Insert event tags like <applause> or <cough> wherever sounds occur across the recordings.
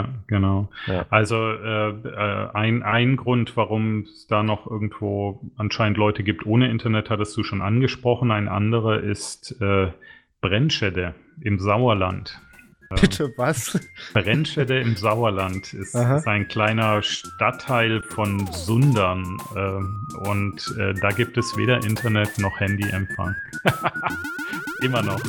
Ja, genau. Ja. Also äh, äh, ein, ein Grund, warum es da noch irgendwo anscheinend Leute gibt ohne Internet, hattest du schon angesprochen. Ein anderer ist äh, Brennschäde im Sauerland. Bitte was? Brennschäde im Sauerland ist, ist, ein kleiner Stadtteil von Sundern äh, und äh, da gibt es weder Internet noch Handyempfang. <laughs> Immer noch.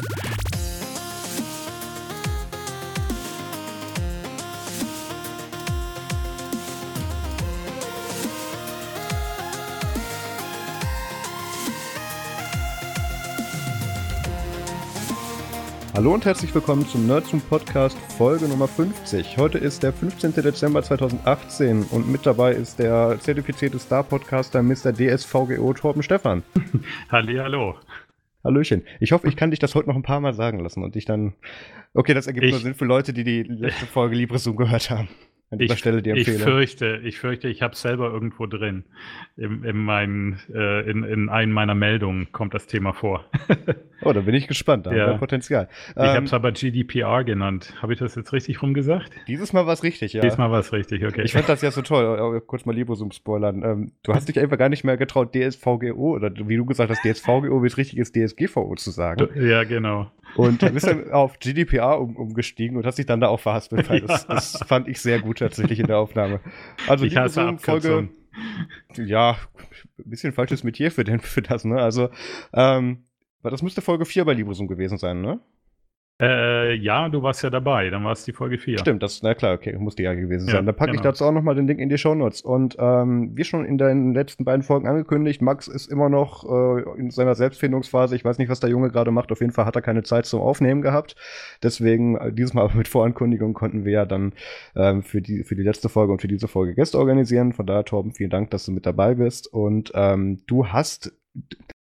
Hallo und herzlich willkommen zum Nerdzoom Podcast Folge Nummer 50. Heute ist der 15. Dezember 2018 und mit dabei ist der zertifizierte Star-Podcaster Mr. DSVGO Torben Stefan. <laughs> Halli, hallo. Hallöchen. Ich hoffe, ich kann dich das heute noch ein paar Mal sagen lassen und dich dann. Okay, das ergibt ich, nur Sinn für Leute, die die letzte Folge LibreZoom gehört haben an dieser ich, Stelle die Empfehlung. Ich fürchte, ich fürchte, ich habe es selber irgendwo drin. In, in, mein, äh, in, in einem meiner Meldungen kommt das Thema vor. <laughs> oh, da bin ich gespannt. Da ja. haben wir Potenzial. Ich ähm, habe es aber GDPR genannt. Habe ich das jetzt richtig rumgesagt? Dieses Mal war es richtig, ja. Diesmal war es richtig, okay. Ich fand das ja so toll. Kurz mal Librosum spoilern. Ähm, du hast dich einfach gar nicht mehr getraut, DSVGO oder wie du gesagt hast, DSVGO, wie es richtig ist, DSGVO zu sagen. Ja, genau. Und dann bist du auf GDPR um, umgestiegen und hast dich dann da auch verhaspelt. <laughs> Ja. Das, das, fand ich sehr gut tatsächlich in der Aufnahme. Also ich so Folge. Ja, ein bisschen falsches Metier für, den, für das, ne? Also, ähm, das müsste Folge 4 bei Librosum gewesen sein, ne? Äh, ja, du warst ja dabei, dann war es die Folge 4. Stimmt, das, na klar, okay, muss die ja gewesen sein. Ja, dann packe genau. ich dazu auch nochmal den Link in die Show Notes. Und ähm, wie schon in den letzten beiden Folgen angekündigt, Max ist immer noch äh, in seiner Selbstfindungsphase. Ich weiß nicht, was der Junge gerade macht. Auf jeden Fall hat er keine Zeit zum Aufnehmen gehabt. Deswegen, äh, dieses Mal <laughs> mit Vorankündigung konnten wir ja dann ähm, für, die, für die letzte Folge und für diese Folge Gäste organisieren. Von daher, Torben, vielen Dank, dass du mit dabei bist. Und ähm, du hast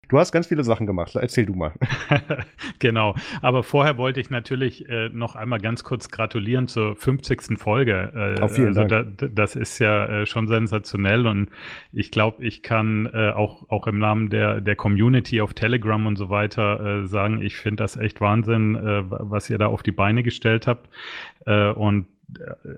Du hast ganz viele Sachen gemacht. Erzähl du mal. <laughs> genau. Aber vorher wollte ich natürlich äh, noch einmal ganz kurz gratulieren zur 50. Folge. Äh, Auf vielen also Dank. Da, das ist ja äh, schon sensationell und ich glaube, ich kann äh, auch, auch im Namen der, der Community auf Telegram und so weiter äh, sagen, ich finde das echt Wahnsinn, äh, was ihr da auf die Beine gestellt habt. und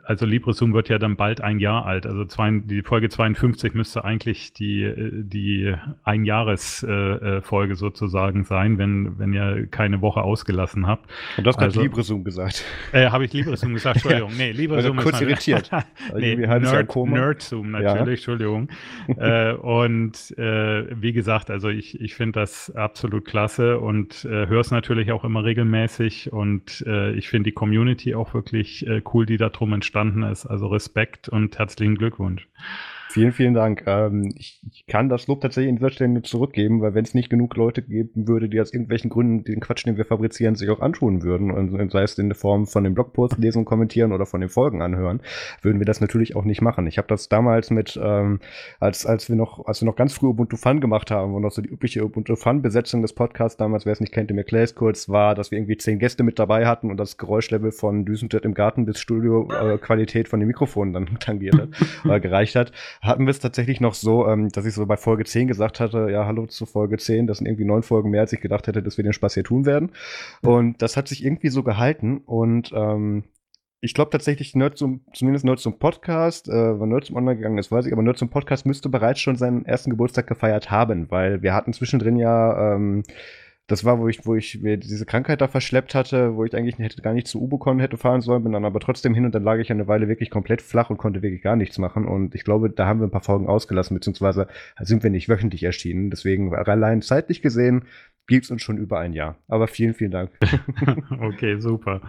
also LibreZoom wird ja dann bald ein Jahr alt. Also zwei, die Folge 52 müsste eigentlich die, die Einjahresfolge sozusagen sein, wenn, wenn ihr keine Woche ausgelassen habt. Und du hast also, LibreZoom gesagt. Äh, Habe ich LibreZoom gesagt? <laughs> Entschuldigung. Nee, LibreZoom also kurz ist irritiert. <laughs> nee, Nerd, NerdZoom natürlich, ja. Entschuldigung. <laughs> äh, und äh, wie gesagt, also ich, ich finde das absolut klasse und äh, höre es natürlich auch immer regelmäßig und äh, ich finde die Community auch wirklich äh, cool, die darum entstanden ist. Also Respekt und herzlichen Glückwunsch. Vielen, vielen Dank. Ähm, ich, ich, kann das Lob tatsächlich in dieser Stelle nur zurückgeben, weil wenn es nicht genug Leute geben würde, die aus irgendwelchen Gründen den Quatsch, den wir fabrizieren, sich auch anschauen würden, und sei es in der Form von den Blogposts lesen kommentieren oder von den Folgen anhören, würden wir das natürlich auch nicht machen. Ich habe das damals mit, ähm, als, als wir noch, als wir noch ganz früh Ubuntu Fun gemacht haben und noch so die übliche Ubuntu Fun-Besetzung des Podcasts damals, wer es nicht kennt, erkläre es kurz, war, dass wir irgendwie zehn Gäste mit dabei hatten und das Geräuschlevel von Düsenjet im Garten bis Studio-Qualität äh, von den Mikrofonen dann <laughs> tangiert hat, äh, gereicht hat hatten wir es tatsächlich noch so, ähm, dass ich so bei Folge 10 gesagt hatte, ja, hallo zu Folge 10, das sind irgendwie neun Folgen mehr, als ich gedacht hätte, dass wir den Spaß hier tun werden. Und das hat sich irgendwie so gehalten und ähm, ich glaube tatsächlich, Nerd zum, zumindest Nerd zum Podcast, äh, wenn Nerd zum Online gegangen ist, weiß ich, aber Nerd zum Podcast müsste bereits schon seinen ersten Geburtstag gefeiert haben, weil wir hatten zwischendrin ja ähm, das war, wo ich, wo ich mir diese Krankheit da verschleppt hatte, wo ich eigentlich hätte gar nicht zu Ubicon hätte fahren sollen, bin dann aber trotzdem hin und dann lag ich eine Weile wirklich komplett flach und konnte wirklich gar nichts machen. Und ich glaube, da haben wir ein paar Folgen ausgelassen, beziehungsweise sind wir nicht wöchentlich erschienen. Deswegen allein zeitlich gesehen gibt es uns schon über ein Jahr. Aber vielen, vielen Dank. <laughs> <laughs> okay, super.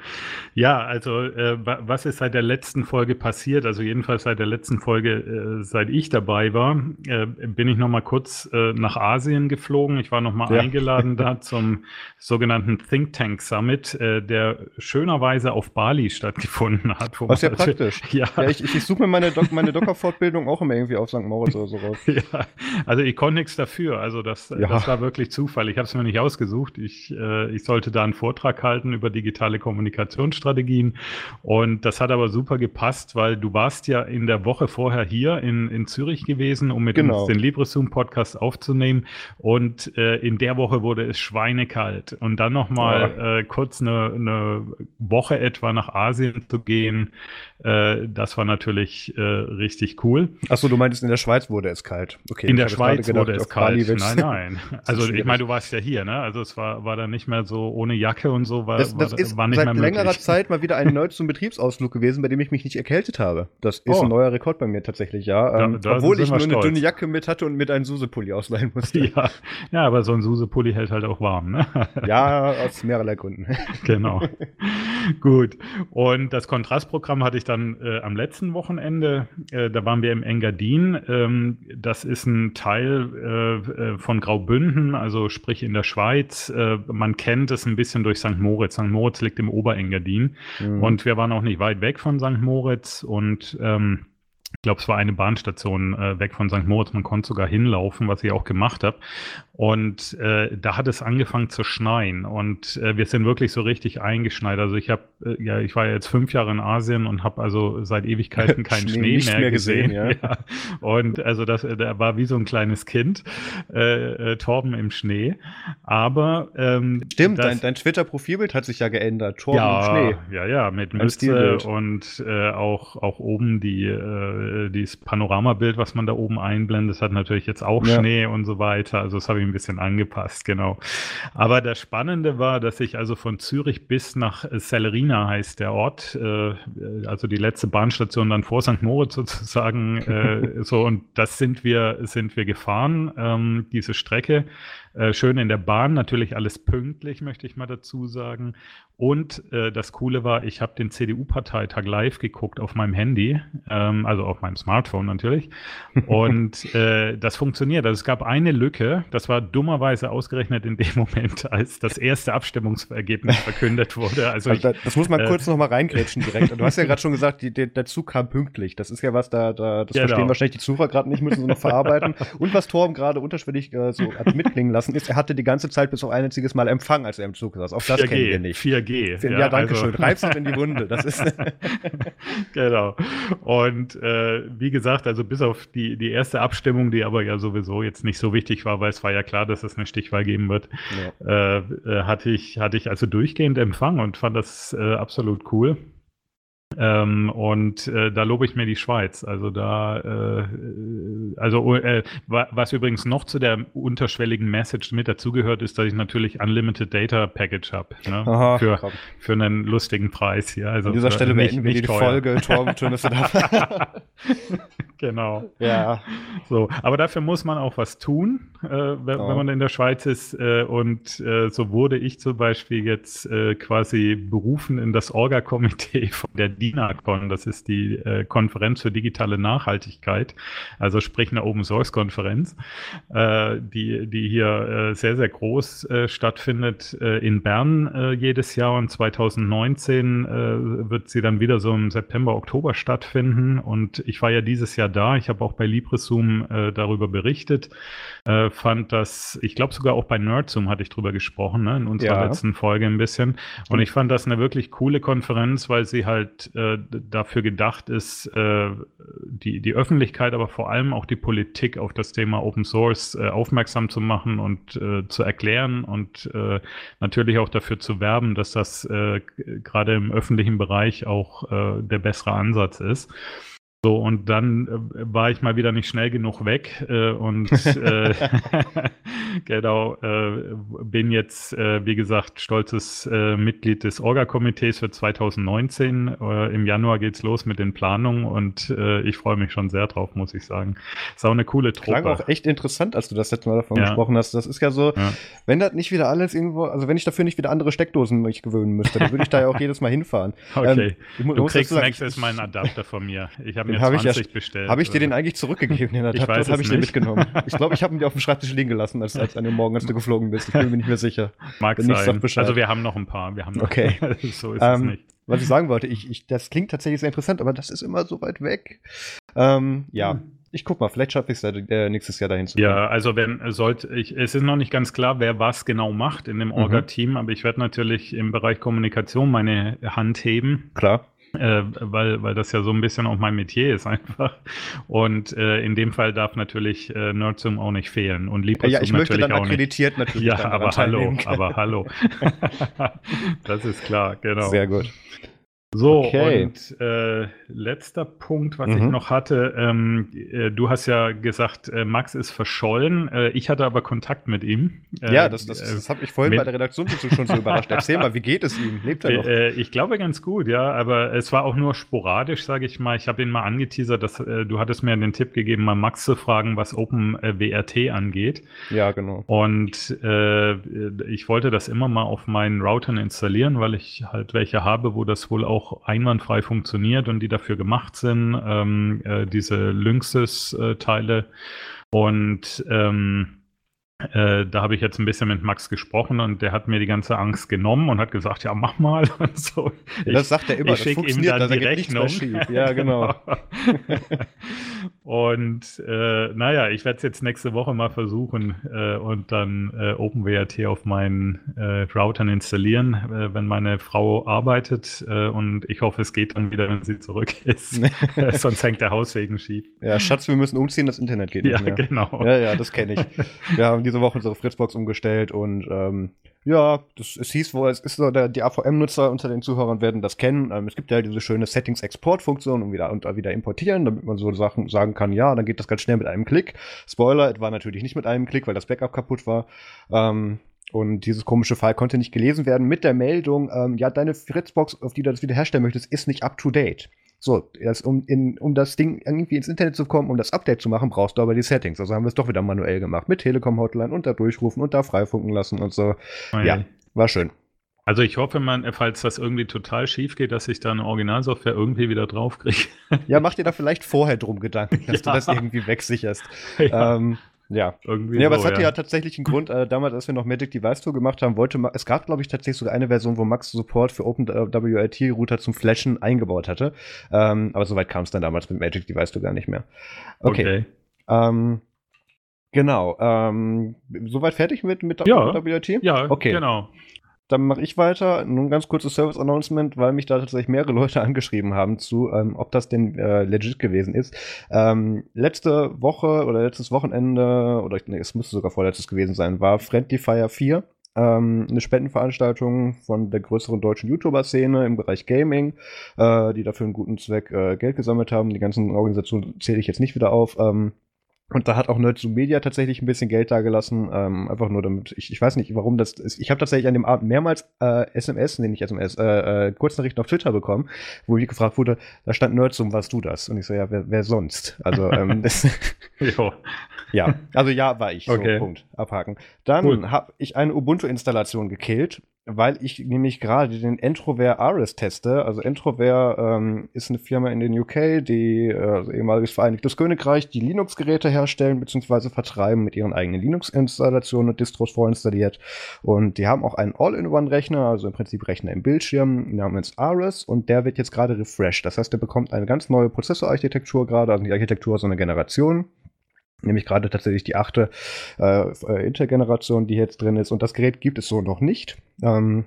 Ja, also äh, was ist seit der letzten Folge passiert? Also jedenfalls seit der letzten Folge, äh, seit ich dabei war, äh, bin ich noch mal kurz äh, nach Asien geflogen. Ich war noch mal ja. eingeladen <laughs> da zum sogenannten Think Tank Summit, äh, der schönerweise auf Bali stattgefunden hat. Was ja praktisch. Ja, ja ich, ich, suche mir meine, Doc, meine Docker-Fortbildung auch immer irgendwie auf St. Moritz oder so raus. ja, also ich konnte nichts dafür. Also das, ja. das war wirklich Zufall. Ich habe es mir nicht ausgesucht. Ich, äh, ich sollte da einen Vortrag halten über digitale Kommunikationsstrategien. Und das hat aber super gepasst, weil du warst ja in der Woche vorher hier in, in Zürich gewesen, um mit genau. uns den LibreZoom-Podcast aufzunehmen. Und äh, in der Woche wurde es schweinekalt. Und dann nochmal ja. äh, kurz eine, eine Woche etwa nach Asien zu gehen, äh, das war natürlich äh, richtig cool. Achso, du meintest, in der Schweiz wurde es kalt. Okay, in der Schweiz gedacht, wurde es kalt. Nein, nein. <laughs> Also ich meine, du warst ja hier, ne? Also es war, war dann nicht mehr so ohne Jacke und so, war, das, das war, ist war nicht seit mehr längerer Zeit mal wieder ein <laughs> Nerd zum Betriebsausflug gewesen, bei dem ich mich nicht erkältet habe. Das ist oh. ein neuer Rekord bei mir tatsächlich, ja. Ähm, da, obwohl ich nur stolz. eine dünne Jacke mit hatte und mit einem Suse-Pulli ausleihen musste. <laughs> Ja. ja, aber so ein Suse-Pulli hält halt auch warm, ne? ja, aus mehrerlei Gründen. <laughs> genau. Gut. Und das Kontrastprogramm hatte ich dann äh, am letzten Wochenende. Äh, da waren wir im Engadin. Ähm, das ist ein Teil äh, äh von Graubünden, also sprich in der Schweiz. Äh, man kennt es ein bisschen durch St. Moritz. St. Moritz liegt im Oberengadin. Mhm. Und wir waren auch nicht weit weg von St. Moritz und ähm, ich glaube, es war eine Bahnstation äh, weg von St. Moritz. Man konnte sogar hinlaufen, was ich auch gemacht habe. Und äh, da hat es angefangen zu schneien und äh, wir sind wirklich so richtig eingeschneit. Also ich habe, äh, ja, ich war jetzt fünf Jahre in Asien und habe also seit Ewigkeiten <laughs> keinen Schnee, Schnee mehr, mehr, gesehen. gesehen ja. <laughs> ja. Und also das, der war wie so ein kleines Kind, äh, äh, Torben im Schnee. Aber ähm, stimmt, das, dein, dein Twitter-Profilbild hat sich ja geändert. Torben ja, im Schnee. Ja, ja, mit Mütze und äh, auch auch oben die äh, dieses Panoramabild, was man da oben einblendet, das hat natürlich jetzt auch. Schnee und so weiter. Also das habe ich ein bisschen angepasst, genau. Aber das Spannende war, dass ich also von Zürich bis nach Celerina heißt der Ort, äh, also die letzte Bahnstation dann vor St. Moritz sozusagen, äh, <laughs> so und das sind wir, sind wir gefahren, ähm, diese Strecke. Äh, schön in der Bahn, natürlich alles pünktlich, möchte ich mal dazu sagen. Und äh, das Coole war, ich habe den CDU-Parteitag live geguckt auf meinem Handy, ähm, also auf meinem Smartphone natürlich. Und <laughs> äh, das funktioniert. Also es gab eine Lücke, das war dummerweise ausgerechnet in dem Moment, als das erste Abstimmungsergebnis verkündet wurde. Also, also ich, das muss man äh, kurz noch mal reingrätschen direkt. Du hast ja gerade schon gesagt, die, die, der Zug kam pünktlich. Das ist ja was, da, da das genau. verstehen wahrscheinlich die Zuhörer gerade nicht, müssen sie noch verarbeiten. Und was Torben gerade unterschwellig äh, so hat mitklingen lassen, ist, er hatte die ganze Zeit bis auf ein einziges Mal Empfang, als er im Zug saß. Auch das 4G, kennen wir nicht. 4G. Ja, ja danke also. schön. Reibst in die Wunde. Das ist <laughs> genau. Und äh, wie gesagt, also bis auf die, die erste Abstimmung, die aber ja sowieso jetzt nicht so wichtig war, weil es war ja klar, dass es eine Stichwahl geben wird, ja. äh, äh hatte ich hatte ich also durchgehend Empfang und fand das äh, absolut cool. Ähm, und äh, da lobe ich mir die Schweiz. Also da, äh, also äh, was übrigens noch zu der unterschwelligen Message mit dazugehört, ist, dass ich natürlich Unlimited Data Package habe ne? für, für einen lustigen Preis hier. Also An dieser Stelle beenden wir die teuer. Folge. Torben, <laughs> <laughs> Genau. Ja. So, aber dafür muss man auch was tun, äh, wenn, oh. wenn, man in der Schweiz ist. Äh, und äh, so wurde ich zum Beispiel jetzt äh, quasi berufen in das Orga-Komitee <laughs> von der DINACON. Das ist die äh, Konferenz für digitale Nachhaltigkeit, also sprich eine Open-Source-Konferenz, äh, die, die hier sehr, sehr groß stattfindet in Bern jedes Jahr. Und 2019 wird sie dann wieder so im September, Oktober stattfinden. Und ich war ja dieses Jahr da. Ich habe auch bei LibreZoom äh, darüber berichtet. Äh, fand das, ich glaube sogar auch bei NerdZoom hatte ich drüber gesprochen, ne, in unserer ja. letzten Folge ein bisschen. Und ich fand das eine wirklich coole Konferenz, weil sie halt äh, dafür gedacht ist, äh, die, die Öffentlichkeit, aber vor allem auch die Politik auf das Thema Open Source äh, aufmerksam zu machen und äh, zu erklären und natürlich auch dafür zu werben, dass das gerade im öffentlichen Bereich auch der bessere Ansatz ist. So, und dann äh, war ich mal wieder nicht schnell genug weg äh, und äh, <laughs> genau, äh, bin jetzt, äh, wie gesagt, stolzes äh, Mitglied des Orga-Komitees für 2019. Im Januar geht's los mit den Planungen und ich freue mich schon sehr drauf, muss ich sagen. Ist auch eine coole Truppe. Klang auch echt interessant, als du das letzte Mal davon ja. gesprochen hast. Das ist ja so, ja. wenn das nicht wieder alles irgendwo, also wenn ich dafür nicht wieder andere Steckdosen mich gewöhnen müsste, dann würde ich da ja auch <laughs> jedes Mal hinfahren. Okay, ähm, du kriegst nächstes Mal einen Adapter von mir. Ich habe mir 20 ich ja, bestellt. Habe ich dir den eigentlich zurückgegeben, den Adapter? Das habe ich dir mitgenommen. <laughs> Ich glaube, ich habe ihn dir auf dem Schreibtisch liegen gelassen, als, als an dem Morgen, als du geflogen bist. Ich bin mir nicht mehr sicher. Mag Wenn sein. Also wir haben noch ein paar. Wir haben noch okay. <laughs> so ist ähm, es nicht. Was ich sagen wollte, ich, ich, das klingt tatsächlich sehr interessant, aber das ist immer so weit weg. Ähm, ja. Hm. ich guck mal, vielleicht schaffe ich es äh, nächstes Jahr dahin zu kommen. Ja, also wenn sollte ich, es ist noch nicht ganz klar, wer was genau macht in dem mhm. Orga-Team, aber ich werde natürlich im Bereich Kommunikation meine Hand heben. Klar. Äh, weil, weil das ja so ein bisschen auch mein Metier ist einfach. Und äh, in dem Fall darf natürlich äh, Nerdzoom auch nicht fehlen. Und Librosum ja, ich möchte dann akkreditiert nicht. natürlich. Ja, aber hallo, aber <laughs> hallo. das ist klar, genau. Sehr gut. So, okay. und äh, letzter Punkt, was mhm. ich noch hatte. Ähm, äh, du hast ja gesagt, äh, Max ist verschollen. Äh, ich hatte aber Kontakt mit ihm. Äh, ja, das, das, das habe ich vorhin bei der Redaktion schon so überrascht. Erzähl mal, wie geht es ihm? Lebt er noch? Äh, ich glaube ganz gut, ja, aber es war auch nur sporadisch, sage ich mal. Ich habe ihn mal angeteasert, dass du hattest mir den Tipp gegeben, mal Max zu fragen, was Open WRT angeht. Ja, genau. Und ich wollte das immer mal auf meinen Routern installieren, weil ich halt welche habe, wo das wohl auch auch einwandfrei funktioniert und die dafür gemacht sind, ähm, äh, diese Lynxes-Teile. Und ähm, äh, da habe ich jetzt ein bisschen mit Max gesprochen und der hat mir die ganze Angst genommen und hat gesagt, ja, mach mal <laughs> und so. Ja, das sagt er immer, ich schicke ihm dann die Rechnung. Ja, genau. <laughs> und äh, naja, ich werde es jetzt nächste Woche mal versuchen äh, und dann äh, OpenWRT auf meinen äh, Routern installieren, wenn meine Frau arbeitet und ich hoffe, es geht dann wieder, wenn sie zurück ist. <laughs> Sonst hängt der Hauswegen schief. Ja, Schatz, wir müssen umziehen, das Internet geht nicht ja, mehr. genau. Ja, ja, das kenne ich. Wir haben die diese Woche unsere Fritzbox umgestellt und ähm, ja, das, es hieß wohl, es ist so, die AVM-Nutzer unter den Zuhörern werden das kennen. Ähm, es gibt ja diese schöne Settings-Export-Funktion und wieder, und wieder importieren, damit man so Sachen sagen kann, ja, dann geht das ganz schnell mit einem Klick. Spoiler, es war natürlich nicht mit einem Klick, weil das Backup kaputt war. Ähm, und dieses komische File konnte nicht gelesen werden mit der Meldung, ähm, ja, deine Fritzbox, auf die du das wiederherstellen möchtest, ist nicht up to date. So, das, um, in, um das Ding irgendwie ins Internet zu kommen, um das Update zu machen, brauchst du aber die Settings. Also haben wir es doch wieder manuell gemacht mit Telekom Hotline und da durchrufen und da freifunken lassen und so. Oh ja, war schön. Also ich hoffe, man, falls das irgendwie total schief geht, dass ich da eine Originalsoftware irgendwie wieder draufkriege. Ja, mach dir da vielleicht vorher drum Gedanken, dass ja. du das irgendwie wegsicherst. <laughs> Ja. Ähm, ja, irgendwie. Ja, aber so, es hatte ja. ja. tatsächlich einen Grund. Äh, damals, als wir noch Magic Device Tour gemacht haben, wollte es gab, glaube ich, tatsächlich sogar eine Version, wo Max Support für OpenWRT-Router zum Flashen eingebaut hatte. Ähm, aber soweit kam es dann damals mit Magic Device Tour gar nicht mehr. Okay. okay. Ähm, genau. Ähm, soweit fertig mit, mit ja. OpenWRT? Ja, okay. genau. Dann mache ich weiter. Nun ein ganz kurzes Service-Announcement, weil mich da tatsächlich mehrere Leute <laughs> angeschrieben haben zu, ähm, ob das denn äh, legit gewesen ist. Ähm, letzte Woche oder letztes Wochenende, oder nee, es müsste sogar vorletztes gewesen sein, war Friendly Fire 4. Ähm, eine Spendenveranstaltung von der größeren deutschen YouTuber-Szene im Bereich Gaming, äh, die dafür einen guten Zweck äh, Geld gesammelt haben. Die ganzen Organisationen zähle ich jetzt nicht wieder auf. Ähm, und da hat auch Nerds Media tatsächlich ein bisschen Geld dagelassen, ähm, einfach nur damit, ich, ich weiß nicht, warum das ist. Ich habe tatsächlich an dem Abend mehrmals äh, SMS, nee, nicht SMS, äh, äh, Kurznachrichten auf Twitter bekommen, wo ich gefragt wurde, da stand Nerdsum, warst du das? Und ich so, ja, wer, wer sonst? Also, ähm, <laughs> das, ja, <laughs> also ja, war ich. Okay. So, Punkt. Abhaken. Dann cool. habe ich eine Ubuntu-Installation gekillt weil ich nämlich gerade den Entrovert Ares teste. Also Entrovert ähm, ist eine Firma in den UK, die äh, also ehemaliges Vereinigtes Königreich, die Linux-Geräte herstellen bzw. vertreiben mit ihren eigenen Linux-Installationen und Distros vorinstalliert. Und die haben auch einen All-in-One-Rechner, also im Prinzip Rechner im Bildschirm namens Ares und der wird jetzt gerade refreshed. Das heißt, der bekommt eine ganz neue Prozessorarchitektur gerade, also die Architektur so eine Generation nämlich gerade tatsächlich die achte äh, äh, Intel-Generation, die jetzt drin ist. Und das Gerät gibt es so noch nicht. Ähm,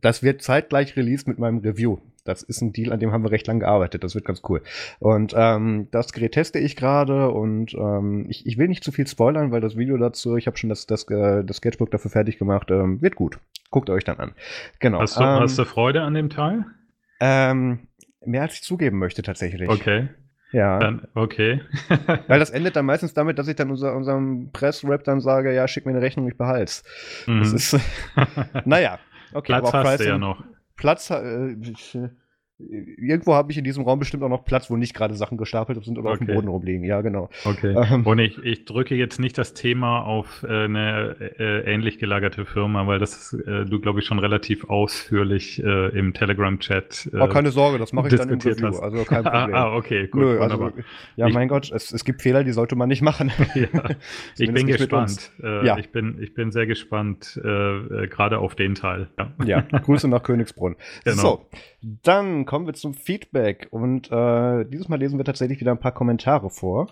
das wird zeitgleich released mit meinem Review. Das ist ein Deal, an dem haben wir recht lange gearbeitet. Das wird ganz cool. Und ähm, das Gerät teste ich gerade und ähm, ich, ich will nicht zu viel spoilern, weil das Video dazu, ich habe schon das, das, äh, das Sketchbook dafür fertig gemacht, ähm, wird gut. Guckt euch dann an. Genau. Hast du, ähm, hast du Freude an dem Teil? Ähm, mehr als ich zugeben möchte tatsächlich. Okay. Ja. Dann, okay. <laughs> Weil das endet dann meistens damit, dass ich dann unser, unserem Pressrap dann sage, ja, schick mir eine Rechnung, ich behalt's. Mhm. Das ist, <laughs> naja. Okay, Platz aber hast du ja noch. Platz, äh, Irgendwo habe ich in diesem Raum bestimmt auch noch Platz, wo nicht gerade Sachen gestapelt sind oder okay. auf dem Boden rumliegen. Ja, genau. Okay. Ähm, Und ich, ich drücke jetzt nicht das Thema auf äh, eine äh, ähnlich gelagerte Firma, weil das äh, du, glaube ich, schon relativ ausführlich äh, im Telegram-Chat. Äh, oh, keine Sorge, das mache ich dann im Review. Hast. Also kein <laughs> Problem. ah, okay, gut. Nö, also, ja, ich, mein Gott, es, es gibt Fehler, die sollte man nicht machen. <laughs> ja, <laughs> ich bin gespannt. Äh, ja. ich, bin, ich bin sehr gespannt, gerade auf den Teil. Ja, ja Grüße nach Königsbrunn. Genau. So, dann kommen wir zum Feedback. Und äh, dieses Mal lesen wir tatsächlich wieder ein paar Kommentare vor.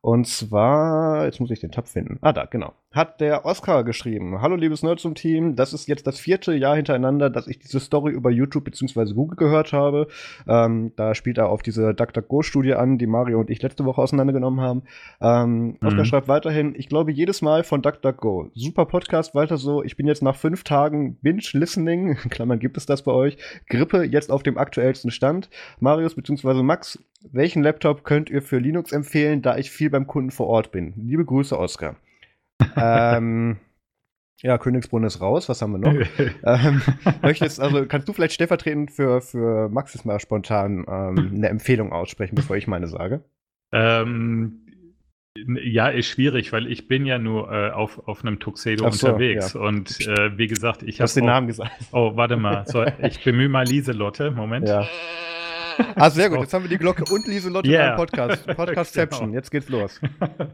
Und zwar, jetzt muss ich den Tab finden. Ah, da, genau. Hat der Oscar geschrieben. Hallo, liebes Nerdsum-Team. Das ist jetzt das vierte Jahr hintereinander, dass ich diese Story über YouTube bzw. Google gehört habe. Ähm, da spielt er auf diese DuckDuckGo-Studie an, die Mario und ich letzte Woche auseinandergenommen haben. Ähm, mhm. Oscar schreibt weiterhin, ich glaube jedes Mal von DuckDuckGo. Super Podcast, weiter so. Ich bin jetzt nach fünf Tagen Binge-Listening, <laughs> Klammern gibt es das bei euch, Grippe jetzt auf dem aktuellsten Stand. Marius bzw. Max, welchen Laptop könnt ihr für Linux empfehlen, da ich viel beim Kunden vor Ort bin? Liebe Grüße, Oskar. <laughs> ähm, ja, Königsbrunn ist raus. Was haben wir noch? <laughs> ähm, möchtest, also kannst du vielleicht stellvertretend für, für Maxis mal spontan ähm, eine Empfehlung aussprechen, bevor ich meine sage? Ähm, ja, ist schwierig, weil ich bin ja nur äh, auf, auf einem Tuxedo so, unterwegs. Ja. Und äh, wie gesagt, ich habe. Du den Namen gesagt. Oh, warte mal. So, ich bemühe mal Lieselotte. Moment. Ja. Ah, sehr gut. Jetzt haben wir die Glocke und Lieselotte yeah. beim Podcast. <laughs> Podcastception. Genau. Jetzt geht's los.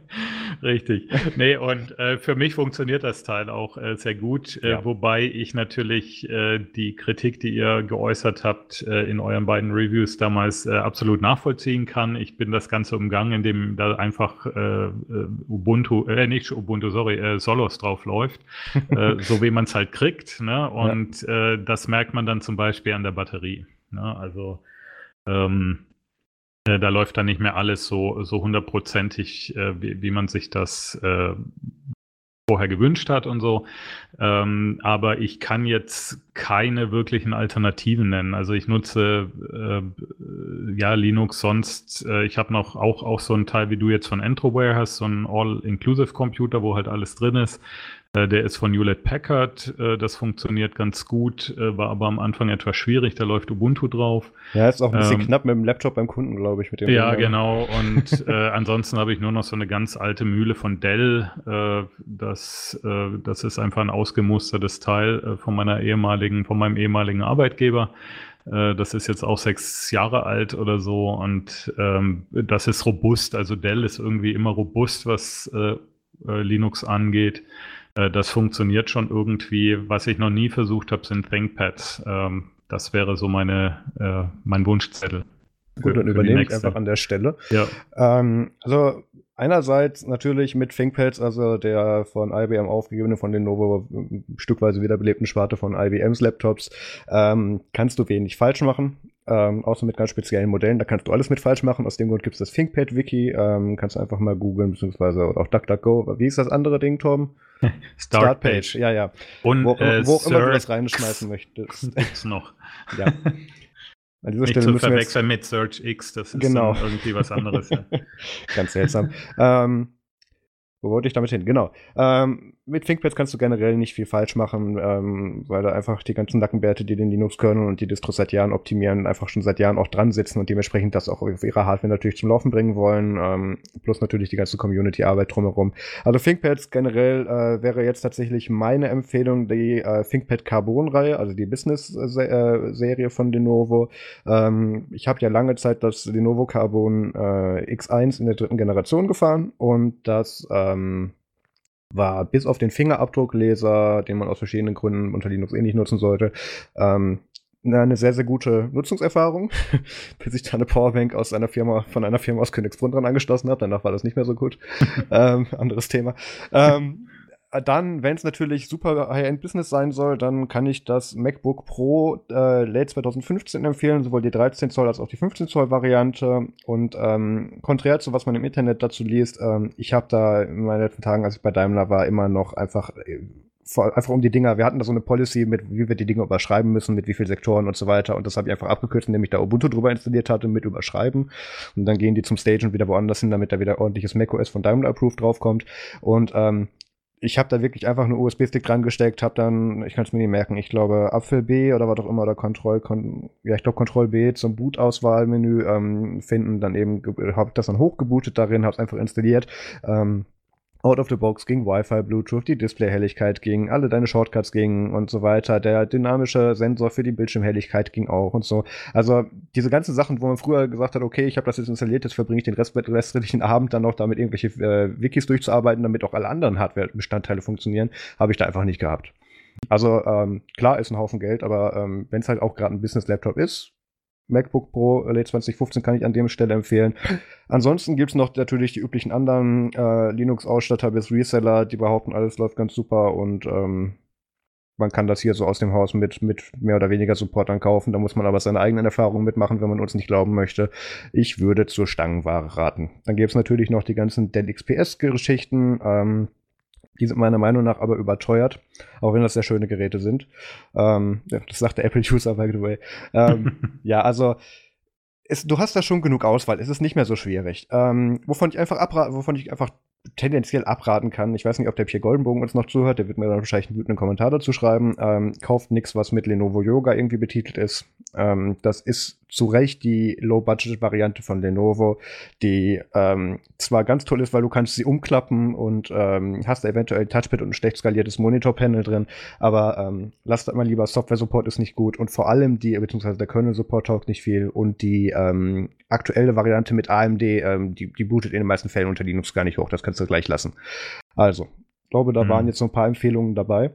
<laughs> Richtig. Nee, und äh, für mich funktioniert das Teil auch äh, sehr gut. Äh, ja. wobei ich natürlich äh, die Kritik, die ihr geäußert habt äh, in euren beiden Reviews damals äh, absolut nachvollziehen kann. Ich bin das Ganze umgangen, indem da einfach Ubuntu, äh, nicht Ubuntu, sorry, Solos drauf läuft. <laughs> so wie man es halt kriegt. Ne? Und ja. das merkt man dann zum Beispiel an der Batterie. Ne? Also ähm, äh, da läuft dann nicht mehr alles so, so hundertprozentig, äh, wie, wie, man sich das äh, vorher gewünscht hat und so. Ähm, aber ich kann jetzt keine wirklichen Alternativen nennen. Also ich nutze äh, ja Linux sonst. Äh, ich habe noch auch, auch so einen Teil, wie du jetzt von Entroware hast, so einen All-Inclusive Computer, wo halt alles drin ist. Äh, der ist von Hewlett Packard. Äh, das funktioniert ganz gut, äh, war aber am Anfang etwas schwierig. Da läuft Ubuntu drauf. Ja, ist auch ein bisschen ähm, knapp mit dem Laptop beim Kunden, glaube ich. Mit dem ja, Umgang. genau. Und <laughs> äh, ansonsten habe ich nur noch so eine ganz alte Mühle von Dell. Äh, das, äh, das ist einfach ein ausgemustertes Teil von meiner ehemaligen, von meinem ehemaligen Arbeitgeber. Das ist jetzt auch sechs Jahre alt oder so und ähm, das ist robust. Also Dell ist irgendwie immer robust, was äh, Linux angeht. Äh, das funktioniert schon irgendwie. Was ich noch nie versucht habe, sind ThinkPads. Ähm, das wäre so meine, äh, mein Wunschzettel. Gut, dann übernehme ich einfach an der Stelle. Ja. Ähm, also einerseits natürlich mit ThinkPads, also der von IBM aufgegebene, von den Novo stückweise wiederbelebten Sparte von IBMs Laptops, ähm, kannst du wenig falsch machen. Ähm, außer mit ganz speziellen Modellen, da kannst du alles mit falsch machen. Aus dem Grund gibt es das ThinkPad-Wiki. Ähm, kannst du einfach mal googeln, beziehungsweise auch DuckDuckGo. Wie ist das andere Ding, Tom? <laughs> Startpage. Start ja, ja. Und wo, äh, wo auch immer du das reinschmeißen möchtest. Gibt's noch. <laughs> ja. An dieser Nicht Stelle zu verwechseln mit Search X, das ist genau. irgendwie was anderes. Ja. <laughs> Ganz seltsam. ähm, wo wollte ich damit hin? Genau. Ähm, mit ThinkPads kannst du generell nicht viel falsch machen, ähm, weil da einfach die ganzen Nackenwerte, die den Linux-Kernel und die Distros seit Jahren optimieren, einfach schon seit Jahren auch dran sitzen und dementsprechend das auch auf ihrer Hardware natürlich zum Laufen bringen wollen. Ähm, plus natürlich die ganze Community-Arbeit drumherum. Also ThinkPads generell äh, wäre jetzt tatsächlich meine Empfehlung die äh, ThinkPad Carbon-Reihe, also die Business-Serie von Lenovo. Ähm, ich habe ja lange Zeit das Lenovo Carbon äh, X1 in der dritten Generation gefahren und das ähm, war bis auf den Fingerabdruckleser, den man aus verschiedenen Gründen unter Linux eh nicht nutzen sollte, ähm, eine sehr, sehr gute Nutzungserfahrung, <laughs> bis ich da eine Powerbank aus einer Firma, von einer Firma aus Königsbrunn dran angeschlossen habe. Danach war das nicht mehr so gut. <laughs> ähm, anderes Thema. Ähm, dann, wenn es natürlich super High-End-Business sein soll, dann kann ich das MacBook Pro äh, Late 2015 empfehlen, sowohl die 13 Zoll als auch die 15 Zoll Variante. Und ähm, konträr zu was man im Internet dazu liest, ähm, ich habe da in meinen letzten Tagen, als ich bei Daimler war, immer noch einfach äh, einfach um die Dinger, wir hatten da so eine Policy mit, wie wir die Dinge überschreiben müssen, mit wie vielen Sektoren und so weiter. Und das habe ich einfach abgekürzt, indem ich da Ubuntu drüber installiert hatte mit überschreiben. Und dann gehen die zum Stage und wieder woanders hin, damit da wieder ordentliches macOS von Daimler Approved draufkommt. Und ähm, ich habe da wirklich einfach eine USB-Stick dran gesteckt, habe dann, ich kann es mir nicht merken, ich glaube Apfel B oder was auch immer, oder Control, Con ja, ich glaube Control B zum Boot-Auswahlmenü ähm, finden, dann eben habe das dann hochgebootet darin, habe es einfach installiert. Ähm, out of the box ging Wi-Fi, Bluetooth, die Displayhelligkeit ging, alle deine Shortcuts gingen und so weiter. Der dynamische Sensor für die Bildschirmhelligkeit ging auch und so. Also diese ganzen Sachen, wo man früher gesagt hat, okay, ich habe das jetzt installiert, jetzt verbringe ich den Rest, restlichen Abend dann noch damit irgendwelche äh, Wikis durchzuarbeiten, damit auch alle anderen Hardware-Bestandteile funktionieren, habe ich da einfach nicht gehabt. Also ähm, klar ist ein Haufen Geld, aber ähm, wenn es halt auch gerade ein Business-Laptop ist, MacBook Pro Late 2015 kann ich an der Stelle empfehlen. Ansonsten gibt es noch natürlich die üblichen anderen äh, Linux-Ausstatter bis Reseller, die behaupten, alles läuft ganz super und ähm, man kann das hier so aus dem Haus mit, mit mehr oder weniger Supportern kaufen. Da muss man aber seine eigenen Erfahrungen mitmachen, wenn man uns nicht glauben möchte. Ich würde zur Stangenware raten. Dann gäbe es natürlich noch die ganzen Dell XPS-Geschichten. Ähm, die sind meiner Meinung nach aber überteuert, auch wenn das sehr schöne Geräte sind. Ähm, das sagt der Apple-User, by the way. Ähm, <laughs> ja, also es, du hast da schon genug Auswahl. Es ist nicht mehr so schwierig. Ähm, wovon ich einfach abraten, wovon ich einfach tendenziell abraten kann. Ich weiß nicht, ob der Pierre Goldenbogen uns noch zuhört. Der wird mir dann wahrscheinlich einen wütenden Kommentar dazu schreiben. Ähm, kauft nichts, was mit Lenovo Yoga irgendwie betitelt ist. Ähm, das ist zu Recht die Low-Budget-Variante von Lenovo, die ähm, zwar ganz toll ist, weil du kannst sie umklappen und ähm, hast da eventuell ein Touchpad und ein schlecht skaliertes Monitor-Panel drin, aber ähm, lasst das mal lieber, Software-Support ist nicht gut und vor allem die, beziehungsweise der Kernel-Support taugt nicht viel und die ähm, aktuelle Variante mit AMD, ähm, die, die bootet in den meisten Fällen unter Linux gar nicht hoch, das kannst du gleich lassen. Also, ich glaube, da mhm. waren jetzt so ein paar Empfehlungen dabei.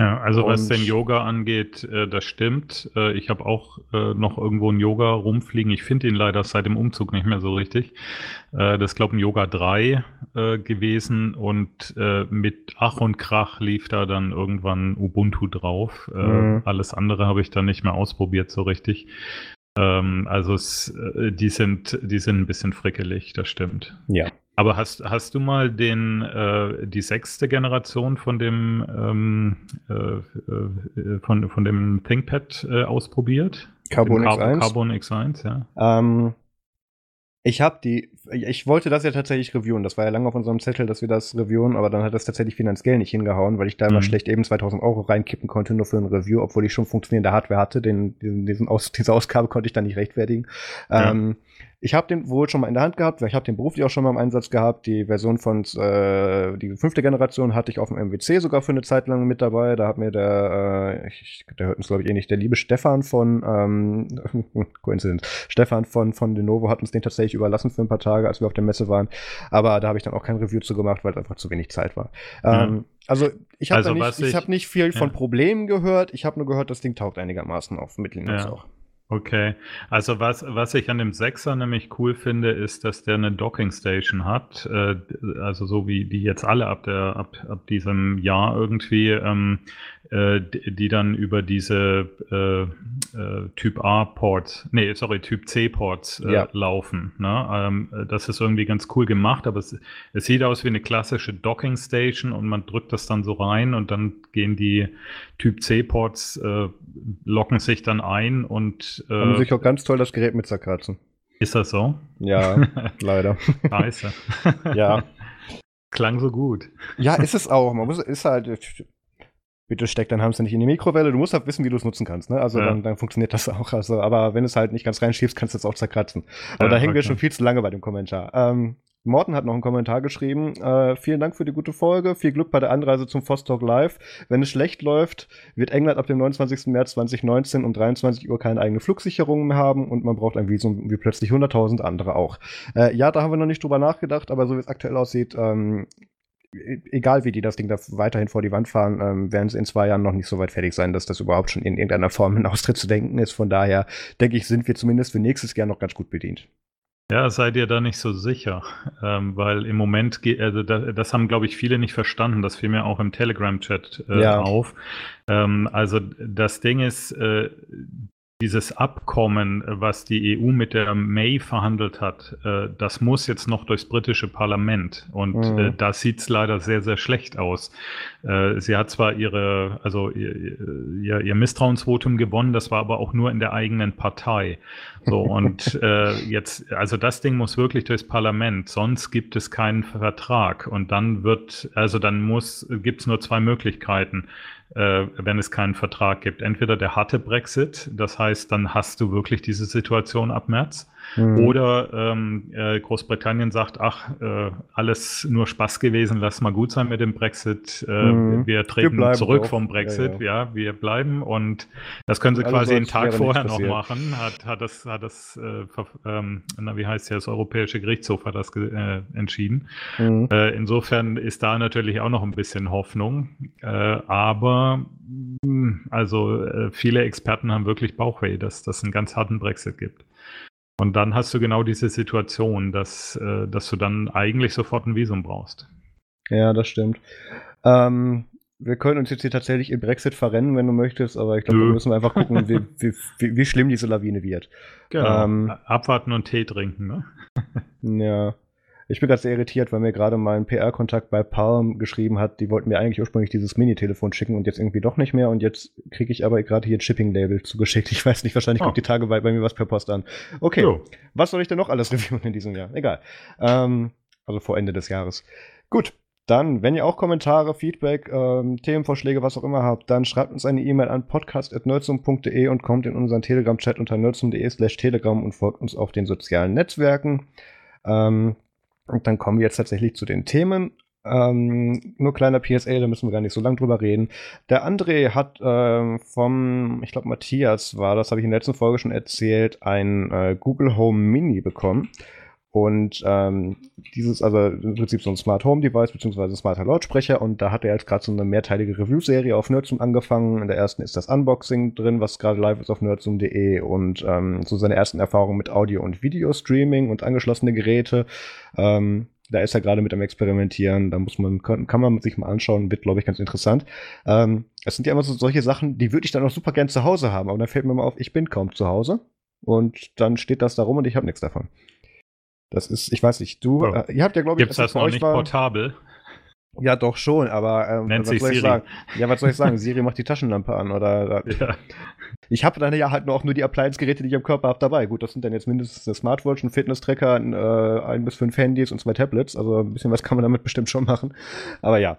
Ja, also was den Yoga angeht, äh, das stimmt. Äh, ich habe auch äh, noch irgendwo einen Yoga rumfliegen. Ich finde ihn leider seit dem Umzug nicht mehr so richtig. Äh, das ist, glaube ich, ein Yoga 3 äh, gewesen und äh, mit Ach und Krach lief da dann irgendwann Ubuntu drauf. Mhm. Alles andere habe ich dann nicht mehr ausprobiert so richtig. Ähm, also es, die, sind, die sind ein bisschen frickelig, das stimmt. Ja. Aber hast, hast du mal den, äh, die sechste Generation von dem, ähm, äh, äh, von, von dem ThinkPad äh, ausprobiert? Carbon X1? Carbon X1, ja. Ähm, ich habe die, ich wollte das ja tatsächlich reviewen. Das war ja lange auf unserem Zettel, dass wir das reviewen, aber dann hat das tatsächlich finanziell nicht hingehauen, weil ich da mhm. immer schlecht eben 2000 Euro reinkippen konnte, nur für ein Review, obwohl ich schon funktionierende Hardware hatte. Den, diesen, diesen Aus, <laughs> diese Ausgabe konnte ich dann nicht rechtfertigen. Ja. Ähm, ich habe den wohl schon mal in der Hand gehabt, weil ich habe den beruflich auch schon mal im Einsatz gehabt. Die Version von, äh, die fünfte Generation hatte ich auf dem MWC sogar für eine Zeit lang mit dabei. Da hat mir der, äh, ich, der hört uns glaube ich eh nicht, der liebe Stefan von, ähm, <laughs> Coincidence, Stefan von, von Lenovo hat uns den tatsächlich überlassen für ein paar Tage, als wir auf der Messe waren. Aber da habe ich dann auch kein Review zu gemacht, weil es einfach zu wenig Zeit war. Ja. Ähm, also ich habe also, nicht, ich, ich habe nicht viel ja. von Problemen gehört. Ich habe nur gehört, das Ding taugt einigermaßen auf mit Linux ja. auch. Okay, also was, was ich an dem Sechser nämlich cool finde, ist, dass der eine Docking Station hat, äh, also so wie die jetzt alle ab der ab, ab diesem Jahr irgendwie, ähm, äh, die, die, dann über diese äh, äh Typ A Ports, nee, sorry, Typ C Ports äh, ja. laufen. Ne? Ähm, das ist irgendwie ganz cool gemacht, aber es, es sieht aus wie eine klassische Docking Station und man drückt das dann so rein und dann gehen die Typ C Ports äh, locken sich dann ein und äh, haben sich auch ganz toll das Gerät mit zerkratzen. Ist das so? Ja, <laughs> leider. Scheiße. ja. <laughs> Klang so gut. Ja, ist es auch. Man muss, ist halt, bitte steck dein Hamster nicht in die Mikrowelle. Du musst halt wissen, wie du es nutzen kannst. Ne? Also ja. dann, dann, funktioniert das auch. Also, aber wenn du es halt nicht ganz reinschiebst, kannst du es auch zerkratzen. Aber ja, da hängen wir schon viel zu lange bei dem Kommentar. Ähm, Morten hat noch einen Kommentar geschrieben. Äh, vielen Dank für die gute Folge. Viel Glück bei der Anreise zum Vostok Live. Wenn es schlecht läuft, wird England ab dem 29. März 2019 um 23 Uhr keine eigene Flugsicherung mehr haben und man braucht ein Visum wie plötzlich 100.000 andere auch. Äh, ja, da haben wir noch nicht drüber nachgedacht, aber so wie es aktuell aussieht, ähm, egal wie die das Ding da weiterhin vor die Wand fahren, ähm, werden sie in zwei Jahren noch nicht so weit fertig sein, dass das überhaupt schon in irgendeiner Form in Austritt zu denken ist. Von daher denke ich, sind wir zumindest für nächstes Jahr noch ganz gut bedient. Ja, seid ihr da nicht so sicher, ähm, weil im Moment, also das, das haben, glaube ich, viele nicht verstanden. Das fiel mir auch im Telegram-Chat äh, ja. auf. Ähm, also das Ding ist, äh, dieses Abkommen, was die EU mit der May verhandelt hat, äh, das muss jetzt noch durchs britische Parlament. Und mhm. äh, da sieht es leider sehr, sehr schlecht aus. Äh, sie hat zwar ihre, also ihr, ihr, Misstrauensvotum gewonnen, das war aber auch nur in der eigenen Partei. So, und <laughs> äh, jetzt, also das Ding muss wirklich durchs Parlament, sonst gibt es keinen Vertrag. Und dann wird, also dann muss, gibt es nur zwei Möglichkeiten äh, wenn es keinen Vertrag gibt. Entweder der harte Brexit, das heißt, dann hast du wirklich diese Situation ab März. Mhm. Oder ähm, äh, Großbritannien sagt, ach, äh, alles nur Spaß gewesen, lass mal gut sein mit dem Brexit. Äh, mhm. Wir treten wir zurück auch. vom Brexit, ja, ja. ja, wir bleiben. Und das können sie quasi einen Tag vorher noch machen. Hat, hat das, hat das äh, ähm, na, wie heißt ja, das Europäische Gerichtshof hat das äh, entschieden. Mhm. Äh, insofern ist da natürlich auch noch ein bisschen Hoffnung. Aber hm, also viele Experten haben wirklich Bauchweh, dass das einen ganz harten Brexit gibt. Und dann hast du genau diese Situation, dass, äh, dass du dann eigentlich sofort ein Visum brauchst. Ja, das stimmt. Ähm, wir können uns jetzt hier tatsächlich im Brexit verrennen, wenn du möchtest, aber ich glaube, wir müssen einfach gucken, wie, <laughs> wie, wie, wie, schlimm diese Lawine wird. Genau. Ähm, Abwarten und Tee trinken, ne? ja. Ich bin gerade sehr irritiert, weil mir gerade mein PR-Kontakt bei Palm geschrieben hat, die wollten mir eigentlich ursprünglich dieses Mini-Telefon schicken und jetzt irgendwie doch nicht mehr und jetzt kriege ich aber gerade hier ein Shipping-Label zugeschickt. Ich weiß nicht, wahrscheinlich oh. kommt die Tage bei, bei, mir was per Post an. Okay, jo. was soll ich denn noch alles <laughs> reviewen in diesem Jahr? Egal. Ähm, also vor Ende des Jahres. Gut, dann, wenn ihr auch Kommentare, Feedback, ähm, Themenvorschläge, was auch immer habt, dann schreibt uns eine E-Mail an podcast.nerdsum.de und kommt in unseren Telegram-Chat unter nerdsum.de slash telegram und folgt uns auf den sozialen Netzwerken. Ähm, und dann kommen wir jetzt tatsächlich zu den Themen. Ähm, nur kleiner PSA, da müssen wir gar nicht so lange drüber reden. Der André hat äh, vom, ich glaube Matthias war, das habe ich in der letzten Folge schon erzählt, ein äh, Google Home Mini bekommen. Und ähm, dieses, also im Prinzip so ein Smart Home Device beziehungsweise smarter Lautsprecher. Und da hat er jetzt gerade so eine mehrteilige Review-Serie auf Nerdsum angefangen. In der ersten ist das Unboxing drin, was gerade live ist auf nerdsum.de und ähm, so seine ersten Erfahrungen mit Audio- und Video-Streaming und angeschlossene Geräte. Ähm, da ist er gerade mit am Experimentieren. Da muss man, kann, kann man sich mal anschauen, wird, glaube ich, ganz interessant. Ähm, es sind ja immer so solche Sachen, die würde ich dann auch super gern zu Hause haben. Aber dann fällt mir mal auf, ich bin kaum zu Hause. Und dann steht das da rum und ich habe nichts davon. Das ist, ich weiß nicht, du, oh. äh, ihr habt ja, glaube ich, Gibt's das noch nicht war, portabel? Ja, doch schon, aber ähm, Nennt was sich soll Siri. ich sagen? Ja, was soll ich sagen? <laughs> Siri macht die Taschenlampe an oder ja. Ich habe dann ja halt noch nur die Appliance-Geräte, die ich am Körper habe, dabei. Gut, das sind dann jetzt mindestens eine Smartwatch, ein Fitness-Tracker, ein, äh, ein bis fünf Handys und zwei Tablets. Also ein bisschen was kann man damit bestimmt schon machen. Aber ja.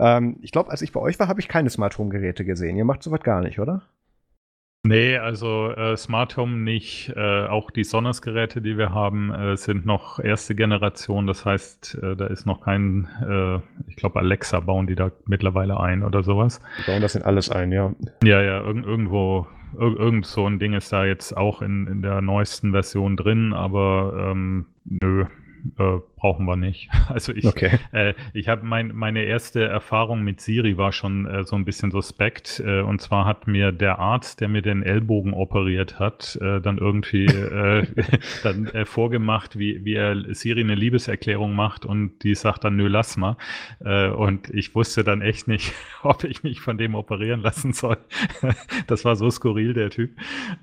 Ähm, ich glaube, als ich bei euch war, habe ich keine Smart Home-Geräte gesehen. Ihr macht sowas gar nicht, oder? Nee, also äh, Smart Home nicht. Äh, auch die Sonos-Geräte, die wir haben, äh, sind noch erste Generation. Das heißt, äh, da ist noch kein, äh, ich glaube, Alexa bauen die da mittlerweile ein oder sowas. Die bauen das in alles ein, ja. Ja, ja, irg irgendwo, ir irgend so ein Ding ist da jetzt auch in, in der neuesten Version drin, aber ähm, nö, äh, brauchen wir nicht. <laughs> Also ich, okay. äh, ich habe mein, meine erste Erfahrung mit Siri war schon äh, so ein bisschen suspekt. Äh, und zwar hat mir der Arzt, der mir den Ellbogen operiert hat, äh, dann irgendwie <laughs> dann vorgemacht, wie, wie er Siri eine Liebeserklärung macht und die sagt dann, nö, lass mal. Und ich wusste dann echt nicht, <laughs> ob ich mich von dem operieren lassen soll. das war so skurril, der Typ.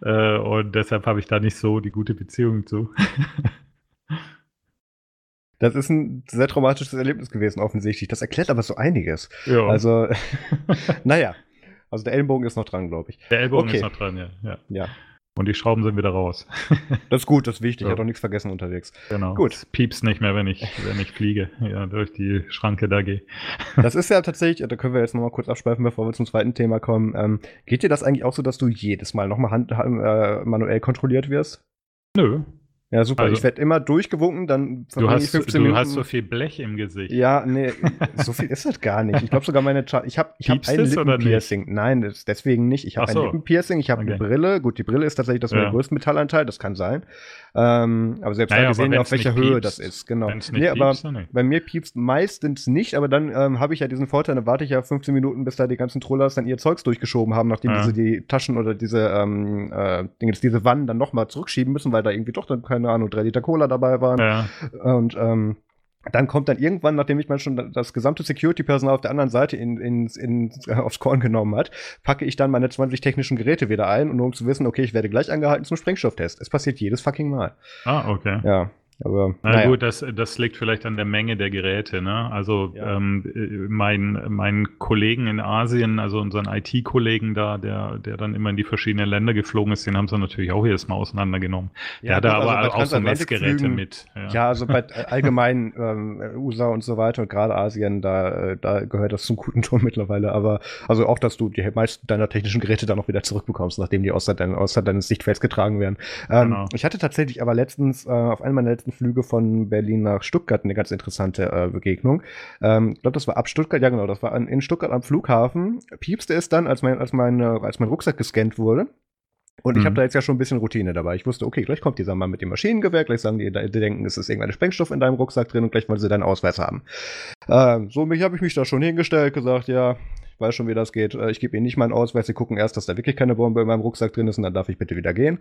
Und deshalb habe ich da nicht so die gute Beziehung zu. Das ist ein sehr traumatisches Erlebnis gewesen, offensichtlich. Das erklärt aber so einiges. Ja. Also, <laughs> naja. Also der Ellenbogen ist noch dran, glaube ich. Der Ellbogen okay. ist noch dran, ja. ja. ja. Und die Schrauben sind wieder raus. <laughs> das ist gut, das ist wichtig. So. Ich habe doch nichts vergessen unterwegs. Genau. Gut. Es piepst nicht mehr, wenn ich, wenn ich fliege, ja, durch die Schranke da gehe. <laughs> das ist ja tatsächlich, da können wir jetzt nochmal kurz abschweifen, bevor wir zum zweiten Thema kommen. Ähm, geht dir das eigentlich auch so, dass du jedes Mal nochmal Hand, äh, manuell kontrolliert wirst? Nö, ja, super. Also, ich werde immer durchgewunken, dann du hast, ich 15 du Minuten. Du hast so viel Blech im Gesicht. Ja, nee, so viel ist das gar nicht. Ich glaube sogar meine, Cha ich habe ich hab ein Lippenpiercing. Nein, das, deswegen nicht. Ich habe so. ein Lippenpiercing, ich habe okay. eine Brille. Gut, die Brille ist tatsächlich das ja. größte Metallanteil, das kann sein. Ähm, aber selbst naja, da, wir sehen ja, auf welcher Höhe das ist. Genau. Nee, aber piepst, bei mir piepst meistens nicht, aber dann ähm, habe ich ja diesen Vorteil, dann warte ich ja 15 Minuten, bis da die ganzen Trollers dann ihr Zeugs durchgeschoben haben, nachdem ja. sie die Taschen oder diese ähm, äh, Dinge, diese Wannen dann nochmal zurückschieben müssen, weil da irgendwie doch dann, keine Ahnung, drei Liter Cola dabei waren. Ja. Und ähm, dann kommt dann irgendwann, nachdem ich mal schon das gesamte Security-Personal auf der anderen Seite in, in, in, aufs Korn genommen hat, packe ich dann meine 20 technischen Geräte wieder ein, nur um zu wissen, okay, ich werde gleich angehalten zum Sprengstofftest. Es passiert jedes fucking Mal. Ah, okay. Ja. Aber, Na naja. gut, das, das liegt vielleicht an der Menge der Geräte. Ne? Also ja. ähm, mein, mein Kollegen in Asien, also unseren IT-Kollegen da, der, der dann immer in die verschiedenen Länder geflogen ist, den haben sie natürlich auch jedes Mal auseinandergenommen. Ja, der hat da aber also auch so Messgeräte mit. Ja. ja. also bei <laughs> allgemein ähm, USA und so weiter und gerade Asien, da, da gehört das zum guten Ton <laughs> mittlerweile. Aber also auch, dass du die meisten deiner technischen Geräte dann noch wieder zurückbekommst, nachdem die außer, dein, außer deines Sichtfelds getragen werden. Ähm, genau. Ich hatte tatsächlich aber letztens äh, auf einem meiner letzten Flüge von Berlin nach Stuttgart eine ganz interessante äh, Begegnung. Ähm, ich glaube, das war ab Stuttgart, ja genau, das war an, in Stuttgart am Flughafen. Piepste es dann, als mein, als mein, als mein Rucksack gescannt wurde. Und ich habe mhm. da jetzt ja schon ein bisschen Routine dabei. Ich wusste, okay, gleich kommt dieser Mann mit dem Maschinengewehr, gleich sagen die, die denken, es ist irgendein Sprengstoff in deinem Rucksack drin und gleich wollen sie deinen Ausweis haben. Ähm, so habe ich mich da schon hingestellt, gesagt, ja, weiß schon, wie das geht. Äh, ich gebe ihnen nicht meinen Ausweis, sie gucken erst, dass da wirklich keine Bombe in meinem Rucksack drin ist und dann darf ich bitte wieder gehen.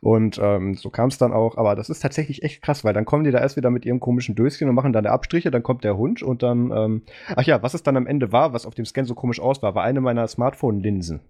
Und ähm, so kam es dann auch. Aber das ist tatsächlich echt krass, weil dann kommen die da erst wieder mit ihrem komischen Döschen und machen dann Abstriche, dann kommt der Hund und dann, ähm, ach ja, was es dann am Ende war, was auf dem Scan so komisch aus war, war eine meiner Smartphone-Linsen.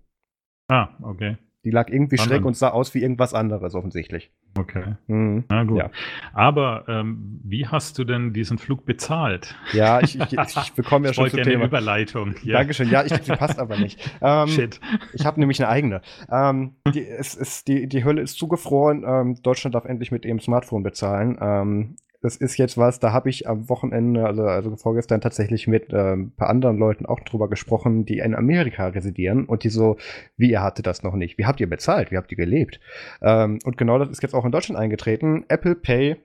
Ah, okay. Die lag irgendwie Anderen. schräg und sah aus wie irgendwas anderes offensichtlich. Okay. Mhm. Na gut. Ja. Aber ähm, wie hast du denn diesen Flug bezahlt? Ja, ich, ich, ich <laughs> bekomme ja ich schon zum Thema. Eine Überleitung. Ja. Dankeschön. Ja, ich, die passt aber nicht. <laughs> Ähm, Shit. Ich habe nämlich eine eigene. Ähm, die, es ist, die, die Hölle ist zugefroren. Ähm, Deutschland darf endlich mit ihrem Smartphone bezahlen. Das ist jetzt was, da habe ich am Wochenende, also, also vorgestern tatsächlich mit äh, ein paar anderen Leuten auch drüber gesprochen, die in Amerika residieren und die so, wie ihr hattet das noch nicht? Wie habt ihr bezahlt? Wie habt ihr gelebt? Ähm, und genau das ist jetzt auch in Deutschland eingetreten. Apple Pay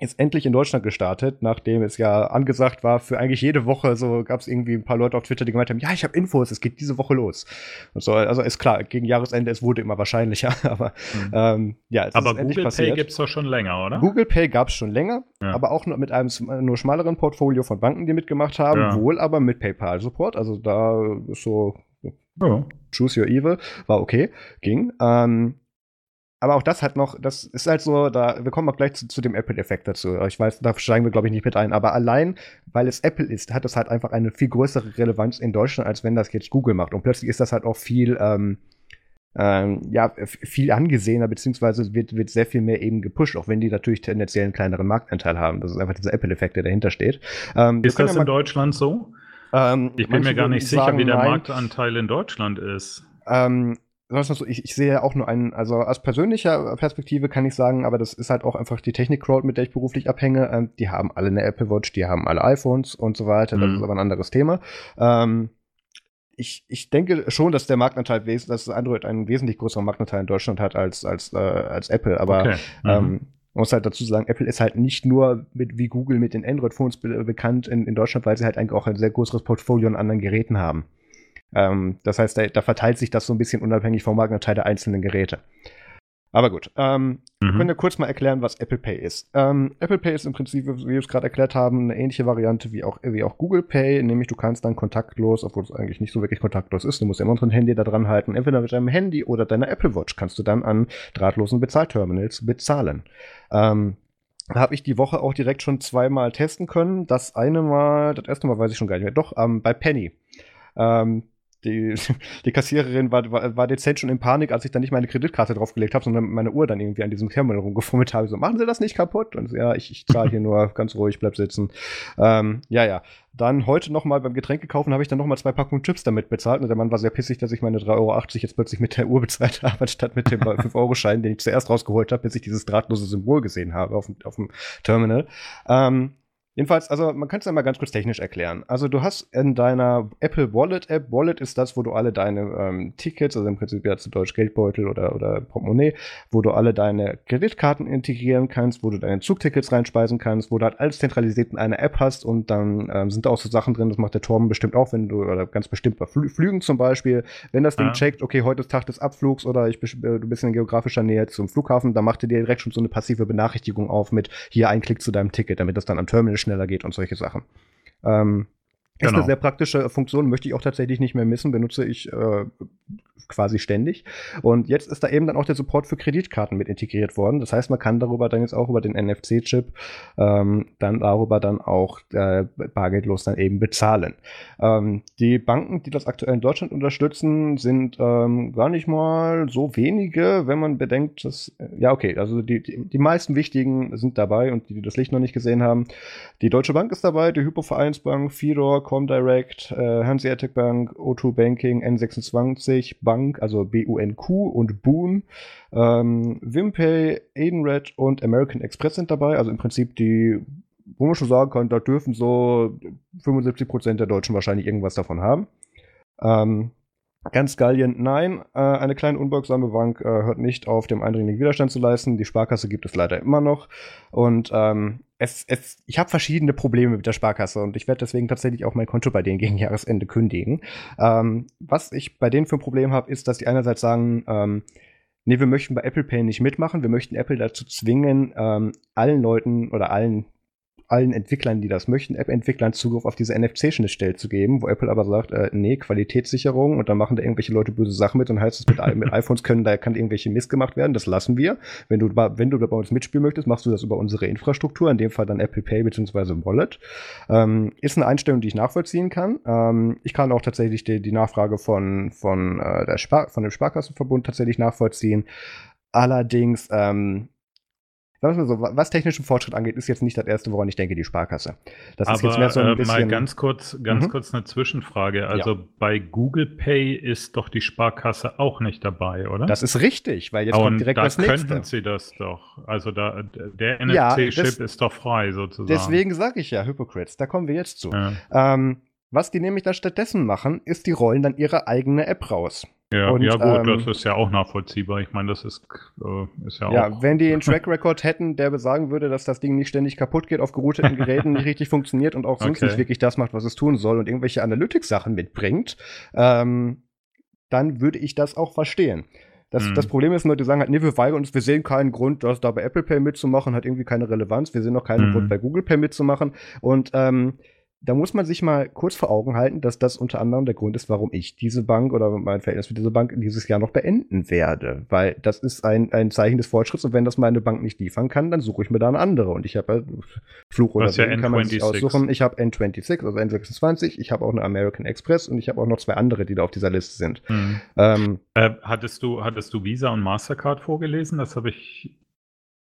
ist endlich in Deutschland gestartet, nachdem es ja angesagt war, für eigentlich jede Woche so gab es irgendwie ein paar Leute auf Twitter, die gemeint haben, ja, ich habe Infos, es geht diese Woche los. Und so, also ist klar, gegen Jahresende, es wurde immer wahrscheinlicher, <laughs> aber mhm. ähm, ja, es aber ist Google Pay gibt es doch schon länger, oder? Google Pay gab es schon länger, ja. aber auch nur mit einem nur schmaleren Portfolio von Banken, die mitgemacht haben, ja. wohl aber mit PayPal-Support, also da ist so ja. Choose Your Evil, war okay, ging. Ähm, aber auch das hat noch, das ist halt so, da, wir kommen auch gleich zu, zu dem Apple-Effekt dazu. Ich weiß, da steigen wir, glaube ich, nicht mit ein. Aber allein, weil es Apple ist, hat es halt einfach eine viel größere Relevanz in Deutschland, als wenn das jetzt Google macht. Und plötzlich ist das halt auch viel, ähm, ähm, ja, viel angesehener, beziehungsweise wird, wird sehr viel mehr eben gepusht, auch wenn die natürlich tendenziell einen kleineren Marktanteil haben. Das ist einfach dieser Apple-Effekt, der dahinter steht. Ähm, ist das ja in Deutschland so? Ähm, ich bin mir gar nicht sicher, sagen, wie der nein, Marktanteil in Deutschland ist. Ähm, so, ich, ich sehe ja auch nur einen, also aus persönlicher Perspektive kann ich sagen, aber das ist halt auch einfach die Technik-Crowd, mit der ich beruflich abhänge. Ähm, die haben alle eine Apple Watch, die haben alle iPhones und so weiter. Das mhm. ist aber ein anderes Thema. Ähm, ich, ich denke schon, dass der Marktanteil, dass Android einen wesentlich größeren Marktanteil in Deutschland hat als, als, äh, als Apple. Aber okay. mhm. ähm, man muss halt dazu sagen, Apple ist halt nicht nur mit, wie Google mit den Android-Phones be bekannt in, in Deutschland, weil sie halt eigentlich auch ein sehr größeres Portfolio an anderen Geräten haben. Ähm, das heißt, da, da, verteilt sich das so ein bisschen unabhängig vom Marktanteil der einzelnen Geräte. Aber gut, ähm, mhm. wir können ja kurz mal erklären, was Apple Pay ist. Ähm, Apple Pay ist im Prinzip, wie wir es gerade erklärt haben, eine ähnliche Variante wie auch, wie auch Google Pay, nämlich du kannst dann kontaktlos, obwohl es eigentlich nicht so wirklich kontaktlos ist, du musst immer noch ein Handy da dran halten, entweder mit deinem Handy oder deiner Apple Watch kannst du dann an drahtlosen Bezahlterminals bezahlen. Ähm, da habe ich die Woche auch direkt schon zweimal testen können. Das eine Mal, das erste Mal weiß ich schon gar nicht mehr, doch, ähm, bei Penny. Ähm, die, die Kassiererin war, war, war dezent schon in Panik, als ich dann nicht meine Kreditkarte draufgelegt habe, sondern meine Uhr dann irgendwie an diesem Terminal rumgefummelt habe. So, machen Sie das nicht kaputt? Und so, ja, ich, ich zahle hier nur ganz ruhig, bleib sitzen. Ähm, ja, ja. Dann heute nochmal beim Getränke kaufen habe ich dann nochmal zwei Packungen Chips damit bezahlt. Und der Mann war sehr pissig, dass ich meine 3,80 Euro jetzt plötzlich mit der Uhr bezahlt habe, anstatt mit dem <laughs> 5-Euro-Schein, den ich zuerst rausgeholt habe, bis ich dieses drahtlose Symbol gesehen habe auf, auf dem Terminal. Ähm, Jedenfalls, also man kann es ja mal ganz kurz technisch erklären. Also du hast in deiner Apple Wallet App, Wallet ist das, wo du alle deine ähm, Tickets, also im Prinzip ja zu Deutsch Geldbeutel oder, oder Portemonnaie, wo du alle deine Kreditkarten integrieren kannst, wo du deine Zugtickets reinspeisen kannst, wo du halt alles zentralisiert in einer App hast und dann ähm, sind da auch so Sachen drin, das macht der Torben bestimmt auch, wenn du, oder ganz bestimmt bei Flü Flügen zum Beispiel, wenn das Ding ja. checkt, okay, heute ist Tag des Abflugs oder ich, äh, du bist in geografischer Nähe zum Flughafen, dann macht er dir direkt schon so eine passive Benachrichtigung auf mit hier ein Klick zu deinem Ticket, damit das dann am Terminal schneller geht und solche Sachen. Ähm, Ist eine genau. sehr praktische Funktion, möchte ich auch tatsächlich nicht mehr missen, benutze ich äh, quasi ständig. Und jetzt ist da eben dann auch der Support für Kreditkarten mit integriert worden. Das heißt, man kann darüber dann jetzt auch über den NFC-Chip ähm, dann darüber dann auch äh, bargeldlos dann eben bezahlen. Ähm, die Banken, die das aktuell in Deutschland unterstützen, sind ähm, gar nicht mal so wenige, wenn man bedenkt, dass, äh, ja okay, also die, die, die meisten wichtigen sind dabei und die, die das Licht noch nicht gesehen haben. Die Deutsche Bank ist dabei, die Hypovereinsbank, Fidor, Comdirect, äh, Hanseatic Bank, O2 Banking, N26, Bank, also B-U-N-Q und Boon. Ähm, Wimpay, Edenred und American Express sind dabei. Also im Prinzip die, wo man schon sagen kann, da dürfen so 75% der Deutschen wahrscheinlich irgendwas davon haben. Ähm, Ganz Gallien, nein. Äh, eine kleine unbeugsame Bank äh, hört nicht auf, dem eindringlichen Widerstand zu leisten. Die Sparkasse gibt es leider immer noch. Und ähm, es, es, ich habe verschiedene Probleme mit der Sparkasse und ich werde deswegen tatsächlich auch mein Konto bei denen gegen Jahresende kündigen. Ähm, was ich bei denen für ein Problem habe, ist, dass die einerseits sagen, ähm, nee, wir möchten bei Apple Pay nicht mitmachen, wir möchten Apple dazu zwingen, ähm, allen Leuten oder allen allen Entwicklern, die das möchten, App-Entwicklern Zugriff auf diese NFC-Schnittstelle zu geben, wo Apple aber sagt, äh, nee, Qualitätssicherung und dann machen da irgendwelche Leute böse Sachen mit und heißt es, mit, mit iPhones können, da kann irgendwelche Mist gemacht werden, das lassen wir. Wenn du, wenn du bei uns mitspielen möchtest, machst du das über unsere Infrastruktur, in dem Fall dann Apple Pay bzw. Wallet. Ähm, ist eine Einstellung, die ich nachvollziehen kann. Ähm, ich kann auch tatsächlich die, die Nachfrage von, von, äh, der Spar von dem Sparkassenverbund tatsächlich nachvollziehen. Allerdings, ähm, sagen wir so, was technischen Fortschritt angeht, ist jetzt nicht das erste, woran ich denke, die Sparkasse. Das Aber, ist jetzt mehr so ein äh, bisschen. Mal ganz kurz, ganz mhm. kurz eine Zwischenfrage. Also ja. bei Google Pay ist doch die Sparkasse auch nicht dabei, oder? Das ist richtig, weil jetzt Und kommt direkt da das nächste. könnten sie das doch. Also da, der NFC-Chip ja, ist doch frei sozusagen. Deswegen sage ich ja, Hypocrites, da kommen wir jetzt zu. Ja. Ähm, was die nämlich da stattdessen machen, ist, die rollen dann ihre eigene App raus. Ja, und, ja gut, ähm, das ist ja auch nachvollziehbar. Ich meine, das ist, äh, ist ja, ja auch. wenn die einen <laughs> Track Record hätten, der besagen würde, dass das Ding nicht ständig kaputt geht, auf gerouteten Geräten nicht richtig funktioniert und auch sonst okay. nicht wirklich das macht, was es tun soll und irgendwelche Analytics-Sachen mitbringt, ähm, dann würde ich das auch verstehen. Das, mhm. das Problem ist nur, die sagen halt, nee, wir weigern uns, wir sehen keinen Grund, das da bei Apple Pay mitzumachen, hat irgendwie keine Relevanz. Wir sehen auch keinen mhm. Grund, bei Google Pay mitzumachen. Und ähm, da muss man sich mal kurz vor Augen halten, dass das unter anderem der Grund ist, warum ich diese Bank oder mein Verhältnis mit dieser Bank dieses Jahr noch beenden werde. Weil das ist ein, ein Zeichen des Fortschritts und wenn das meine Bank nicht liefern kann, dann suche ich mir da eine andere. Und ich habe Fluch oder ja kann man sich aussuchen. Ich habe N26, also N26, ich habe auch eine American Express und ich habe auch noch zwei andere, die da auf dieser Liste sind. Mhm. Ähm, äh, hattest, du, hattest du Visa und Mastercard vorgelesen? Das habe ich.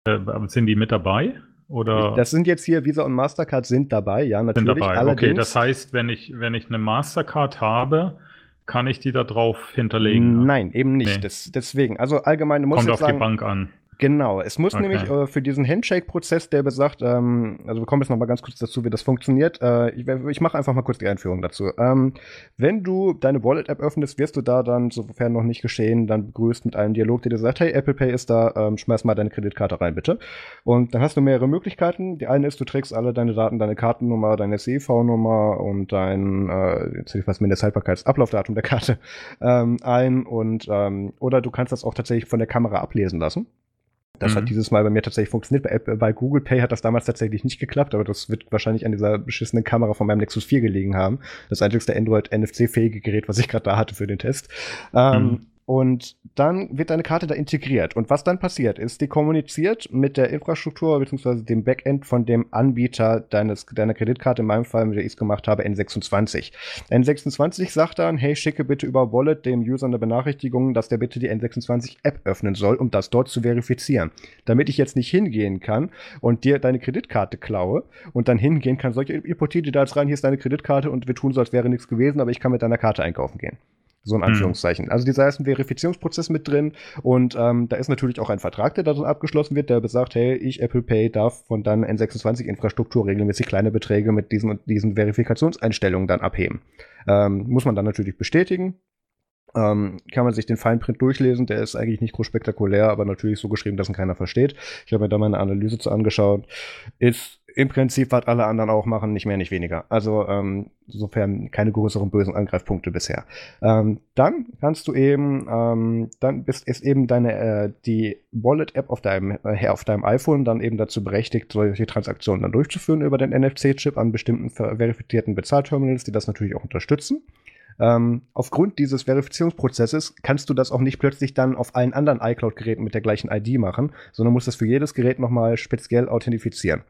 Äh, sind die mit dabei? Oder das sind jetzt hier Visa und Mastercard sind dabei, ja, natürlich. Sind dabei. okay, das heißt, wenn ich, wenn ich eine Mastercard habe, kann ich die da drauf hinterlegen? Nein, eben nicht. Nee. Das, deswegen, also allgemeine muss Kommt auf sagen, die Bank an. Genau, es muss okay. nämlich äh, für diesen Handshake-Prozess, der besagt, ähm, also wir kommen jetzt noch mal ganz kurz dazu, wie das funktioniert. Äh, ich ich mache einfach mal kurz die Einführung dazu. Ähm, wenn du deine Wallet-App öffnest, wirst du da dann, sofern noch nicht geschehen, dann begrüßt mit einem Dialog, der dir sagt, hey, Apple Pay ist da, ähm, schmeiß mal deine Kreditkarte rein, bitte. Und dann hast du mehrere Möglichkeiten. Die eine ist, du trägst alle deine Daten, deine Kartennummer, deine CV-Nummer und dein, äh, jetzt hätte ich was Mindesthaltbarkeitsablaufdatum der Karte ähm, ein und ähm, oder du kannst das auch tatsächlich von der Kamera ablesen lassen. Das mhm. hat dieses Mal bei mir tatsächlich funktioniert. Bei, bei, Google Pay hat das damals tatsächlich nicht geklappt, aber das wird wahrscheinlich an dieser beschissenen Kamera von meinem Nexus 4 gelegen haben. Das einzigste Android-NFC-fähige Gerät, was ich gerade da hatte für den Test. Ähm, mhm. Und dann wird deine Karte da integriert. Und was dann passiert ist, die kommuniziert mit der Infrastruktur bzw. dem Backend von dem Anbieter deines, deiner Kreditkarte, in meinem Fall, mit der ich es gemacht habe, N26. N26 sagt dann, hey, schicke bitte über Wallet dem User eine Benachrichtigung, dass der bitte die N26-App öffnen soll, um das dort zu verifizieren. Damit ich jetzt nicht hingehen kann und dir deine Kreditkarte klaue und dann hingehen kann, solche die da jetzt rein, hier ist deine Kreditkarte und wir tun so, als wäre nichts gewesen, aber ich kann mit deiner Karte einkaufen gehen. So in hm. Anführungszeichen. Mhm. Also dieser ist ein Verifizierungsprozess mit drin und ähm, da ist natürlich auch ein Vertrag, der darin abgeschlossen wird, der besagt, hey, ich Apple Pay darf von dann N26-Infrastruktur regelmäßig kleine Beträge mit diesen und diesen Verifikationseinstellungen dann abheben. Ähm, muss man dann natürlich bestätigen. Ähm, kann man sich den Feinprint durchlesen, der ist eigentlich nicht groß spektakulär, aber natürlich so geschrieben, dass ihn keiner versteht. Ich habe mir da mal eine Analyse zu angeschaut. Ist im Prinzip, was alle anderen auch machen, nicht mehr, nicht weniger. Also ähm, insofern keine größeren bösen Angreifpunkte bisher. Ähm, dann kannst du eben, ähm, dann bist, ist eben deine äh, die Wallet-App auf deinem äh, auf deinem iPhone dann eben dazu berechtigt, solche Transaktionen dann durchzuführen über den NFC-Chip an bestimmten verifizierten Bezahlterminals, die das natürlich auch unterstützen. Ähm, aufgrund dieses Verifizierungsprozesses kannst du das auch nicht plötzlich dann auf allen anderen iCloud-Geräten mit der gleichen ID machen, sondern musst das für jedes Gerät nochmal speziell authentifizieren.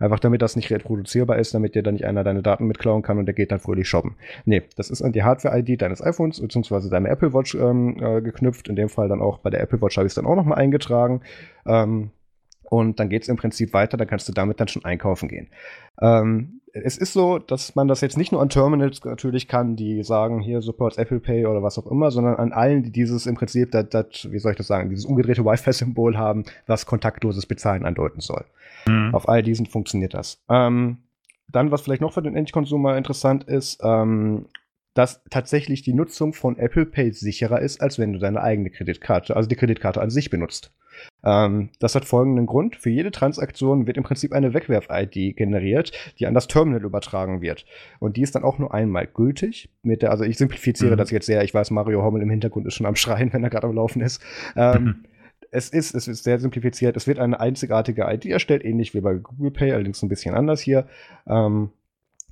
Einfach damit das nicht reproduzierbar ist, damit dir dann nicht einer deine Daten mitklauen kann und der geht dann fröhlich shoppen. Nee, das ist an die Hardware-ID deines iPhones bzw. deiner Apple Watch ähm, äh, geknüpft. In dem Fall dann auch bei der Apple Watch habe ich es dann auch nochmal eingetragen. Ähm, und dann geht es im Prinzip weiter, dann kannst du damit dann schon einkaufen gehen. Ähm, es ist so, dass man das jetzt nicht nur an Terminals natürlich kann, die sagen, hier supports Apple Pay oder was auch immer, sondern an allen, die dieses im Prinzip, dat, dat, wie soll ich das sagen, dieses umgedrehte Wi-Fi-Symbol haben, was kontaktloses Bezahlen andeuten soll. Mhm. Auf all diesen funktioniert das. Ähm, dann, was vielleicht noch für den Endkonsumer interessant ist, ähm, dass tatsächlich die Nutzung von Apple Pay sicherer ist, als wenn du deine eigene Kreditkarte, also die Kreditkarte an sich benutzt. Ähm, das hat folgenden Grund. Für jede Transaktion wird im Prinzip eine Wegwerf-ID generiert, die an das Terminal übertragen wird. Und die ist dann auch nur einmal gültig. Mit der, also ich simplifiziere mhm. das jetzt sehr. Ich weiß, Mario Hommel im Hintergrund ist schon am Schreien, <laughs> wenn er gerade am Laufen ist. Ähm, mhm. <laughs> Es ist, es ist sehr simplifiziert. Es wird eine einzigartige ID erstellt, ähnlich wie bei Google Pay, allerdings ein bisschen anders hier. Ähm,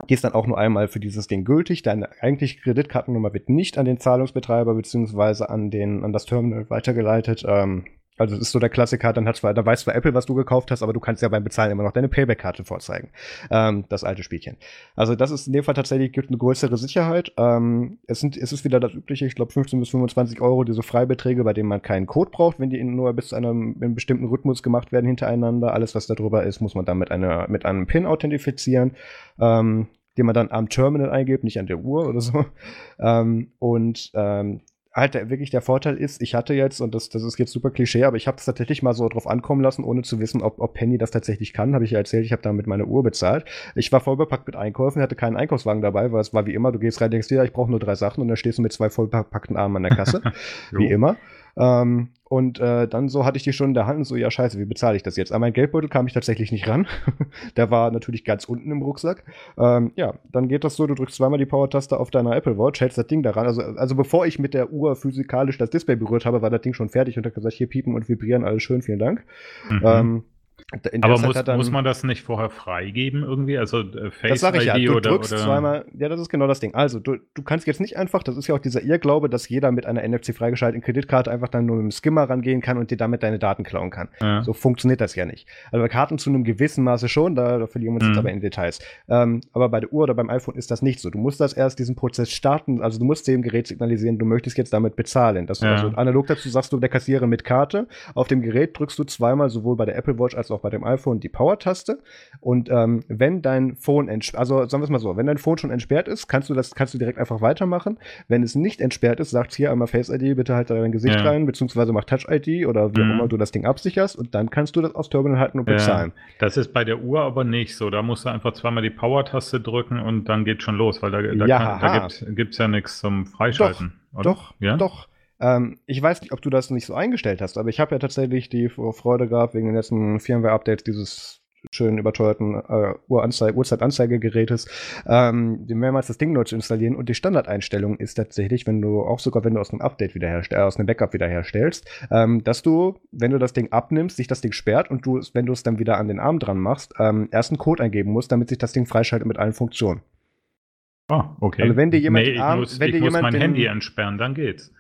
die ist dann auch nur einmal für dieses Ding gültig. Deine eigentliche Kreditkartennummer wird nicht an den Zahlungsbetreiber bzw. an, an das Terminal weitergeleitet. Ähm, also es ist so der Klassiker, dann hat zwar, da weiß zwar Apple, was du gekauft hast, aber du kannst ja beim Bezahlen immer noch deine Payback-Karte vorzeigen. Ähm, das alte Spielchen. Also das ist in dem Fall tatsächlich gibt eine größere Sicherheit. Ähm, es, sind, es ist wieder das übliche, ich glaube 15 bis 25 Euro, diese Freibeträge, bei denen man keinen Code braucht, wenn die nur bis zu einem, einem bestimmten Rhythmus gemacht werden hintereinander. Alles, was da drüber ist, muss man dann mit, einer, mit einem PIN authentifizieren. Ähm, den man dann am Terminal eingibt, nicht an der Uhr oder so. <laughs> Ähm, und ähm, halt wirklich der Vorteil ist, ich hatte jetzt, und das, das ist jetzt super Klischee, aber ich habe es tatsächlich mal so drauf ankommen lassen, ohne zu wissen, ob, ob Penny das tatsächlich kann. Habe ich ja erzählt, ich habe damit meine Uhr bezahlt. Ich war vollbepackt mit Einkäufen, hatte keinen Einkaufswagen dabei, weil es war wie immer, du gehst rein, denkst dir, ja, ich brauche nur drei Sachen und dann stehst du mit zwei vollbepackten Armen an der Kasse. <laughs> wie immer. Ähm, und äh, dann so hatte ich die schon in der Hand und so, ja scheiße, wie bezahle ich das jetzt? An meinen Geldbeutel kam ich tatsächlich nicht ran. <laughs> der war natürlich ganz unten im Rucksack. Ähm, ja, dann geht das so, du drückst zweimal die Power-Taste auf deiner Apple Watch, hältst das Ding daran. Also, also bevor ich mit der Uhr physikalisch das Display berührt habe, war das Ding schon fertig und hat gesagt, hier piepen und vibrieren, alles schön, vielen Dank. Mhm. Ähm, aber muss, dann, muss man das nicht vorher freigeben irgendwie? Also äh, Face das sag ich ID ja. Du oder, drückst oder? zweimal. Ja, das ist genau das Ding. Also du, du kannst jetzt nicht einfach, das ist ja auch dieser Irrglaube, dass jeder mit einer NFC freigeschalteten Kreditkarte einfach dann nur mit dem Skimmer rangehen kann und dir damit deine Daten klauen kann. Ja. So funktioniert das ja nicht. Also bei Karten zu einem gewissen Maße schon, da, da verlieren wir uns mhm. jetzt aber in Details. Ähm, aber bei der Uhr oder beim iPhone ist das nicht so. Du musst das erst diesen Prozess starten, also du musst dem Gerät signalisieren, du möchtest jetzt damit bezahlen. Das, ja. also analog dazu sagst du der Kassierer mit Karte. Auf dem Gerät drückst du zweimal, sowohl bei der Apple Watch als auch bei dem iPhone, die Power-Taste. Und ähm, wenn dein Phone entsperrt, also sagen wir es mal so, wenn dein Phone schon entsperrt ist, kannst du das, kannst du direkt einfach weitermachen. Wenn es nicht entsperrt ist, sagt hier einmal Face ID, bitte halt dein Gesicht ja. rein, beziehungsweise mach Touch ID oder wie mhm. auch immer du das Ding absicherst und dann kannst du das aus Terminal halten und bezahlen. Ja, das ist bei der Uhr aber nicht so. Da musst du einfach zweimal die Power-Taste drücken und dann geht schon los, weil da, da, ja, da gibt es ja nichts zum Freischalten. Doch, oder? doch, ja? doch. Ähm, ich weiß nicht, ob du das nicht so eingestellt hast, aber ich habe ja tatsächlich die Freude gehabt, wegen den letzten Firmware-Updates dieses schön überteuerten äh, Uhrzeitanzeigegerätes, ähm, mehrmals das Ding neu zu installieren. Und die Standardeinstellung ist tatsächlich, wenn du auch sogar, wenn du aus einem Update wiederherstellst, äh, aus einem Backup wiederherstellst, ähm, dass du, wenn du das Ding abnimmst, sich das Ding sperrt und du, wenn du es dann wieder an den Arm dran machst, ähm, erst einen Code eingeben musst, damit sich das Ding freischaltet mit allen Funktionen. Ah, okay. Also wenn dir jemand nee, Arm, muss, wenn dir jemand mein Handy entsperren, dann geht's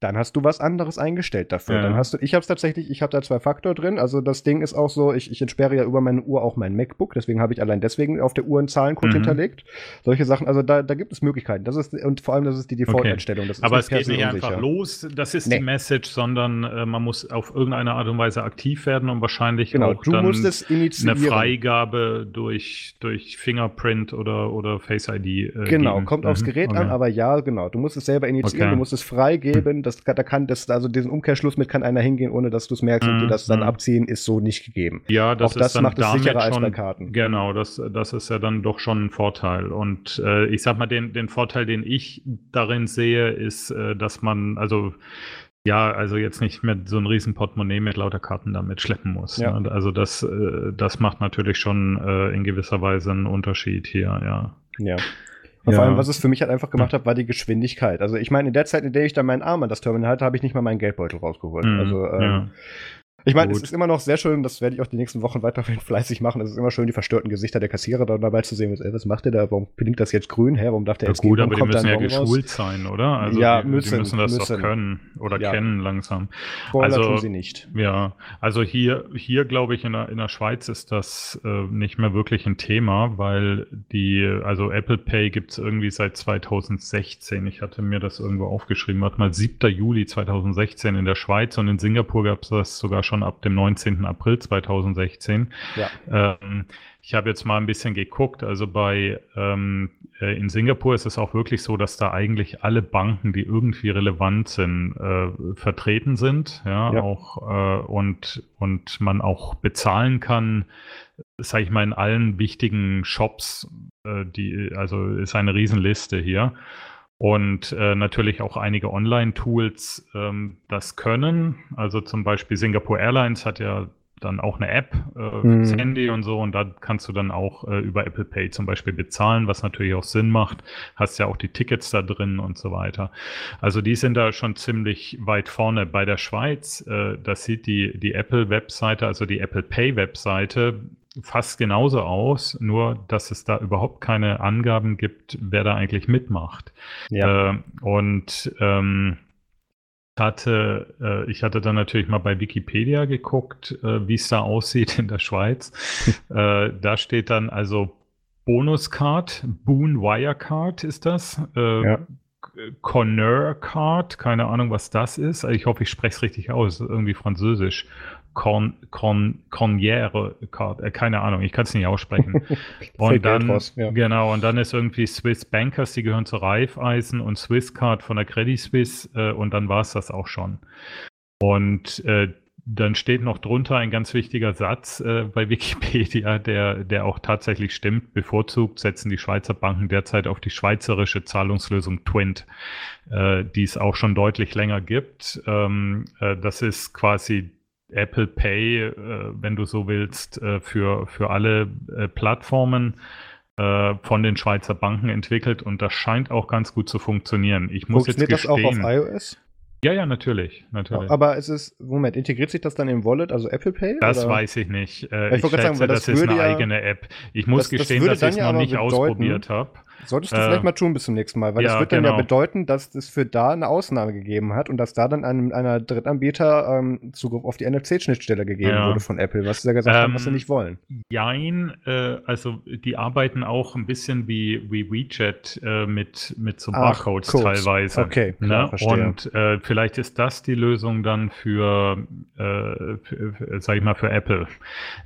dann hast du was anderes eingestellt dafür. Ja. Dann hast du, ich habe es tatsächlich, ich habe da zwei Faktor drin. Also das Ding ist auch so, ich, ich entsperre ja über meine Uhr auch mein MacBook, deswegen habe ich allein deswegen auf der Uhr einen Zahlencode mhm. hinterlegt. Solche Sachen, also da, da gibt es Möglichkeiten. Das ist und vor allem das ist die Default-Einstellung. Okay. Aber es geht nicht unsicher. einfach los, das ist nee. die Message, sondern äh, man muss auf irgendeine Art und Weise aktiv werden und wahrscheinlich genau, auch dann eine Freigabe durch, durch Fingerprint oder, oder Face ID. Äh, genau, geben. kommt mhm. aufs Gerät okay. an, aber ja, genau. Du musst es selber initiieren, okay. du musst es freigeben. Das, da kann das also diesen Umkehrschluss mit kann einer hingehen, ohne dass du es merkst mm, und dir das dann mm. abziehen, ist so nicht gegeben. Ja, das, Auch das macht es sicherer schon, als bei Karten. Genau, das, das ist ja dann doch schon ein Vorteil. Und äh, ich sag mal, den, den Vorteil, den ich darin sehe, ist, äh, dass man, also Ja, also jetzt nicht mehr so ein riesen Portemonnaie mit lauter Karten damit schleppen muss. Ja. Ne? Also das, äh, das macht natürlich schon äh, in gewisser Weise einen Unterschied hier, ja. Ja. Und ja. vor allem, was es für mich halt einfach gemacht hat, war die Geschwindigkeit. Also ich meine, in der Zeit, in der ich dann meinen Arm an das Terminal hatte, habe ich nicht mal meinen Geldbeutel rausgeholt. Mhm, also ähm, ja. Ich meine, es ist immer noch sehr schön, das werde ich auch die nächsten Wochen weiterhin <laughs> fleißig machen. Es ist immer schön, die verstörten Gesichter der Kassierer da dabei zu sehen. Was, macht der da? Warum blinkt das jetzt grün? Hä, warum darf der ja, jetzt gut, aber die müssen ja geschult raus? sein, oder? Also ja, die, müssen, die müssen das müssen. doch können oder ja. kennen langsam. Spoiler also, tun sie nicht. Ja, also hier, hier glaube ich, in der, in der Schweiz ist das äh, nicht mehr wirklich ein Thema, weil die, also Apple Pay gibt es irgendwie seit 2016. Ich hatte mir das irgendwo aufgeschrieben. Warte mal, 7. Juli 2016 in der Schweiz und in Singapur gab es das sogar schon ab dem 19. April 2016. Ja. Ähm, ich habe jetzt mal ein bisschen geguckt. Also bei ähm, äh, in Singapur ist es auch wirklich so, dass da eigentlich alle Banken, die irgendwie relevant sind, äh, vertreten sind. Ja, ja. auch äh, und und man auch bezahlen kann, sage ich mal, in allen wichtigen Shops. Äh, die also ist eine Riesenliste hier. Und äh, natürlich auch einige Online-Tools ähm, das können. Also zum Beispiel Singapore Airlines hat ja dann auch eine App äh, mhm. fürs Handy und so und da kannst du dann auch äh, über Apple Pay zum Beispiel bezahlen, was natürlich auch Sinn macht. Hast ja auch die Tickets da drin und so weiter. Also die sind da schon ziemlich weit vorne. Bei der Schweiz, äh, das sieht die, die Apple-Webseite, also die Apple Pay-Webseite, fast genauso aus, nur dass es da überhaupt keine Angaben gibt, wer da eigentlich mitmacht. Ja. Äh, und ähm, hatte, äh, ich hatte dann natürlich mal bei Wikipedia geguckt, äh, wie es da aussieht in der Schweiz. <laughs> äh, da steht dann also Bonuscard, Boon Wirecard ist das. Äh, ja. Conneur Card, keine Ahnung, was das ist. Ich hoffe, ich spreche es richtig aus, irgendwie französisch. Con, Con, Conniere Card, äh, keine Ahnung, ich kann es nicht aussprechen. <laughs> und dann, raus, ja. genau, und dann ist irgendwie Swiss Bankers, die gehören zur Raiffeisen und Swiss Card von der Credit Suisse äh, und dann war es das auch schon. Und äh, dann steht noch drunter ein ganz wichtiger Satz äh, bei Wikipedia, der, der auch tatsächlich stimmt. Bevorzugt setzen die Schweizer Banken derzeit auf die schweizerische Zahlungslösung Twint, äh, die es auch schon deutlich länger gibt. Ähm, äh, das ist quasi Apple Pay, äh, wenn du so willst, äh, für, für alle äh, Plattformen von den Schweizer Banken entwickelt und das scheint auch ganz gut zu funktionieren. Ich muss Funktioniert jetzt gestehen, das auch auf iOS? Ja, ja, natürlich, natürlich. Aber es ist, Moment, integriert sich das dann im Wallet, also Apple Pay? Das oder? weiß ich nicht. Ich, ich schätze, sagen, das, das ist eine ja, eigene App. Ich muss das, gestehen, das dass ich es noch nicht bedeuten, ausprobiert habe. Solltest du äh, vielleicht mal tun bis zum nächsten Mal, weil ja, das wird dann genau. ja bedeuten, dass es für da eine Ausnahme gegeben hat und dass da dann einem, einer Drittanbieter ähm, Zugriff auf die NFC-Schnittstelle gegeben ja. wurde von Apple, was sie ja gesagt ähm, haben, was sie ähm, nicht wollen. Jein, äh, also die arbeiten auch ein bisschen wie, wie WeChat äh, mit, mit so Barcodes Ach, teilweise. Okay, klar, ne? Und äh, vielleicht ist das die Lösung dann für, äh, für sag ich mal, für Apple.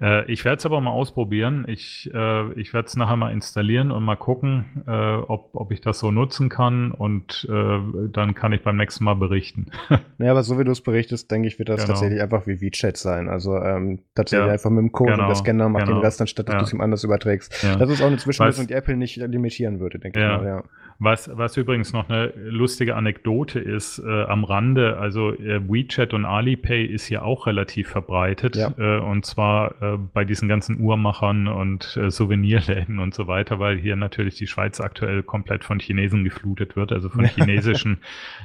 Äh, ich werde es aber mal ausprobieren. Ich, ich werde es nachher mal installieren und mal gucken, äh, ob, ob ich das so nutzen kann und äh, dann kann ich beim nächsten Mal berichten. <laughs> ja, aber so wie du es berichtest, denke ich, wird das genau. tatsächlich einfach wie WeChat sein. Also ähm, tatsächlich ja. einfach mit dem Code genau. und der Scanner macht genau. den Rest, anstatt dass ja. du es ihm anders überträgst. Ja. Das ist auch eine Zwischenlösung, die Apple nicht limitieren würde, denke ich mal. Ja. Was, was übrigens noch eine lustige Anekdote ist äh, am Rande, also äh, WeChat und Alipay ist hier auch relativ verbreitet ja. äh, und zwar äh, bei diesen ganzen Uhrmachern und äh, Souvenirläden und so weiter, weil hier natürlich die Schweiz aktuell komplett von Chinesen geflutet wird, also von <laughs> chinesischen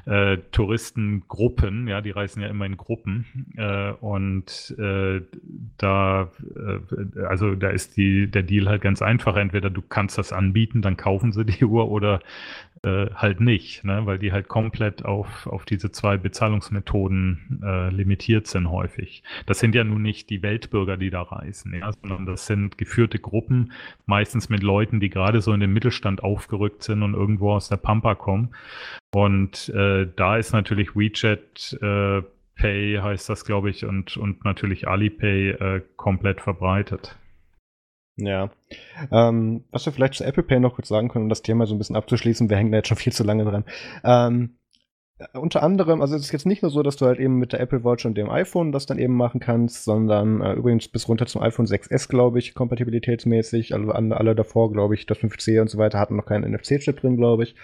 äh, Touristengruppen, ja, die reisen ja immer in Gruppen und da, also da ist die, der Deal halt ganz einfach, entweder du kannst das anbieten, dann kaufen sie die Uhr oder äh, halt nicht, ne? weil die halt komplett auf, auf diese zwei Bezahlungsmethoden äh, limitiert sind häufig. Das sind ja nun nicht die Weltbürger, die da reisen, ja? sondern das sind geführte Gruppen, meistens mit Leuten, die gerade so in den Mittelstand aufgerückt sind und irgendwo aus der Pampa kommen. Und äh, da ist natürlich WeChat äh, Pay heißt das, glaube ich, und, und natürlich Alipay äh, komplett verbreitet. Ja. Ähm, was wir vielleicht zu Apple Pay noch kurz sagen können, um das Thema so ein bisschen abzuschließen, wir hängen da jetzt schon viel zu lange dran. Ähm, Äh, unter anderem, also es ist jetzt nicht nur so, dass du halt eben mit der Apple Watch und dem iPhone das dann eben machen kannst, sondern äh, übrigens bis runter zum iPhone 6S, glaube ich, kompatibilitätsmäßig. Also alle davor, glaube ich, das 5C und so weiter hatten noch keinen NFC-Chip drin, glaube ich.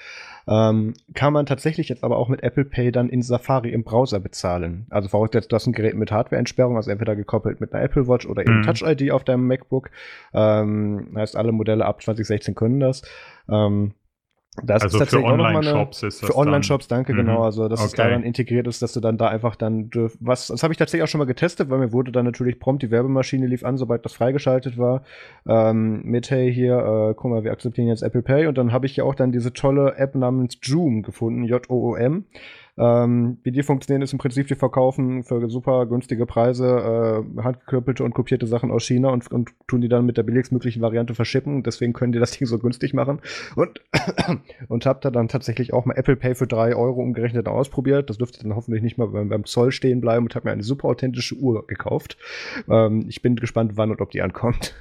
Ähm, kann man tatsächlich jetzt aber auch mit Apple Pay dann in Safari im Browser bezahlen. Also vorausgesetzt, du hast ein Gerät mit Hardware-Entsperrung, also entweder gekoppelt mit einer Apple Watch oder eben mhm. Touch-ID auf deinem MacBook. Ähm, heißt, alle Modelle ab 2016 können das. Ähm, das also für Online-Shops ist das Für Online-Shops, danke, mhm. genau. Also, dass okay. es da dann integriert ist, dass du dann da einfach dann, was, das habe ich tatsächlich auch schon mal getestet, weil mir wurde dann natürlich prompt die Werbemaschine lief an, sobald das freigeschaltet war. Ähm, mit, hey, hier, äh, guck mal, wir akzeptieren jetzt Apple Pay und dann habe ich ja auch dann diese tolle App namens Joom gefunden, J-O-O-M. Ähm, wie die funktionieren, ist im Prinzip, die verkaufen für super günstige Preise äh, handgeklöppelte und kopierte Sachen aus China und, und tun die dann mit der billigstmöglichen Variante verschippen. Deswegen können die das <laughs> Ding so günstig machen. Und, <coughs> und hab da dann tatsächlich auch mal Apple Pay für drei Euro umgerechnet ausprobiert. Das dürfte dann hoffentlich nicht mal beim, beim Zoll stehen bleiben und habe mir eine super authentische Uhr gekauft. Ähm, ich bin gespannt, wann und ob die ankommt.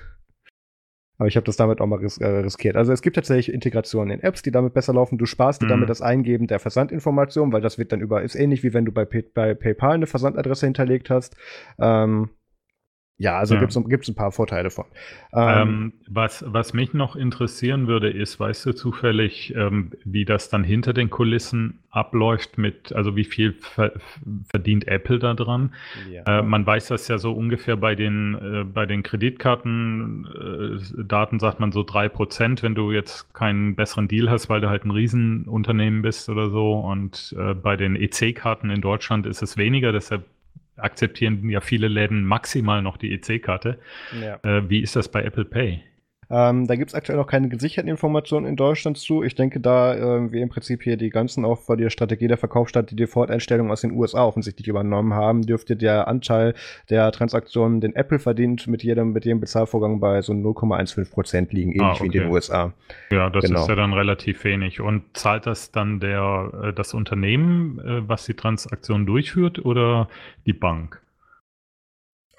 Aber ich habe das damit auch mal ris äh, riskiert. Also es gibt tatsächlich Integrationen in Apps, die damit besser laufen. Du sparst dir mhm. damit das Eingeben der Versandinformation, weil das wird dann über, ist ähnlich wie wenn du bei, Pay bei PayPal eine Versandadresse hinterlegt hast. Ähm, ja, also ja. gibt es ein paar Vorteile von. Ähm, ähm, was, was mich noch interessieren würde, ist, weißt du zufällig, ähm, wie das dann hinter den Kulissen abläuft mit, also wie viel ver verdient Apple da dran? Ja. Äh, man weiß das ja so ungefähr bei den, äh, bei den Kreditkartendaten, äh, sagt man so drei Prozent, wenn du jetzt keinen besseren Deal hast, weil du halt ein Riesenunternehmen bist oder so. Und äh, bei den EC-Karten in Deutschland ist es weniger, deshalb akzeptieren ja viele Läden maximal noch die EC-Karte. Ja. Äh, wie ist das bei Apple Pay? Ähm, da gibt es aktuell noch keine gesicherten Informationen in Deutschland zu. Ich denke, da äh, wir im Prinzip hier die ganzen auch vor der Strategie der Verkaufsstadt die Default-Einstellungen aus den USA offensichtlich übernommen haben, dürfte der Anteil der Transaktionen, den Apple verdient, mit jedem, mit jedem Bezahlvorgang bei so 0,15 Prozent liegen, ähnlich ah, okay. wie in den USA. Ja, das genau. ist ja dann relativ wenig. Und zahlt das dann der, äh, das Unternehmen, äh, was die Transaktion durchführt, oder die Bank?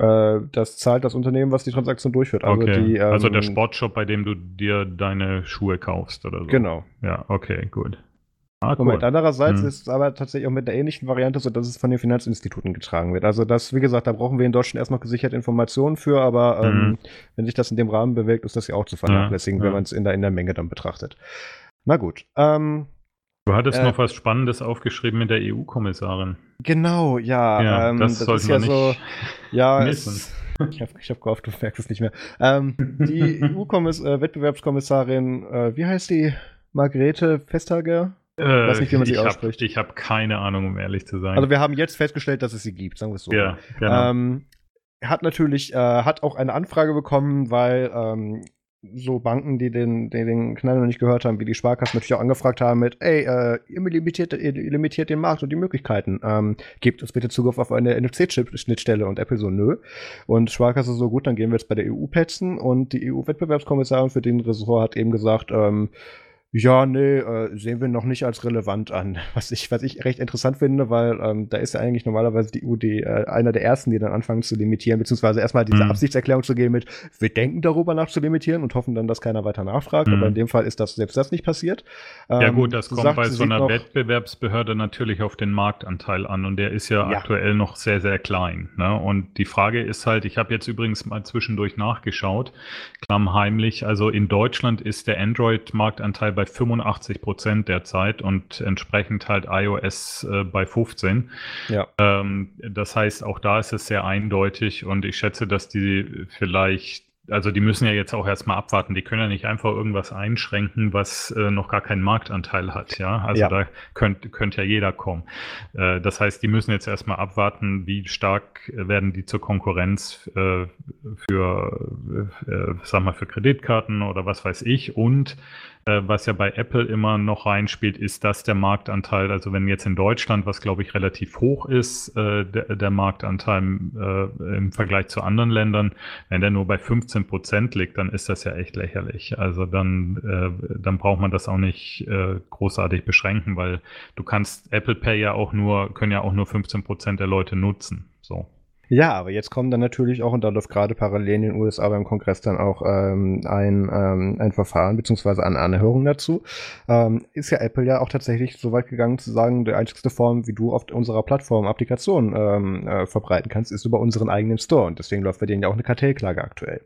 Äh, das zahlt das Unternehmen, was die Transaktion durchführt. Also, okay. die, ähm, also der Sportshop, bei dem du dir deine Schuhe kaufst oder so. Genau. Ja, okay, gut. Ah, cool. Moment, andererseits hm. ist es aber tatsächlich auch mit der ähnlichen Variante so, dass es von den Finanzinstituten getragen wird. Also das, wie gesagt, da brauchen wir in Deutschland erst noch gesicherte Informationen für, aber ähm, hm. wenn sich das in dem Rahmen bewegt, ist das ja auch zu vernachlässigen, ja, ja. wenn man es in der, in der Menge dann betrachtet. Na gut. Ähm, Du hattest äh, noch was Spannendes aufgeschrieben mit der EU-Kommissarin. Genau, ja. ja ähm, das, das ist ja so. <laughs> Ja, es, ich habe ich hab gehofft, du merkst es nicht mehr. Ähm, die <laughs> EU-Wettbewerbskommissarin, äh, wie heißt die? Margrethe Vestager? Äh, weiß nicht, wie man sie ausspricht. Hab, ich habe keine Ahnung, um ehrlich zu sein. Also wir haben jetzt festgestellt, dass es sie gibt, sagen wir es so. Ja, genau. Ähm, hat natürlich, äh, hat auch eine Anfrage bekommen, weil ähm, so Banken, die den, die den Knall noch nicht gehört haben, wie die Sparkassen natürlich auch angefragt haben mit, ey, äh, ihr, limitiert, ihr limitiert den Markt und die Möglichkeiten. Ähm, gebt uns bitte Zugriff auf eine NFC-Chip-Schnittstelle und Apple so, nö. Und Sparkasse so, gut, dann gehen wir jetzt bei der EU petzen und die EU-Wettbewerbskommissarin für den Ressort hat eben gesagt, ähm, ja, nee, äh, sehen wir noch nicht als relevant an. <laughs> Was ich, was ich recht interessant finde, weil ähm, da ist ja eigentlich normalerweise die EU die, äh, einer der ersten, die dann anfangen zu limitieren, beziehungsweise erstmal diese mhm. Absichtserklärung zu gehen mit, wir denken darüber nach zu limitieren und hoffen dann, dass keiner weiter nachfragt. Mhm. Aber in dem Fall ist das selbst das nicht passiert. Ähm, ja gut, das kommt sagt, bei so einer Wettbewerbsbehörde natürlich auf den Marktanteil an und der ist ja, ja. aktuell noch sehr, sehr klein. Ne? Und die Frage ist halt, ich habe jetzt übrigens mal zwischendurch nachgeschaut, klammheimlich, also in Deutschland ist der Android-Marktanteil bei bei 85 Prozent derzeit und entsprechend halt iOS äh, bei 15. Ja. Ähm, das heißt, auch da ist es sehr eindeutig und ich schätze, dass die vielleicht also die müssen ja jetzt auch erstmal abwarten. Die können ja nicht einfach irgendwas einschränken, was äh, noch gar keinen Marktanteil hat. Ja, also ja. da könnte könnt ja jeder kommen. Äh, das heißt, die müssen jetzt erstmal abwarten, wie stark werden die zur Konkurrenz äh, für, äh, sag mal, für Kreditkarten oder was weiß ich und äh, was ja bei Apple immer noch reinspielt, ist, dass der Marktanteil, also wenn jetzt in Deutschland, was glaube ich relativ hoch ist, äh, der, der, Marktanteil äh, im Vergleich zu anderen Ländern, wenn der nur bei 15 Prozent liegt, dann ist das ja echt lächerlich. Also dann, äh, dann braucht man das auch nicht äh, großartig beschränken, weil du kannst Apple Pay ja auch nur, können ja auch nur 15 Prozent der Leute nutzen. So. Ja, aber jetzt kommen dann natürlich auch, und da läuft gerade parallel in den USA beim Kongress dann auch ähm, ein, ähm, ein Verfahren beziehungsweise eine Anhörung dazu, ähm, ist ja Apple ja auch tatsächlich so weit gegangen zu sagen, die einzigste Form, wie du auf unserer Plattform Applikationen ähm, äh, verbreiten kannst, ist über unseren eigenen Store. Und deswegen läuft bei denen ja auch eine Kartellklage aktuell.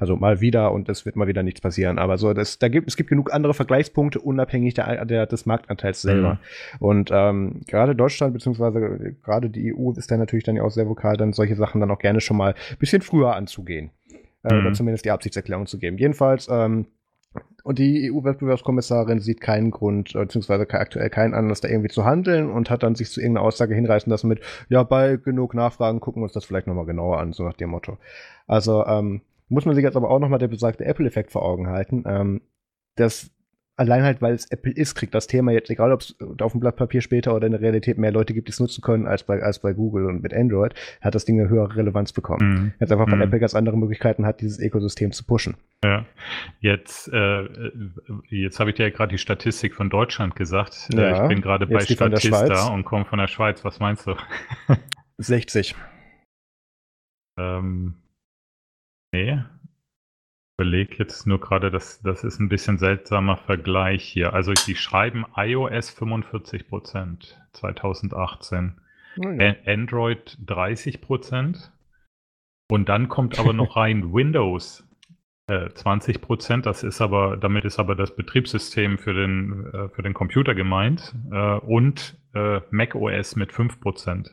Also mal wieder und es wird mal wieder nichts passieren. Aber so, das, da gibt, es gibt genug andere Vergleichspunkte, unabhängig der, der, des Marktanteils selber. Mhm. Und ähm, gerade Deutschland, beziehungsweise gerade die EU ist da natürlich dann ja auch sehr vokal, dann solche Sachen dann auch gerne schon mal ein bisschen früher anzugehen. Äh, mhm. Oder zumindest die Absichtserklärung zu geben. Jedenfalls, ähm, und die EU-Wettbewerbskommissarin sieht keinen Grund, äh, beziehungsweise aktuell keinen Anlass, da irgendwie zu handeln und hat dann sich zu irgendeiner Aussage hinreißen lassen mit, ja, bei genug Nachfragen gucken wir uns das vielleicht nochmal genauer an, so nach dem Motto. Also, ähm, muss man sich jetzt aber auch nochmal der besagte Apple-Effekt vor Augen halten. Ähm, das allein halt, weil es Apple ist, kriegt das Thema jetzt, egal ob es auf dem Blatt Papier später oder in der Realität mehr Leute gibt, die es nutzen können als bei, als bei Google und mit Android, hat das Ding eine höhere Relevanz bekommen. Mhm. Jetzt einfach, weil mhm. Apple ganz andere Möglichkeiten hat, dieses Ökosystem zu pushen. Ja, jetzt, äh, jetzt habe ich dir ja gerade die Statistik von Deutschland gesagt. Äh, ja, ich bin gerade bei Statista und komme von der Schweiz. Was meinst du? <laughs> <laughs> 60. Ähm, Nee. Überlege jetzt nur gerade, das, das ist ein bisschen seltsamer Vergleich hier. Also die schreiben iOS 45% 2018, ja. Android 30% und dann kommt aber noch rein <laughs> Windows äh, 20%. Das ist aber, damit ist aber das Betriebssystem für den, äh, für den Computer gemeint äh, und äh, macOS mit 5%.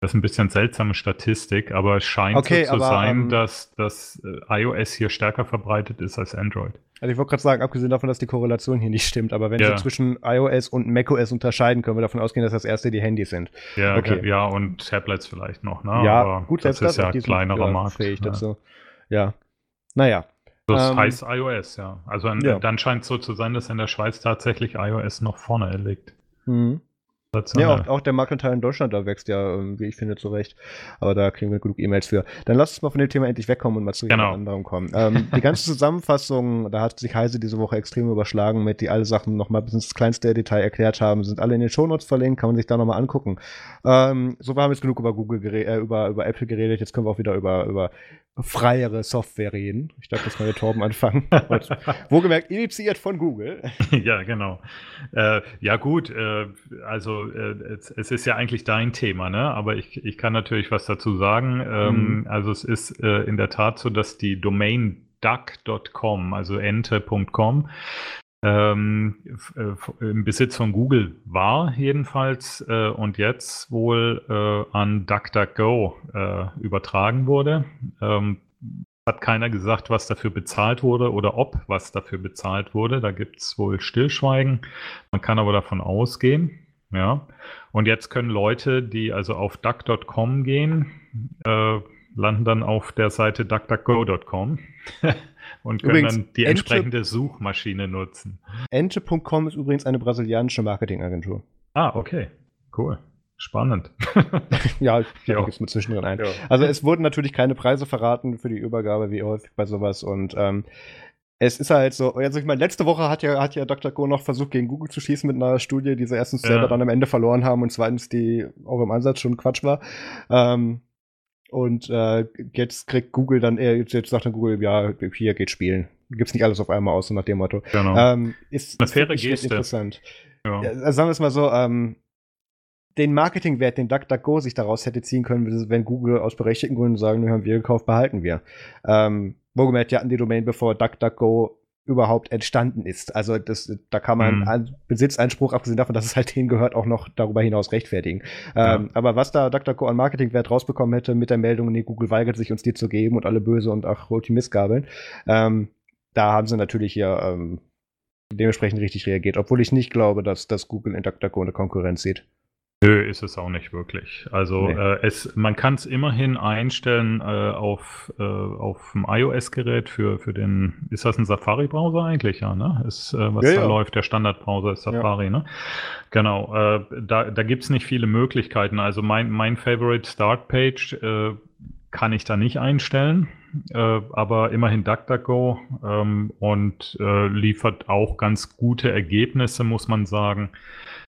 Das ist ein bisschen seltsame Statistik, aber es scheint okay, so zu aber, sein, ähm, dass, dass äh, iOS hier stärker verbreitet ist als Android. Also ich wollte gerade sagen, abgesehen davon, dass die Korrelation hier nicht stimmt, aber wenn ja. wir zwischen iOS und macOS unterscheiden, können wir davon ausgehen, dass das erste die Handys sind. Ja, okay. ja und Tablets vielleicht noch, ne? Ja, aber gut, das ist ja ein kleinerer Markt. Fähig ja. dazu. Ja. Naja. Das ähm, heißt iOS, ja. Also an, ja. dann scheint es so zu sein, dass in der Schweiz tatsächlich iOS noch vorne liegt. Mhm. Ja, auch, auch, der Marktanteil in Deutschland, da wächst ja, wie ich finde, zurecht. Aber da kriegen wir genug E-Mails für. Dann lass uns mal von dem Thema endlich wegkommen und mal zu genau. anderem kommen. Ähm, die ganze <laughs> Zusammenfassung, da hat sich Heise diese Woche extrem überschlagen mit, die alle Sachen nochmal bis ins kleinste Detail erklärt haben, sind alle in den Shownotes verlinkt, kann man sich da nochmal angucken. Ähm, so, wir haben jetzt genug über Google äh, über, über Apple geredet, jetzt können wir auch wieder über, über freiere Software reden. Ich dachte, das mal der Torben anfangen. <laughs> Wo gemerkt, initiiert von Google. <laughs> ja, genau. Äh, ja, gut, äh, also äh, es, es, ist ja eigentlich dein Thema, ne? Aber ich, ich kann natürlich was dazu sagen. Ähm, mhm. Also es ist äh, in der Tat so, dass die Domain duck.com, also ente.com, ähm, äh, im Besitz von Google war jedenfalls äh, und jetzt wohl äh, an DuckDuckGo äh, übertragen wurde. Ähm, hat keiner gesagt, was dafür bezahlt wurde oder ob was dafür bezahlt wurde. Da gibt es wohl Stillschweigen. Man kann aber davon ausgehen. Ja. Und jetzt können Leute, die also auf duck.com gehen, äh, landen dann auf der Seite duckduckgo.com. <laughs> und können übrigens, dann die entsprechende Suchmaschine nutzen. Ente.com ist übrigens eine brasilianische Marketingagentur. Ah, okay. Cool. Spannend. <laughs> ja, ich ja. es mit zwischendrin ein. Ja. Also es wurden natürlich keine Preise verraten für die Übergabe, wie häufig bei sowas. Und ähm, es ist halt so, also ich meine, letzte Woche hat ja, hat ja Dr. Go noch versucht, gegen Google zu schießen mit einer Studie, die sie erstens ja. selber dann am Ende verloren haben und zweitens, die auch im Ansatz schon Quatsch war. Ähm, und äh, jetzt kriegt Google dann, äh, jetzt sagt dann Google, ja, hier geht spielen. Gibt's nicht alles auf einmal aus, so nach dem Motto. Genau. Ähm, ist Eine faire Geste. interessant. Ja. ja. sagen wir es mal so, ähm, den Marketingwert, den DuckDuckGo sich daraus hätte ziehen können, wenn Google aus berechtigten Gründen sagen, wir haben wir gekauft, behalten wir. Ähm, wohlgemerkt, die hatten die Domain, bevor DuckDuckGo überhaupt entstanden ist. Also das, da kann man mhm. Besitzeinspruch, abgesehen davon, dass es halt <laughs> denen gehört, auch noch darüber hinaus rechtfertigen. Ja. Ähm, aber was da DuckDuckGo an Marketingwert rausbekommen hätte mit der Meldung, nee, Google weigert sich uns die zu geben und alle böse und ach, die Missgabeln, ähm, da haben sie natürlich hier ähm, dementsprechend richtig reagiert, obwohl ich nicht glaube, dass, dass Google in DuckDuckGo eine Konkurrenz sieht. Nö, ist es auch nicht wirklich. Also nee. äh, es, man kann es immerhin einstellen äh, auf, äh, auf dem iOS-Gerät für, für den, ist das ein Safari-Browser eigentlich, ja, ne? Ist, äh, was ja, da ja. läuft, der Standard-Browser ist Safari, ja. ne? Genau, äh, da, da gibt es nicht viele Möglichkeiten. Also mein, mein Favorite Start-Page äh, kann ich da nicht einstellen, äh, aber immerhin DuckDuckGo ähm, und äh, liefert auch ganz gute Ergebnisse, muss man sagen.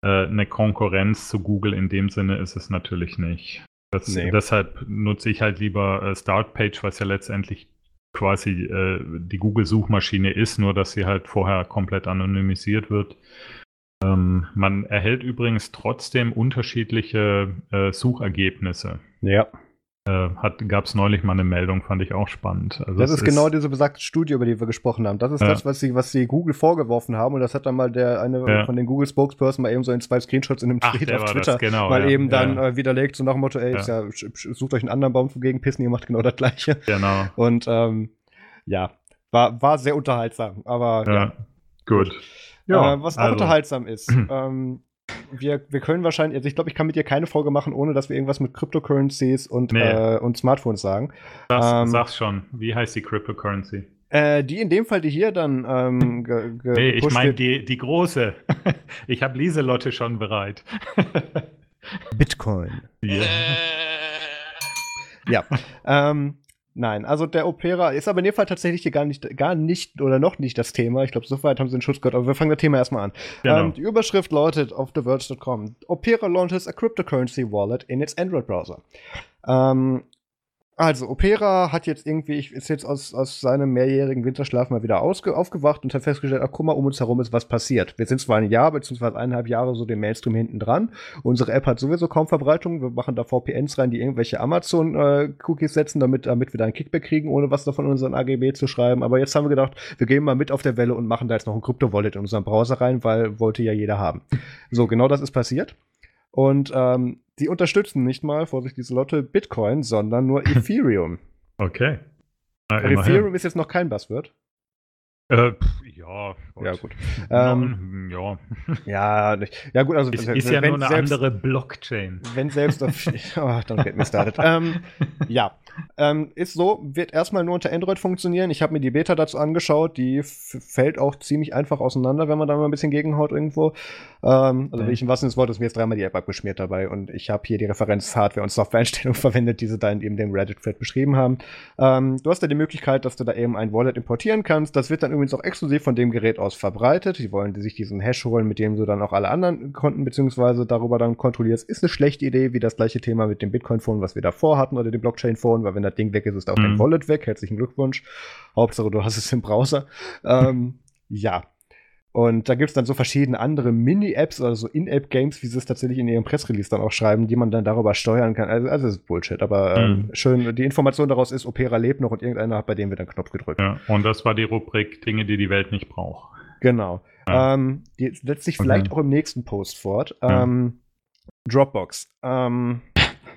Äh, eine Konkurrenz zu Google in dem Sinne ist es natürlich nicht. Das, nee. Deshalb nutze ich halt lieber äh, Startpage, was ja letztendlich quasi äh, die Google-Suchmaschine ist, nur dass sie halt vorher komplett anonymisiert wird. Ähm, man erhält übrigens trotzdem unterschiedliche äh, Suchergebnisse. Ja. Äh, Gab es neulich mal eine Meldung, fand ich auch spannend. Also das ist, ist genau diese besagte Studie, über die wir gesprochen haben. Das ist ja. das, was sie, was sie Google vorgeworfen haben. Und das hat dann mal der eine ja. von den Google Spokesperson mal eben so in zwei Screenshots in einem Tweet auf Twitter genau, mal ja. eben dann äh, widerlegt, so nach dem Motto, ey, sucht euch einen anderen Baum gegen pissen, ihr macht genau das gleiche. Genau. Und ähm, ja, war, war sehr unterhaltsam. Aber ja. Gut. Ja, äh, was auch also. unterhaltsam ist. <clears throat> ähm, wir, wir können wahrscheinlich, also ich glaube, ich kann mit dir keine Folge machen, ohne dass wir irgendwas mit Cryptocurrencies und, nee. äh, und Smartphones sagen. Das, ähm, sag's schon. Wie heißt die Cryptocurrency? Äh, die in dem Fall, die hier dann. Ähm, nee, ich meine die, die große. <laughs> ich habe Lieselotte schon bereit. Bitcoin. Yeah. ja. Ähm, Nein, also der Opera ist aber in dem Fall tatsächlich hier gar nicht, gar nicht oder noch nicht das Thema. Ich glaube, soweit haben sie den Schutz gehört, aber wir fangen das Thema erstmal an. Genau. Ähm, die Überschrift lautet auf TheVerge.com: Opera launches a cryptocurrency wallet in its Android-Browser. Ähm, also, Opera hat jetzt irgendwie, ist jetzt aus, aus seinem mehrjährigen Winterschlaf mal wieder ausge, aufgewacht und hat festgestellt, ach guck mal, um uns herum ist was passiert. Wir sind zwar ein Jahr bzw. eineinhalb Jahre so dem Mainstream hinten dran. Unsere App hat sowieso kaum Verbreitung. Wir machen da VPNs rein, die irgendwelche Amazon-Cookies äh, setzen, damit, damit wir da ein Kickback kriegen, ohne was davon in unseren AGB zu schreiben. Aber jetzt haben wir gedacht, wir gehen mal mit auf der Welle und machen da jetzt noch ein Krypto-Wallet in unseren Browser rein, weil wollte ja jeder haben. So, genau das ist passiert. Und ähm, die unterstützen nicht mal, Vorsicht, diese Lotte, Bitcoin, sondern nur <laughs> Ethereum. Okay. Na, Ethereum ist jetzt noch kein Buzzword. Äh, ja, gut. ja, gut. <laughs> Ähm, ja. ja, ja, gut, also ist, ist ja nur eine selbst, andere Blockchain. Wenn selbst auf, <laughs> <laughs> oh, don't get me started. ähm, ja, ähm, ist so, wird erstmal nur unter Android funktionieren. Ich habe mir die Beta dazu angeschaut, die fällt auch ziemlich einfach auseinander, wenn man da mal ein bisschen gegenhaut irgendwo. Ähm, also, okay. ich im wahrsten Sinne des Wortes, mir ist dreimal die App abgeschmiert dabei und ich habe hier die Referenz Hardware- und Softwareeinstellungen verwendet, die sie da in eben dem Reddit-Thread beschrieben haben. Ähm, du hast da die Möglichkeit, dass du da eben ein Wallet importieren kannst. Das wird dann übrigens auch exklusiv von dem Gerät aus verbreitet. Die wollen sich diesen Hash holen, mit dem du dann auch alle anderen Konten beziehungsweise darüber dann kontrollierst. Ist eine schlechte Idee, wie das gleiche Thema mit dem Bitcoin-Phone, was wir davor hatten, oder dem Blockchain-Phone, weil wenn das Ding weg ist, ist auch mhm. dein Wallet weg. Herzlichen Glückwunsch. Hauptsache, du hast es im Browser. ähm, ja, und da gibt es dann so verschiedene andere Mini-Apps oder so In-App-Games, wie sie es tatsächlich in ihrem Pressrelease dann auch schreiben, die man dann darüber steuern kann. Also, also das ist Bullshit, aber ähm, mhm. schön, die Information daraus ist, Opera lebt noch und irgendeiner hat bei dem wird ein Knopf gedrückt. Ja, und das war die Rubrik Dinge, die die Welt nicht braucht. Genau. Ja. Ähm, die setzt sich vielleicht auch im nächsten Post fort. Ja. Ähm, Dropbox. Ähm,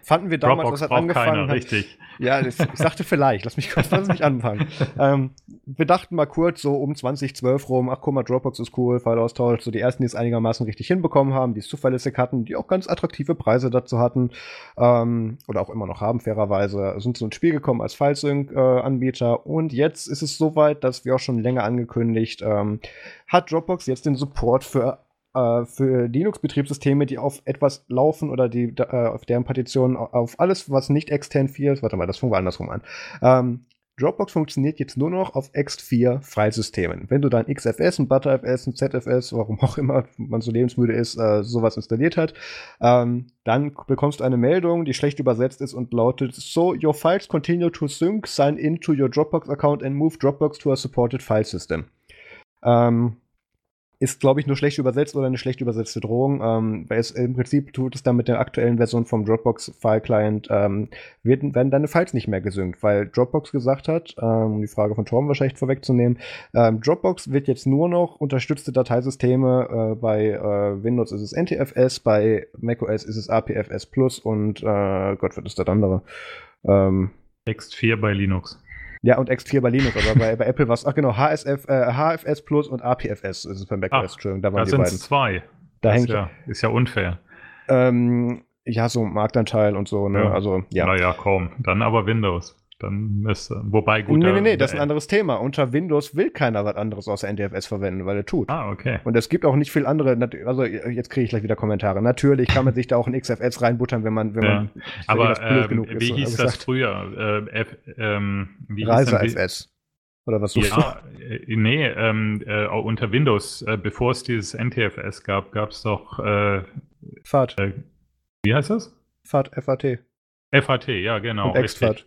fanden wir damals, Dropbox was hat angefangen keiner, hat. Richtig. Ja, ich sagte vielleicht, lass mich kurz, lass mich anfangen. <laughs> ähm, wir dachten mal kurz so um 2012 rum, ach guck mal, Dropbox ist cool, File-Austausch, so die ersten, die es einigermaßen richtig hinbekommen haben, die es zuverlässig hatten, die auch ganz attraktive Preise dazu hatten, ähm, oder auch immer noch haben, fairerweise, sind so ins Spiel gekommen als File-Sync-Anbieter äh, und jetzt ist es soweit, dass wir auch schon länger angekündigt, ähm, hat Dropbox jetzt den Support für äh, für Linux-Betriebssysteme, die auf etwas laufen oder die äh, auf deren Partitionen auf alles, was nicht extern 4 ist, warte mal, das fangen wir andersrum an. Ähm, Dropbox funktioniert jetzt nur noch auf X4 Freisystemen. Wenn du dein XFS, ein ButterFS, ein ZFS, warum auch immer man so lebensmüde ist, äh, sowas installiert hat, ähm, dann bekommst du eine Meldung, die schlecht übersetzt ist und lautet: So, your files continue to sync, sign into your Dropbox account and move Dropbox to a supported file system. Ähm, ist, glaube ich, nur schlecht übersetzt oder eine schlecht übersetzte Drohung. Ähm, weil es im Prinzip tut es dann mit der aktuellen Version vom Dropbox File Client, ähm, werden, werden deine Files nicht mehr gesynkt, weil Dropbox gesagt hat, ähm, um die Frage von Torben wahrscheinlich vorwegzunehmen, ähm, Dropbox wird jetzt nur noch unterstützte Dateisysteme, äh, bei äh, Windows ist es NTFS, bei macOS ist es APFS Plus und äh, Gott, wird es das andere? Ähm, Text 4 bei Linux. Ja, und X4 bei Linux, aber bei, bei Apple war es, ach genau, HSF, äh, HFS Plus und APFS ist es bei macOS, Entschuldigung, da waren die beiden. zwei. Da hängt ja, ist ja unfair. Ähm, ja, so Marktanteil und so, ne? Ja. Also, ja. Naja, kaum. Dann aber Windows. Dann müsste, wobei gut. Nee, nee, nee, das ist ein anderes Thema. Unter Windows will keiner was anderes außer NTFS verwenden, weil er tut. Ah, okay. Und es gibt auch nicht viel andere, also jetzt kriege ich gleich wieder Kommentare. Natürlich kann man sich da auch ein XFS reinbuttern, wenn man, wenn ja. man Aber ähm, genug wie ist, hieß das früher? Äh, F, ähm, wie Reise FS. Oder was suchst ja, du? Äh, nee, ähm, äh, unter Windows, äh, bevor es dieses NTFS gab, gab es doch äh, Fahrt. Äh, wie heißt das? Fahrt FAT. FAT, ja, genau. Und Exfat.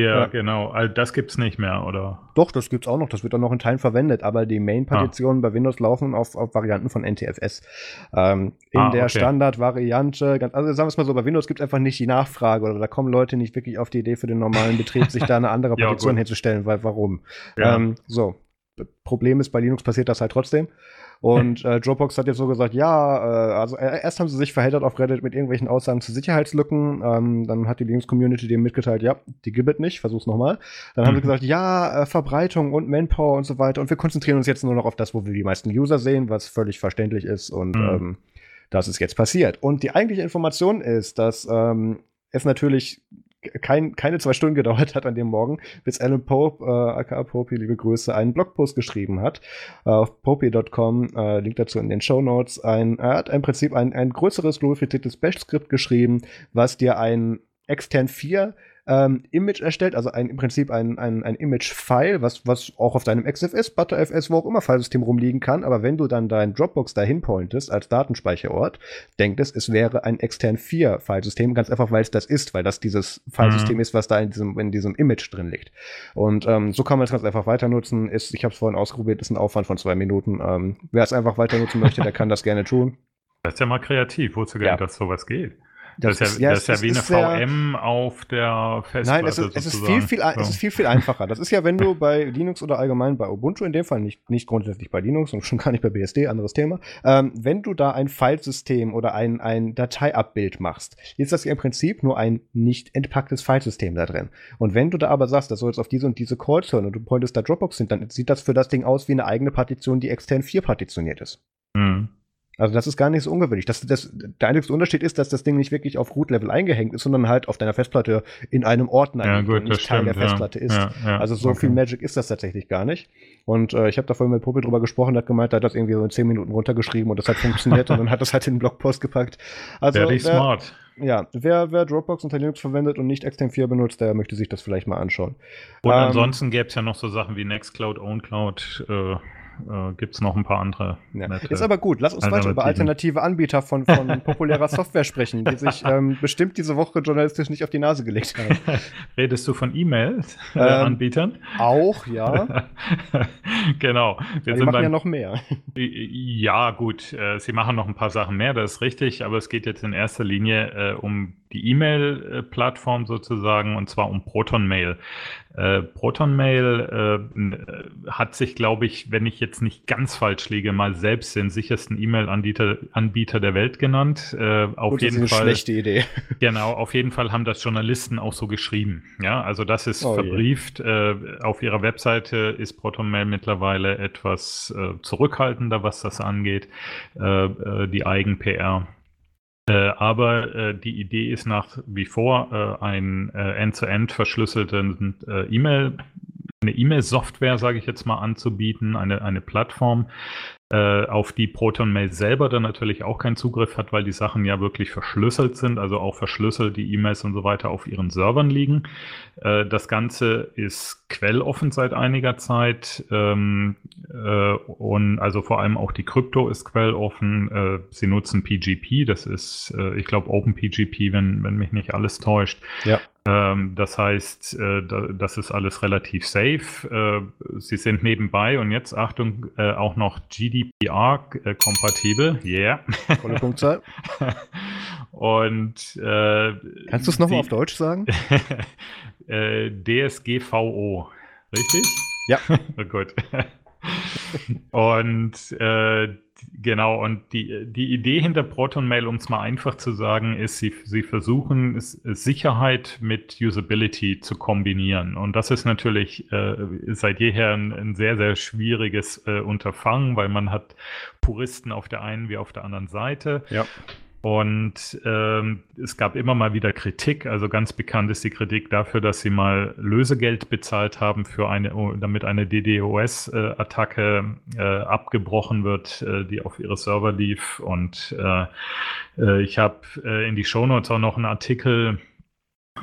Ja, ja, genau. Also das gibt es nicht mehr, oder? Doch, das gibt es auch noch. Das wird dann noch in Teilen verwendet, aber die Main-Partitionen ah. bei Windows laufen auf, auf Varianten von NTFS. Ähm, in ah, der okay. Standard-Variante, also sagen wir es mal so, bei Windows gibt es einfach nicht die Nachfrage oder da kommen Leute nicht wirklich auf die Idee für den normalen Betrieb, sich da eine andere <laughs> Partition ja, herzustellen, weil warum? Ja. Ähm, so. Problem ist, bei Linux passiert das halt trotzdem. Und äh, Dropbox hat jetzt so gesagt, ja, äh, also äh, erst haben sie sich verheddert auf Reddit mit irgendwelchen Aussagen zu Sicherheitslücken. Ähm, dann hat die Linux-Community dem mitgeteilt, ja, die gibt es nicht, versuch's nochmal. Dann haben sie mhm. gesagt, ja, äh, Verbreitung und Manpower und so weiter. Und wir konzentrieren uns jetzt nur noch auf das, wo wir die meisten User sehen, was völlig verständlich ist. Und mhm. ähm, das ist jetzt passiert. Und die eigentliche Information ist, dass ähm, es natürlich kein, keine zwei Stunden gedauert hat an dem Morgen, bis Alan Pope, äh, aka Pope, liebe Grüße, einen Blogpost geschrieben hat äh, auf popey.com, äh, Link dazu in den Show Notes. Er hat im Prinzip ein, ein größeres glorifiziertes Bash-Skript geschrieben, was dir ein extern 4 ähm, Image erstellt, also ein, im Prinzip ein, ein, ein Image-File, was, was auch auf deinem XFS, ButterFS, wo auch immer Filesystem rumliegen kann. Aber wenn du dann dein Dropbox dahin pointest als Datenspeicherort, denkt es, es wäre ein extern 4 Filesystem, ganz einfach, weil es das ist, weil das dieses Filesystem mhm. ist, was da in diesem, in diesem Image drin liegt. Und ähm, so kann man es ganz einfach weiter nutzen. Ist, ich habe es vorhin ausprobiert, ist ein Aufwand von zwei Minuten. Ähm, Wer es einfach weiter nutzen möchte, der kann das gerne tun. Das ist ja mal kreativ, wozu nicht, dass sowas geht. Das, das, ist, ja, das ist ja wie eine VM auf der Festplatte. Nein, es ist, es ist, viel, viel, so. es ist viel, viel einfacher. Das ist ja, wenn du bei Linux oder allgemein bei Ubuntu, in dem Fall nicht, nicht grundsätzlich bei Linux und schon gar nicht bei BSD, anderes Thema, ähm, wenn du da ein Filesystem oder ein, ein Dateiabbild machst, ist das ja im Prinzip nur ein nicht entpacktes Filesystem da drin. Und wenn du da aber sagst, das soll jetzt auf diese und diese Calls hören und du pointest da Dropbox hin, dann sieht das für das Ding aus wie eine eigene Partition, die extern 4 partitioniert ist. Mhm. Also das ist gar nicht so ungewöhnlich. Das, das, der einzige Unterschied ist, dass das Ding nicht wirklich auf Root-Level eingehängt ist, sondern halt auf deiner Festplatte in einem Ordner ja, gut, nicht Teil stimmt, der Festplatte ja. ist. Ja, ja, also so okay. viel Magic ist das tatsächlich gar nicht. Und äh, ich habe da vorhin mit Popel drüber gesprochen, der hat gemeint, der hat das irgendwie so in 10 Minuten runtergeschrieben und das hat funktioniert <laughs> und dann hat das halt in den Blogpost gepackt. Also, Very wer, smart. Ja, wer, wer Dropbox unter Linux verwendet und nicht Extern4 benutzt, der möchte sich das vielleicht mal anschauen. Und ähm, ansonsten gäbe es ja noch so Sachen wie Nextcloud, OwnCloud, äh, äh, gibt es noch ein paar andere. Ja. Ist aber gut. Lass uns weiter über alternative Anbieter von, von <laughs> populärer Software sprechen, die sich ähm, bestimmt diese Woche journalistisch nicht auf die Nase gelegt haben. <laughs> Redest du von E-Mail-Anbietern? Ähm, auch, ja. <laughs> genau. Wir die machen beim, ja noch mehr. Ja, gut. Äh, sie machen noch ein paar Sachen mehr, das ist richtig, aber es geht jetzt in erster Linie äh, um die E-Mail-Plattform sozusagen und zwar um Proton Mail. Äh, Proton Mail äh, hat sich, glaube ich, wenn ich jetzt nicht ganz falsch liege, mal selbst den sichersten E-Mail-Anbieter Anbieter der Welt genannt. Äh, auf Gut, jeden das ist eine Fall. Schlechte Idee. <laughs> Genau, auf jeden Fall haben das Journalisten auch so geschrieben. Ja, also das ist oh, verbrieft. Äh, auf ihrer Webseite ist Proton Mail mittlerweile etwas äh, zurückhaltender, was das angeht, äh, äh, die Eigen-PR. Äh, aber äh, die Idee ist nach wie vor äh, ein äh, end-to-end verschlüsselten äh, E-Mail, eine E-Mail-Software, sage ich jetzt mal, anzubieten, eine, eine Plattform, auf die Proton Mail selber dann natürlich auch keinen Zugriff hat, weil die Sachen ja wirklich verschlüsselt sind, also auch verschlüsselt die E-Mails und so weiter auf ihren Servern liegen. Äh, das Ganze ist quelloffen seit einiger Zeit ähm, äh, und also vor allem auch die Krypto ist quelloffen. Äh, sie nutzen PGP, das ist, äh, ich glaube, OpenPGP, wenn, wenn mich nicht alles täuscht. Ja. Ähm, das heißt, äh, das ist alles relativ safe. Äh, sie sind nebenbei und jetzt, Achtung, äh, auch noch GDPR-kompatibel. Yeah. Volle Punktzahl. <laughs> und Kannst du es nochmal auf Deutsch sagen? <laughs> DSGVO. Richtig? Ja. <laughs> oh, gut. und äh, genau, und die, die Idee hinter Proton Mail, um es mal einfach zu sagen, ist, sie, sie versuchen Sicherheit mit Usability zu kombinieren. Und das ist natürlich äh, seit jeher ein, ein, sehr, sehr schwieriges äh, Unterfangen, weil man hat Puristen auf der einen wie auf der anderen Seite. Ja. Und ähm, es gab immer mal wieder Kritik. Also ganz bekannt ist die Kritik dafür, dass sie mal Lösegeld bezahlt haben für eine, damit eine DDoS-Attacke äh, abgebrochen wird, äh, die auf ihre Server lief. Und äh, äh ich habe äh, in die Shownotes auch noch einen Artikel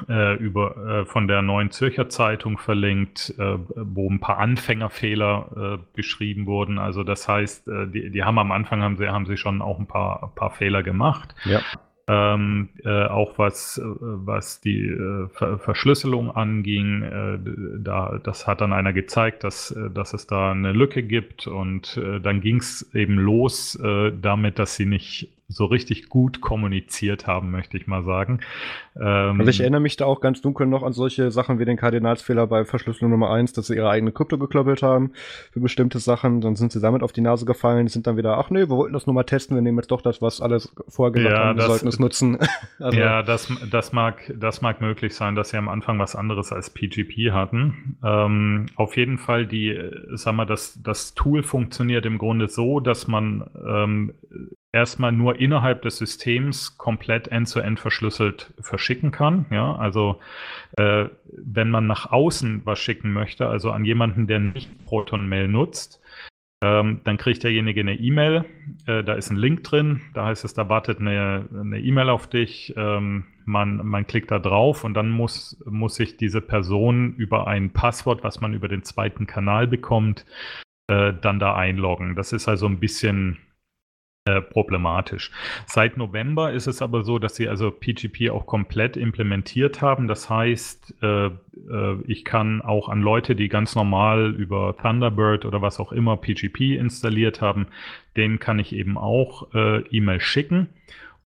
äh, über, äh, von der Neuen Zürcher Zeitung verlinkt, äh, wo ein paar Anfängerfehler äh, beschrieben wurden. Also das heißt, äh, die, die haben am Anfang haben sie, haben sie schon auch ein paar, ein paar Fehler gemacht. Ja. Ähm, äh, auch was, was die äh, Ver Verschlüsselung anging, äh, da, das hat dann einer gezeigt, dass, dass es da eine Lücke gibt und äh, dann ging es eben los äh, damit, dass sie nicht so richtig gut kommuniziert haben, möchte ich mal sagen. Ähm, also ich erinnere mich da auch ganz dunkel noch an solche Sachen wie den Kardinalsfehler bei Verschlüsselung Nummer eins, dass sie ihre eigene Krypto geklöppelt haben für bestimmte Sachen, dann sind sie damit auf die Nase gefallen, sind dann wieder, ach nee, wir wollten das nur mal testen, wir nehmen jetzt doch das, was alles vorher gesagt ja, haben, wir das, sollten es nutzen. <laughs> also, ja, das, das, mag, das mag möglich sein, dass sie am Anfang was anderes als PGP hatten. Ähm, auf jeden Fall, die, sag mal, das, das Tool funktioniert im Grunde so, dass man ähm, erstmal nur innerhalb des Systems komplett end-zu-end -end verschlüsselt verschicken kann. Ja, also äh, wenn man nach außen was schicken möchte, also an jemanden, der nicht Proton Mail nutzt, ähm, dann kriegt derjenige eine E-Mail, äh, da ist ein Link drin, da heißt es, da wartet eine E-Mail auf dich, ähm, man, man klickt da drauf und dann muss, muss sich diese Person über ein Passwort, was man über den zweiten Kanal bekommt, äh, dann da einloggen. Das ist also ein bisschen problematisch. Seit November ist es aber so, dass sie also PGP auch komplett implementiert haben. Das heißt, äh, äh, ich kann auch an Leute, die ganz normal über Thunderbird oder was auch immer PGP installiert haben, denen kann ich eben auch äh, E-Mail schicken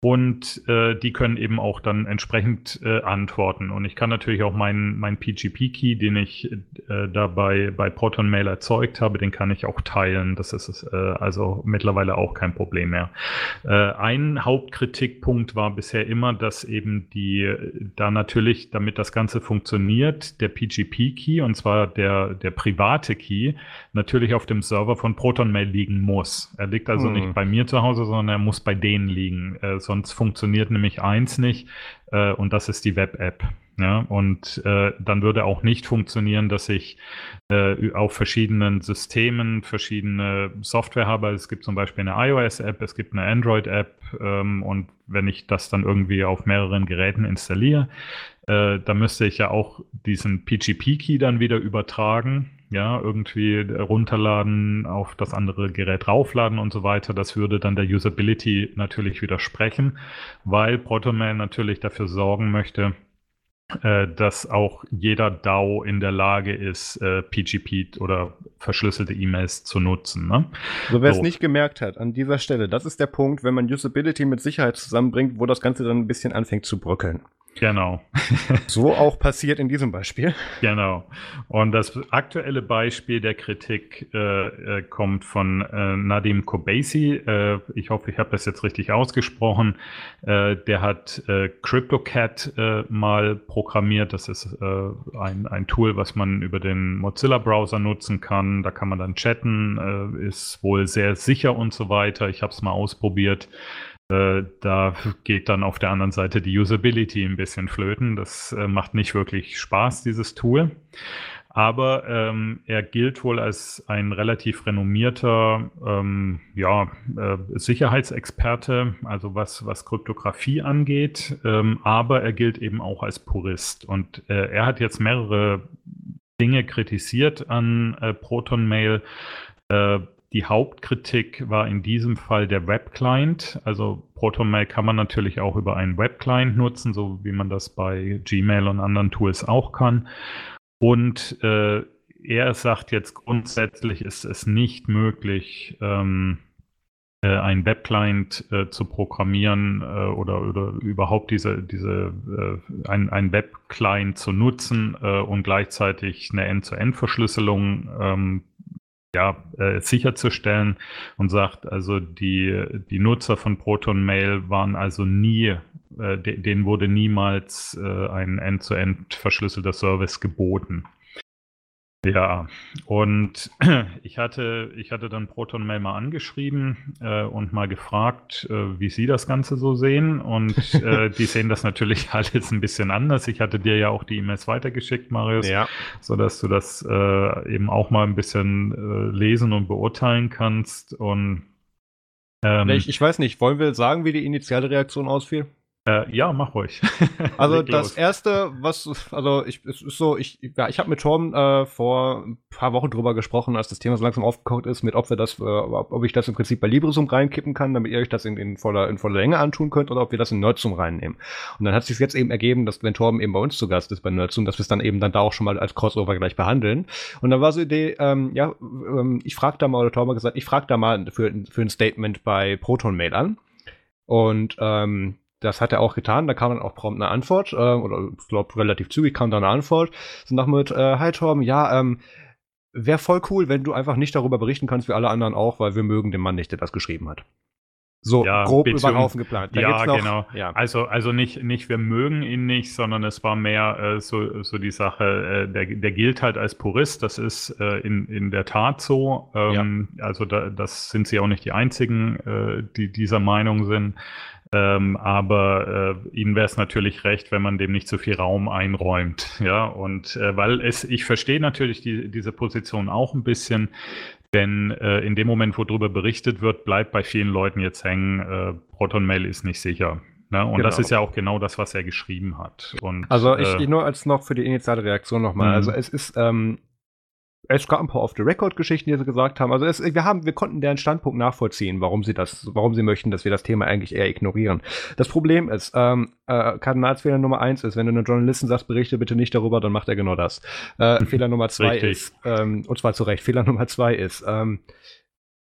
und äh, die können eben auch dann entsprechend äh, antworten. Und ich kann natürlich auch meinen mein PGP-Key, den ich äh, dabei bei Proton Mail erzeugt habe, den kann ich auch teilen. Das ist äh, also mittlerweile auch kein Problem mehr. Äh, ein Hauptkritikpunkt war bisher immer, dass eben die da natürlich, damit das Ganze funktioniert, der PGP-Key, und zwar der, der private Key, natürlich auf dem Server von Proton Mail liegen muss. Er liegt also hm. nicht bei mir zu Hause, sondern er muss bei denen liegen äh, sonst funktioniert nämlich eins nicht äh, und das ist die Web-App. Ja, und äh, dann würde auch nicht funktionieren, dass ich äh, auf verschiedenen Systemen verschiedene Software habe. Es gibt zum Beispiel eine iOS-App, es gibt eine Android-App ähm, und wenn ich das dann irgendwie auf mehreren Geräten installiere, äh, dann müsste ich ja auch diesen PGP-Key dann wieder übertragen ja, irgendwie runterladen, auf das andere Gerät raufladen und so weiter. Das würde dann der Usability natürlich widersprechen, weil Protomail natürlich dafür sorgen möchte, äh, dass auch jeder DAO in der Lage ist, äh, PGP oder verschlüsselte E-Mails zu nutzen. Ne? So, wer so. es nicht gemerkt hat, an dieser Stelle, das ist der Punkt, wenn man Usability mit Sicherheit zusammenbringt, wo das Ganze dann ein bisschen anfängt zu bröckeln. Genau. <laughs> so auch passiert in diesem Beispiel. Genau. Und das aktuelle Beispiel der Kritik äh, äh, kommt von äh, Nadim Kobeisi. Äh, ich hoffe, ich habe das jetzt richtig ausgesprochen. Äh, der hat CryptoCat mal programmiert. Das ist ein, ein Tool, was man über den Mozilla-Browser nutzen kann. Da kann man dann chatten, ist wohl sehr sicher und so weiter. Ich habe es mal ausprobiert. Äh, da geht dann auf der anderen Seite die Usability ein bisschen flöten. Das äh, macht nicht wirklich Spaß, dieses Tool. Aber ähm, er gilt wohl als ein relativ renommierter ähm, ja, äh, Sicherheitsexperte, also was, was Kryptographie angeht. Ähm, aber er gilt eben auch als Purist. Und äh, er hat jetzt mehrere Dinge kritisiert an äh, Proton Mail. Die Hauptkritik war in diesem Fall der Web-Client. Also ProtonMail kann man natürlich auch über einen Web-Client nutzen, so wie man das bei Gmail und anderen Tools auch kann. Und äh, er sagt jetzt grundsätzlich ist es nicht möglich, ähm, äh, einen Web-Client äh, zu programmieren äh, oder, oder überhaupt diese, diese äh, ein, ein Web-Client zu nutzen äh, und gleichzeitig eine End-zu-End-Verschlüsselung ähm, ja, äh, sicherzustellen und sagt, also die, die Nutzer von Proton Mail waren also nie, äh, de, denen wurde niemals äh, ein end-zu-end verschlüsselter Service geboten. Ja, und <clears throat> ich hatte, ich hatte dann Proton Mail mal angeschrieben äh, und mal gefragt, äh, wie Sie das Ganze so sehen. Und äh, <laughs> die sehen das natürlich <laughs> alles ein bisschen anders. Ich hatte dir ja auch die E-Mails weitergeschickt, Marius, ja. sodass du das äh, eben auch mal ein bisschen äh, lesen und beurteilen kannst. Und ähm, ich, ich weiß nicht, wollen wir sagen, wie die initiale Reaktion ausfiel? Äh, ja, mach ruhig. <laughs> also das erste, was, also ich, es ist so, ich, ja, ich habe mit Tom äh, vor ein paar Wochen drüber gesprochen, als das Thema so langsam aufgekocht ist, mit ob wir das, äh, ob ich das im Prinzip bei Librosum reinkippen kann, damit ihr euch das in, in, voller, in voller Länge antun könnt, oder ob wir das in Nerdsum reinnehmen. Und dann hat sich jetzt eben ergeben, dass wenn Torben eben bei uns zu Gast ist bei Nerdsum, dass wir es dann eben dann da auch schon mal als Crossover gleich behandeln. Und dann war so die Idee, ähm, ja, ähm, ich frag da mal, oder Torben hat gesagt, ich frag da mal für, für ein Statement bei Proton Mail an. Und ähm, das hat er auch getan. Da kam dann auch prompt eine Antwort, äh, oder ich glaube relativ zügig kam da eine Antwort. So nach mit, äh, hi Torben, ja, ähm, wäre voll cool, wenn du einfach nicht darüber berichten kannst, wie alle anderen auch, weil wir mögen den Mann nicht, der das geschrieben hat. So ja, grob über den Haufen geplant. Da ja, noch, genau. Ja. Also, also nicht, nicht, wir mögen ihn nicht, sondern es war mehr äh, so, so die Sache, äh, der, der gilt halt als Purist. Das ist äh, in, in der Tat so. Ähm, ja. Also, da, das sind sie auch nicht die einzigen, äh, die dieser Meinung sind. Ähm, aber äh, ihnen wäre es natürlich recht, wenn man dem nicht so viel Raum einräumt. Ja, und äh, weil es, ich verstehe natürlich die, diese Position auch ein bisschen, denn äh, in dem Moment, wo darüber berichtet wird, bleibt bei vielen Leuten jetzt hängen, äh, Proton Mail ist nicht sicher. Ne? Und genau. das ist ja auch genau das, was er geschrieben hat. Und, also ich äh, nur als noch für die initiale Reaktion nochmal. Also es ist ähm, es gab ein paar Off-the-Record-Geschichten, die sie gesagt haben. Also es, wir haben, wir konnten deren Standpunkt nachvollziehen, warum sie das, warum sie möchten, dass wir das Thema eigentlich eher ignorieren. Das Problem ist, ähm, äh, Kardinalsfehler Nummer eins ist, wenn du einem Journalisten sagst, berichte bitte nicht darüber, dann macht er genau das. Äh, Fehler Nummer zwei Richtig. ist, ähm, und zwar zu Recht, Fehler <laughs> Nummer zwei ist, ähm,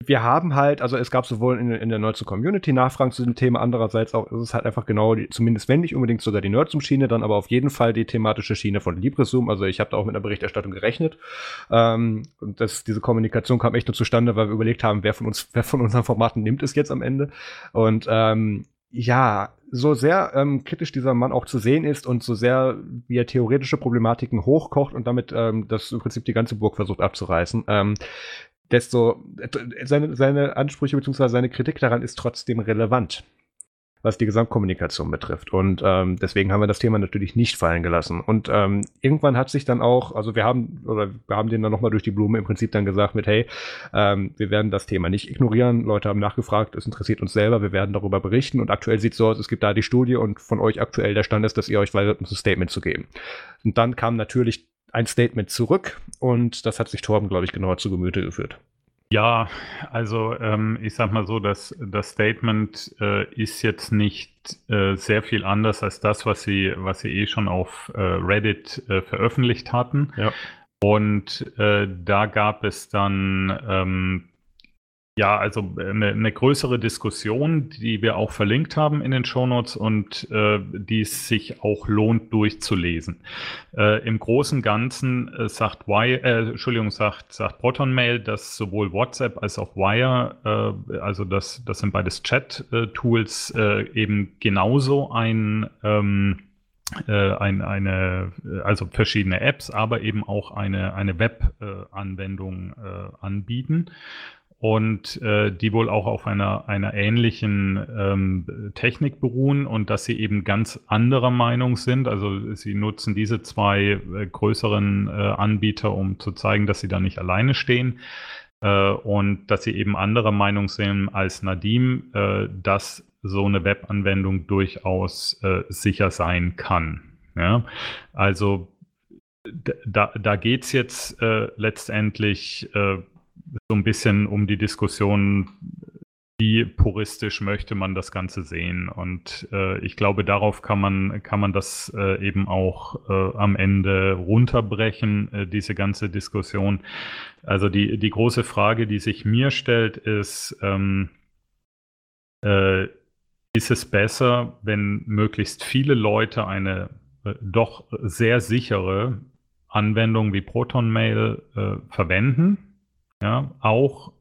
wir haben halt, also es gab sowohl in, in der Nerdsum Community Nachfragen zu dem Thema, andererseits auch ist es halt einfach genau, die, zumindest wenn nicht unbedingt sogar die Nerdsum-Schiene, dann aber auf jeden Fall die thematische Schiene von LibreSum. Also ich habe da auch mit einer Berichterstattung gerechnet. Ähm, und das, diese Kommunikation kam echt nur zustande, weil wir überlegt haben, wer von uns, <laughs> wer von unseren Formaten nimmt es jetzt am Ende. Und ähm, ja, so sehr ähm, kritisch dieser Mann auch zu sehen ist und so sehr wie er theoretische Problematiken hochkocht und damit ähm, das im Prinzip die ganze Burg versucht abzureißen, ähm, desto seine, seine Ansprüche bzw. seine Kritik daran ist trotzdem relevant, was die Gesamtkommunikation betrifft. Und ähm, deswegen haben wir das Thema natürlich nicht fallen gelassen. Und ähm, irgendwann hat sich dann auch, also wir haben, oder wir haben den dann nochmal durch die Blume im Prinzip dann gesagt mit, hey, ähm, wir werden das Thema nicht ignorieren. Leute haben nachgefragt, es interessiert uns selber, wir werden darüber berichten. Und aktuell sieht es so aus, es gibt da die Studie und von euch aktuell der Stand ist, dass ihr euch weigert, uns ein Statement zu geben. Und dann kam natürlich ein Statement zurück und das hat sich Torben, glaube ich, genauer zu Gemüte geführt. Ja, also ähm, ich sag mal so, dass das Statement äh, ist jetzt nicht äh, sehr viel anders als das, was sie, was sie eh schon auf äh, Reddit äh, veröffentlicht hatten. Ja. Und äh, da gab es dann ähm, ja, also eine, eine, größere Diskussion, die wir auch verlinkt haben in den Shownotes und äh, die es sich auch lohnt durchzulesen. Äh, Im Großen und Ganzen äh, sagt Wire, äh, Entschuldigung, sagt, sagt Protonmail, dass sowohl WhatsApp als auch Wire, äh, also das, das sind beides Chat-Tools, äh, eben genauso ein ähm, äh, ein, eine, also verschiedene Apps, aber eben auch eine, eine Web-Anwendung äh, anbieten und äh, die wohl auch auf einer, einer ähnlichen ähm, Technik beruhen und dass sie eben ganz anderer Meinung sind. Also sie nutzen diese zwei äh, größeren äh, Anbieter, um zu zeigen, dass sie da nicht alleine stehen äh, und dass sie eben anderer Meinung sind als Nadim, äh, dass so eine Webanwendung durchaus äh, sicher sein kann. Ja? Also da, da geht es jetzt letztendlich so ein bisschen um die Diskussion, wie puristisch möchte man das Ganze sehen. Und äh, ich glaube, darauf kann man, kann man das äh, eben auch äh, am Ende runterbrechen, äh, diese ganze Diskussion. Also die, die große Frage, die sich mir stellt, ist, ähm, äh, ist es besser, wenn möglichst viele Leute eine äh, doch sehr sichere Anwendung wie ProtonMail verwenden? Ja, auch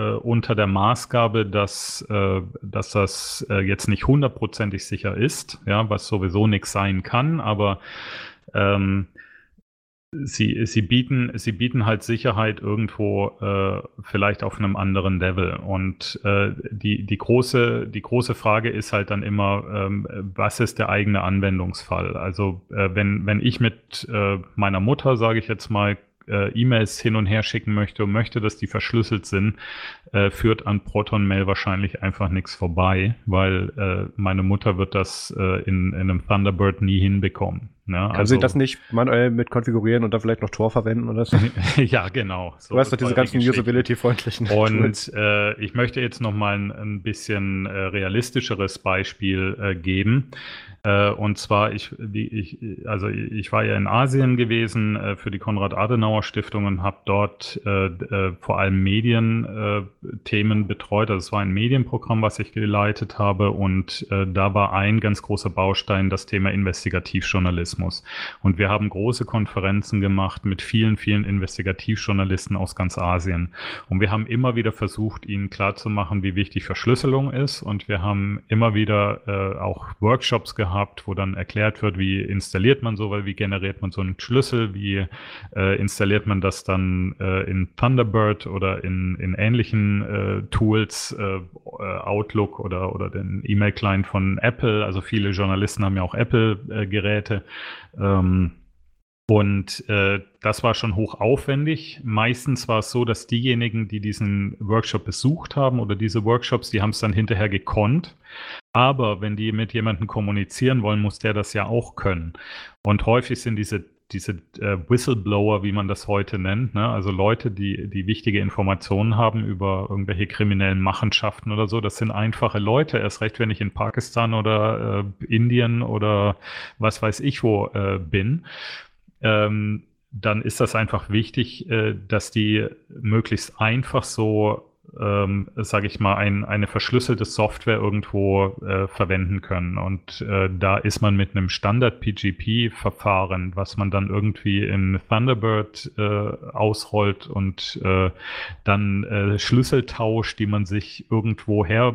äh, unter der Maßgabe, dass, äh, dass das äh, jetzt nicht hundertprozentig sicher ist, ja, was sowieso nichts sein kann, aber ähm, sie, sie, bieten, sie bieten halt Sicherheit irgendwo äh, vielleicht auf einem anderen Level. Und äh, die, die, große, die große Frage ist halt dann immer, ähm, was ist der eigene Anwendungsfall? Also äh, wenn, wenn ich mit äh, meiner Mutter, sage ich jetzt mal, äh, E-Mails hin und her schicken möchte und möchte, dass die verschlüsselt sind, äh, führt an Proton Mail wahrscheinlich einfach nichts vorbei, weil äh, meine Mutter wird das äh, in, in einem Thunderbird nie hinbekommen. Ne? Kann also, sie das nicht manuell mit konfigurieren und da vielleicht noch Tor verwenden oder so? <laughs> ja, genau. So du hast doch diese ganzen Usability-freundlichen. Und äh, ich möchte jetzt noch mal ein, ein bisschen äh, realistischeres Beispiel geben. Äh, und zwar, ich, ich, also ich war ja in Asien gewesen äh, für die Konrad-Adenauer-Stiftung und habe dort äh, äh, vor allem Medienthemen betreut. Also es war ein Medienprogramm, was ich geleitet habe und äh, da war ein ganz großer Baustein das Thema Investigativjournalismus. Und wir haben große Konferenzen gemacht mit vielen, vielen Investigativjournalisten aus ganz Asien. Und wir haben immer wieder versucht, ihnen klarzumachen, wie wichtig Verschlüsselung ist. Und wir haben immer wieder äh, auch Workshops gehabt, gehabt, wo dann erklärt wird, wie installiert man so, wie generiert man so einen Schlüssel, wie äh, installiert man das dann äh, in Thunderbird oder in, in ähnlichen äh, Tools, äh, äh, Outlook oder, oder den E-Mail-Client von Apple. Also viele Journalisten haben ja auch Apple-Geräte. Ähm, und äh, das war schon hoch aufwendig. Meistens war es so, dass diejenigen, die diesen Workshop besucht haben oder diese Workshops, die haben es dann hinterher gekonnt. Aber wenn die mit jemandem kommunizieren wollen, muss der das ja auch können. Und häufig sind diese diese äh, Whistleblower, wie man das heute nennt, ne? also Leute, die, die wichtige Informationen haben über irgendwelche kriminellen Machenschaften oder so, das sind einfache Leute, erst recht, wenn ich in Pakistan oder äh, Indien oder was weiß ich wo äh, bin ähm, dann ist das einfach wichtig, äh, dass die möglichst einfach so, ähm, sage ich mal, ein, eine verschlüsselte Software irgendwo äh, verwenden können. Und äh, da ist man mit einem Standard-PGP-Verfahren, was man dann irgendwie in Thunderbird äh, ausrollt und äh, dann äh, Schlüsseltausch, die man sich irgendwo her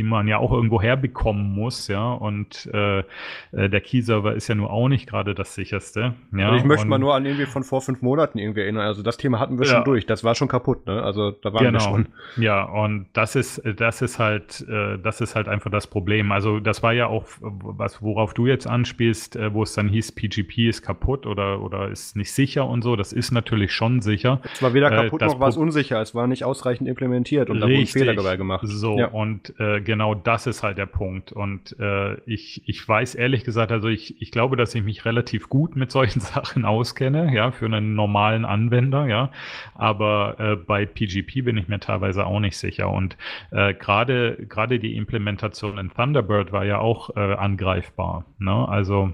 die man ja auch irgendwo herbekommen muss, ja. Und äh, äh, der Key-Server ist ja nur auch nicht gerade das sicherste. Ja? Also ich möchte und, mal nur an irgendwie von vor fünf Monaten irgendwie erinnern. Also das Thema hatten wir ja. schon durch. Das war schon kaputt, ne? Also da waren genau. wir schon. Ja, und das ist, das ist halt, äh, das ist halt einfach das Problem. Also das war ja auch, was, worauf du jetzt anspielst, äh, wo es dann hieß, PGP ist kaputt oder, oder ist nicht sicher und so. Das ist natürlich schon sicher. Es war weder äh, kaputt noch war es unsicher. Es war nicht ausreichend implementiert und da wurden Fehler dabei gemacht. So, ja. und äh, genau das ist halt der Punkt. Und äh, ich, ich weiß ehrlich gesagt, also ich, ich glaube, dass ich mich relativ gut mit solchen <laughs> Sachen auskenne, ja, für einen normalen Anwender, ja. Aber äh, bei PGP bin ich mir teilweise auch nicht sicher. Und äh, gerade gerade die Implementation in Thunderbird war ja auch äh, angreifbar. Ne? Also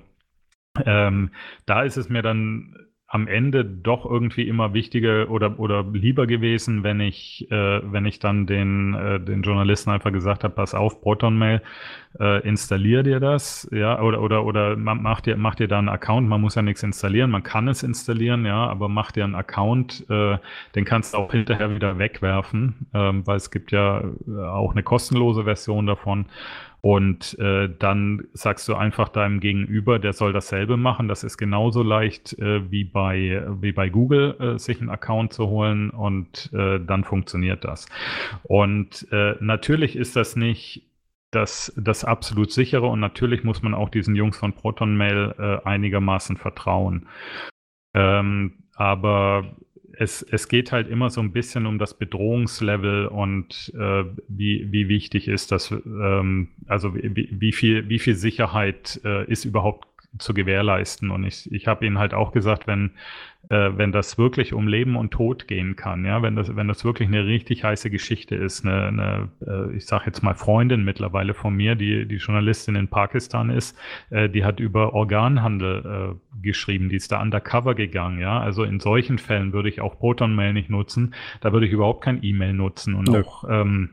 ähm, da ist es mir dann am Ende doch irgendwie immer wichtiger oder, oder lieber gewesen, wenn ich, äh, wenn ich dann den, äh, den Journalisten einfach gesagt habe, pass auf, Proton-Mail, äh, installier dir das, ja, oder, oder, oder mach dir, mach dir da einen Account, man muss ja nichts installieren, man kann es installieren, ja, aber mach dir einen Account, äh, den kannst du auch hinterher wieder wegwerfen, ähm, weil es gibt ja äh, auch eine kostenlose Version davon. Und äh, dann sagst du einfach deinem Gegenüber, der soll dasselbe machen. Das ist genauso leicht äh, wie, bei, wie bei Google, äh, sich einen Account zu holen und äh, dann funktioniert das. Und äh, natürlich ist das nicht das, das absolut sichere und natürlich muss man auch diesen Jungs von Proton Mail äh, einigermaßen vertrauen. Ähm, aber es, es geht halt immer so ein bisschen um das Bedrohungslevel und äh, wie, wie wichtig ist das, ähm, also wie, wie, viel, wie viel Sicherheit äh, ist überhaupt zu gewährleisten. Und ich, ich habe Ihnen halt auch gesagt, wenn, äh, wenn das wirklich um Leben und Tod gehen kann, ja, wenn das, wenn das wirklich eine richtig heiße Geschichte ist, eine, eine äh, ich sage jetzt mal Freundin mittlerweile von mir, die, die Journalistin in Pakistan ist, äh, die hat über Organhandel äh, geschrieben, die ist da undercover gegangen, ja. Also in solchen Fällen würde ich auch Proton Mail nicht nutzen, da würde ich überhaupt kein E-Mail nutzen und Nö. auch ähm,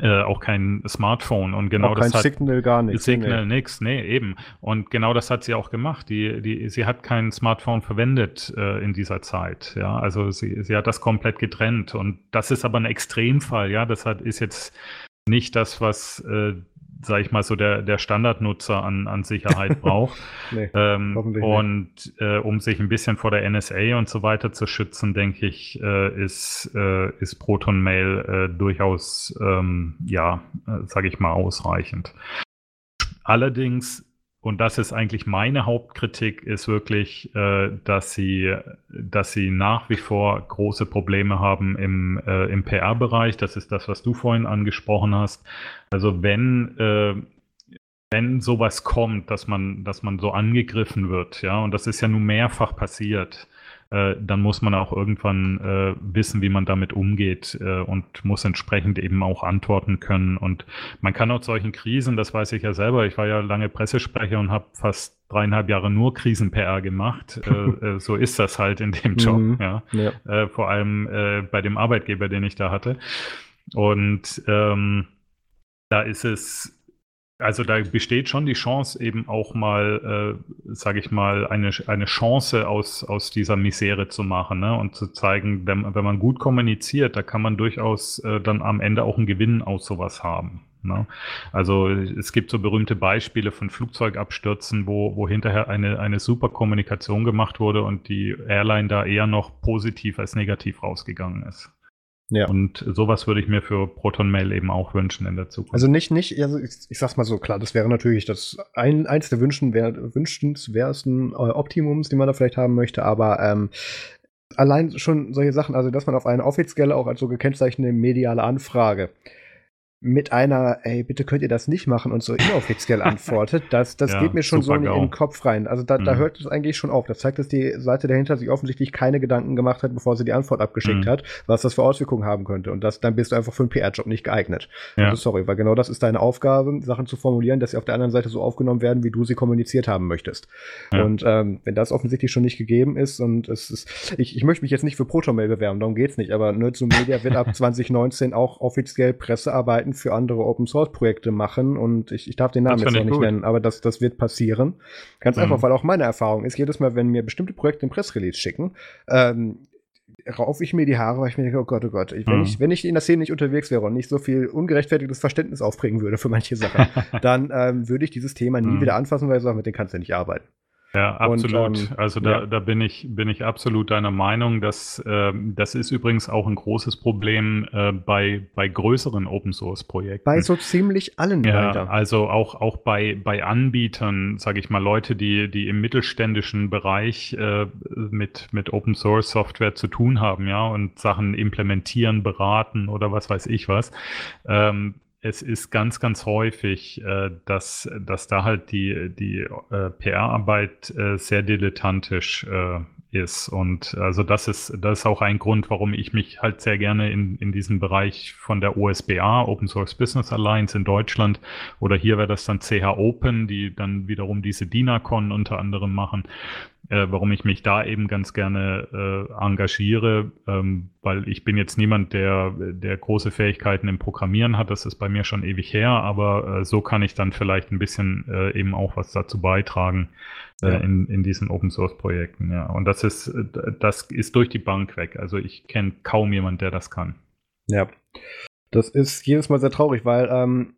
äh, auch kein Smartphone und genau auch das kein hat Signal gar nichts. Signal nee. nix, nee, eben. Und genau das hat sie auch gemacht. Die, die, sie hat kein Smartphone verwendet äh, in dieser Zeit. Ja, also sie, sie hat das komplett getrennt. Und das ist aber ein Extremfall. Ja, das hat, ist jetzt nicht das, was äh, sage ich mal, so der, der Standardnutzer an, an Sicherheit <laughs> braucht. nee, ähm, und äh, um sich ein bisschen vor der NSA und so weiter zu schützen, denke ich, äh, ist, äh, ist Proton Mail äh, durchaus, ähm, ja, äh, sage ich mal, ausreichend. Allerdings und das ist eigentlich meine Hauptkritik, ist wirklich, äh, dass sie, dass sie nach wie vor große Probleme haben im, äh, im PR-Bereich. Das ist das, was du vorhin angesprochen hast. Also wenn äh, wenn sowas kommt, dass man, dass man so angegriffen wird, ja, und das ist ja nun mehrfach passiert, äh, dann muss man auch irgendwann äh, wissen, wie man damit umgeht äh, und muss entsprechend eben auch antworten können. Und man kann aus solchen Krisen, das weiß ich ja selber, ich war ja lange Pressesprecher und habe fast dreieinhalb Jahre nur Krisen-PR gemacht. Äh, <laughs> äh, so ist das halt in dem Job, mhm, ja. ja. Äh, vor allem äh, bei dem Arbeitgeber, den ich da hatte. Und ähm, da ist es also da besteht schon die Chance, eben auch mal, äh, sage ich mal, eine, eine Chance aus, aus dieser Misere zu machen ne? und zu zeigen, wenn, wenn man gut kommuniziert, da kann man durchaus äh, dann am Ende auch einen Gewinn aus sowas haben. Ne? Also es gibt so berühmte Beispiele von Flugzeugabstürzen, wo, wo hinterher eine, eine super Kommunikation gemacht wurde und die Airline da eher noch positiv als negativ rausgegangen ist. Ja. Und sowas würde ich mir für Proton Mail eben auch wünschen in der Zukunft. Also nicht, nicht, also ich, ich sag's mal so, klar, das wäre natürlich das ein, eins der Wünschen, wär, wünschenswertesten äh, Optimums, die man da vielleicht haben möchte, aber ähm, allein schon solche Sachen, also dass man auf eine offizielle, auch als so gekennzeichnete mediale Anfrage mit einer, ey, bitte könnt ihr das nicht machen und so inoffiziell <laughs> antwortet, das, das ja, geht mir schon so in den Kopf rein. Also da, mhm. da hört es eigentlich schon auf. Das zeigt, dass die Seite dahinter sich offensichtlich keine Gedanken gemacht hat, bevor sie die Antwort abgeschickt mhm. hat, was das für Auswirkungen haben könnte. Und das, dann bist du einfach für einen PR-Job nicht geeignet. Ja. Also sorry, weil genau das ist deine Aufgabe, Sachen zu formulieren, dass sie auf der anderen Seite so aufgenommen werden, wie du sie kommuniziert haben möchtest. Ja. Und ähm, wenn das offensichtlich schon nicht gegeben ist und es ist, ich, ich möchte mich jetzt nicht für Protomail bewerben, darum geht's nicht, aber Nerds Media wird ab <laughs> 2019 auch offiziell Pressearbeiten Projekten für andere Open Source Projekte machen und ich, ich darf den Namen jetzt noch nicht gut. nennen, aber das, das wird passieren. Ganz mhm. einfach, weil auch meine Erfahrung ist, jedes Mal, wenn mir bestimmte Projekte ein Pressrelease schicken, ähm, rauf ich mir die Haare, weil ich mir denke, oh Gott, oh Gott, ich, wenn, mhm. ich, wenn ich in der Szene nicht unterwegs wäre und nicht so viel ungerechtfertigtes Verständnis aufbringen würde für manche Sachen, <laughs> dann ähm, würde ich dieses Thema nie mhm. wieder anfassen, weil ich sage, mit dem kannst du nicht arbeiten. Ja, absolut. Und, ähm, also da, ja. da bin ich bin ich absolut deiner Meinung. Dass, äh, das ist übrigens auch ein großes Problem äh, bei bei größeren Open Source Projekten. Bei so ziemlich allen. Ja, weiter. also auch auch bei bei Anbietern, sage ich mal, Leute, die die im mittelständischen Bereich äh, mit mit Open Source Software zu tun haben, ja, und Sachen implementieren, beraten oder was weiß ich was. Ähm, es ist ganz, ganz häufig, äh, dass, dass da halt die, die äh, PR-Arbeit äh, sehr dilettantisch äh, ist. Und also das ist, das ist auch ein Grund, warum ich mich halt sehr gerne in, in diesen Bereich von der OSBA, Open Source Business Alliance in Deutschland, oder hier wäre das dann CH Open, die dann wiederum diese DINACON unter anderem machen, äh, warum ich mich da eben ganz gerne äh, engagiere, ähm, weil ich bin jetzt niemand, der, der große Fähigkeiten im Programmieren hat. Das ist bei mir schon ewig her, aber äh, so kann ich dann vielleicht ein bisschen äh, eben auch was dazu beitragen ja. in, in diesen Open Source Projekten. Ja, und das ist, äh, das ist durch die Bank weg. Also ich kenne kaum jemand, der das kann. Ja. Das ist jedes Mal sehr traurig, weil ähm,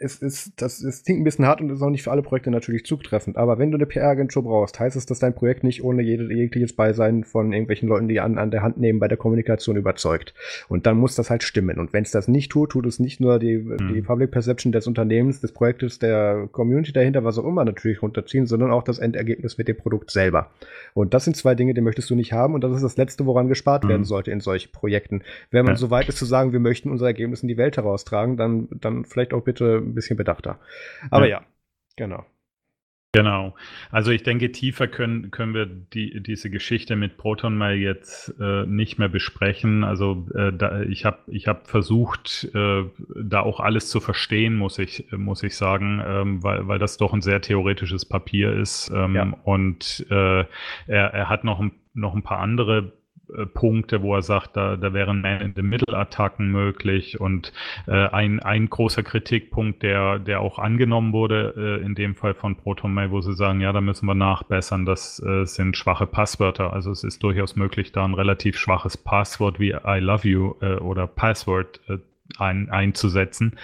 es ist, das, das klingt ein bisschen hart und ist auch nicht für alle Projekte natürlich zutreffend. Aber wenn du eine PR-Agentur brauchst, heißt es, dass dein Projekt nicht ohne jede, jegliches Beisein von irgendwelchen Leuten, die an, an der Hand nehmen, bei der Kommunikation überzeugt. Und dann muss das halt stimmen. Und wenn es das nicht tut, tut es nicht nur die, mhm. die Public Perception des Unternehmens, des Projektes, der Community dahinter, was auch immer natürlich runterziehen, sondern auch das Endergebnis mit dem Produkt selber. Und das sind zwei Dinge, die möchtest du nicht haben. Und das ist das Letzte, woran gespart mhm. werden sollte in solchen Projekten. Wenn man ja. so weit ist zu sagen, wir möchten unser Ergebnis in die Welt heraustragen, dann, dann vielleicht auch bitte ein bisschen bedachter. Aber ja, ja genau. Genau. Also ich denke, tiefer können, können wir die, diese Geschichte mit Proton mal jetzt äh, nicht mehr besprechen. Also äh, da, ich habe ich hab versucht, äh, da auch alles zu verstehen, muss ich, muss ich sagen, ähm, weil, weil das doch ein sehr theoretisches Papier ist. Ähm, ja. Und äh, er, er hat noch ein, noch ein paar andere Punkte, wo er sagt, da, da wären Man-in-the-Middle-Attacken möglich. Und äh, ein, ein großer Kritikpunkt, der, der auch angenommen wurde, äh, in dem Fall von ProtonMail, wo sie sagen, ja, da müssen wir nachbessern, das äh, sind schwache Passwörter. Also es ist durchaus möglich, da ein relativ schwaches Passwort wie I love you äh, oder Password äh, ein, einzusetzen.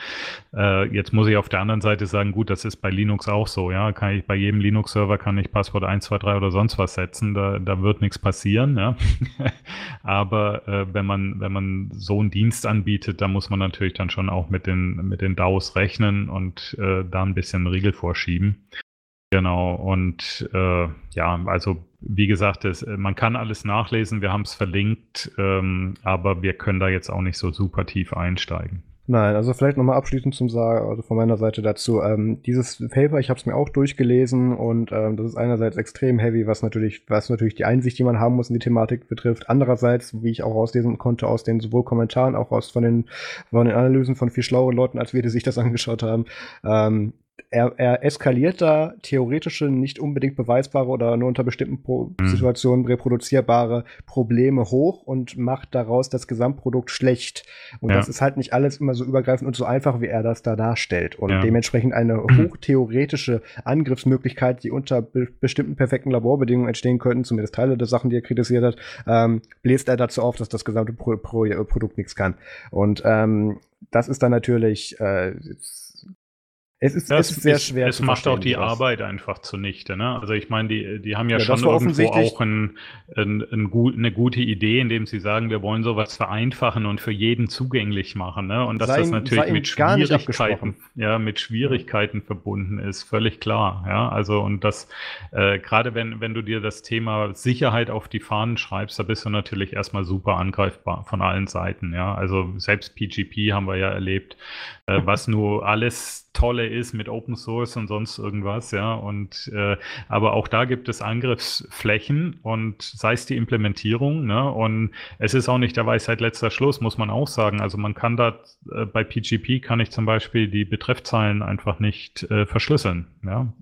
Äh, jetzt muss ich auf der anderen Seite sagen, gut, das ist bei Linux auch so, ja. Kann ich bei jedem Linux-Server kann ich Passwort 1, 2, 3 oder sonst was setzen, da, da wird nichts passieren, ja. <laughs> Aber äh, wenn man, wenn man so einen Dienst anbietet, da muss man natürlich dann schon auch mit den, mit den DAOs rechnen und äh, da ein bisschen Riegel vorschieben. Genau, und äh, ja, also wie gesagt, es, man kann alles nachlesen, wir haben es verlinkt, ähm, aber wir können da jetzt auch nicht so super tief einsteigen. Nein, also vielleicht nochmal abschließend zum Sagen, also von meiner Seite dazu. Ähm, dieses Paper, ich habe es mir auch durchgelesen und ähm, das ist einerseits extrem heavy, was natürlich, was natürlich die Einsicht, die man haben muss in die Thematik betrifft. Andererseits, wie ich auch auslesen konnte aus den sowohl Kommentaren, auch aus von den, von den Analysen von viel schlaueren Leuten, als wir, die sich das <laughs> angeschaut haben, ähm, er, er eskaliert da theoretische, nicht unbedingt beweisbare oder nur unter bestimmten Pro mhm. Situationen reproduzierbare Probleme hoch und macht daraus das Gesamtprodukt schlecht. Und ja. das ist halt nicht alles immer so übergreifend und so einfach, wie er das da darstellt. Und ja. dementsprechend eine hochtheoretische Angriffsmöglichkeit, die unter be bestimmten perfekten Laborbedingungen entstehen könnten, zumindest Teile der Sachen, die er kritisiert hat, ähm, bläst er dazu auf, dass das gesamte Pro Pro Produkt nichts kann. Und ähm, das ist dann natürlich äh, es ist, das es ist sehr ist, schwer. Es macht auch die was. Arbeit einfach zunichte. Ne? Also ich meine, die, die haben ja, ja schon irgendwo auch ein, ein, ein gut, eine gute Idee, indem sie sagen, wir wollen sowas vereinfachen und für jeden zugänglich machen. Ne? Und dass sei das natürlich mit Schwierigkeiten, ja, mit Schwierigkeiten verbunden ist, völlig klar. Ja, also und das äh, gerade wenn wenn du dir das Thema Sicherheit auf die Fahnen schreibst, da bist du natürlich erstmal super angreifbar von allen Seiten. Ja, also selbst PGP haben wir ja erlebt, äh, was nur alles Tolle ist mit Open Source und sonst irgendwas, ja. Und äh, aber auch da gibt es Angriffsflächen und sei es die Implementierung, ne? Und es ist auch nicht der Weisheit letzter Schluss, muss man auch sagen. Also man kann da äh, bei PGP kann ich zum Beispiel die Betreffzeilen einfach nicht äh, verschlüsseln, ja.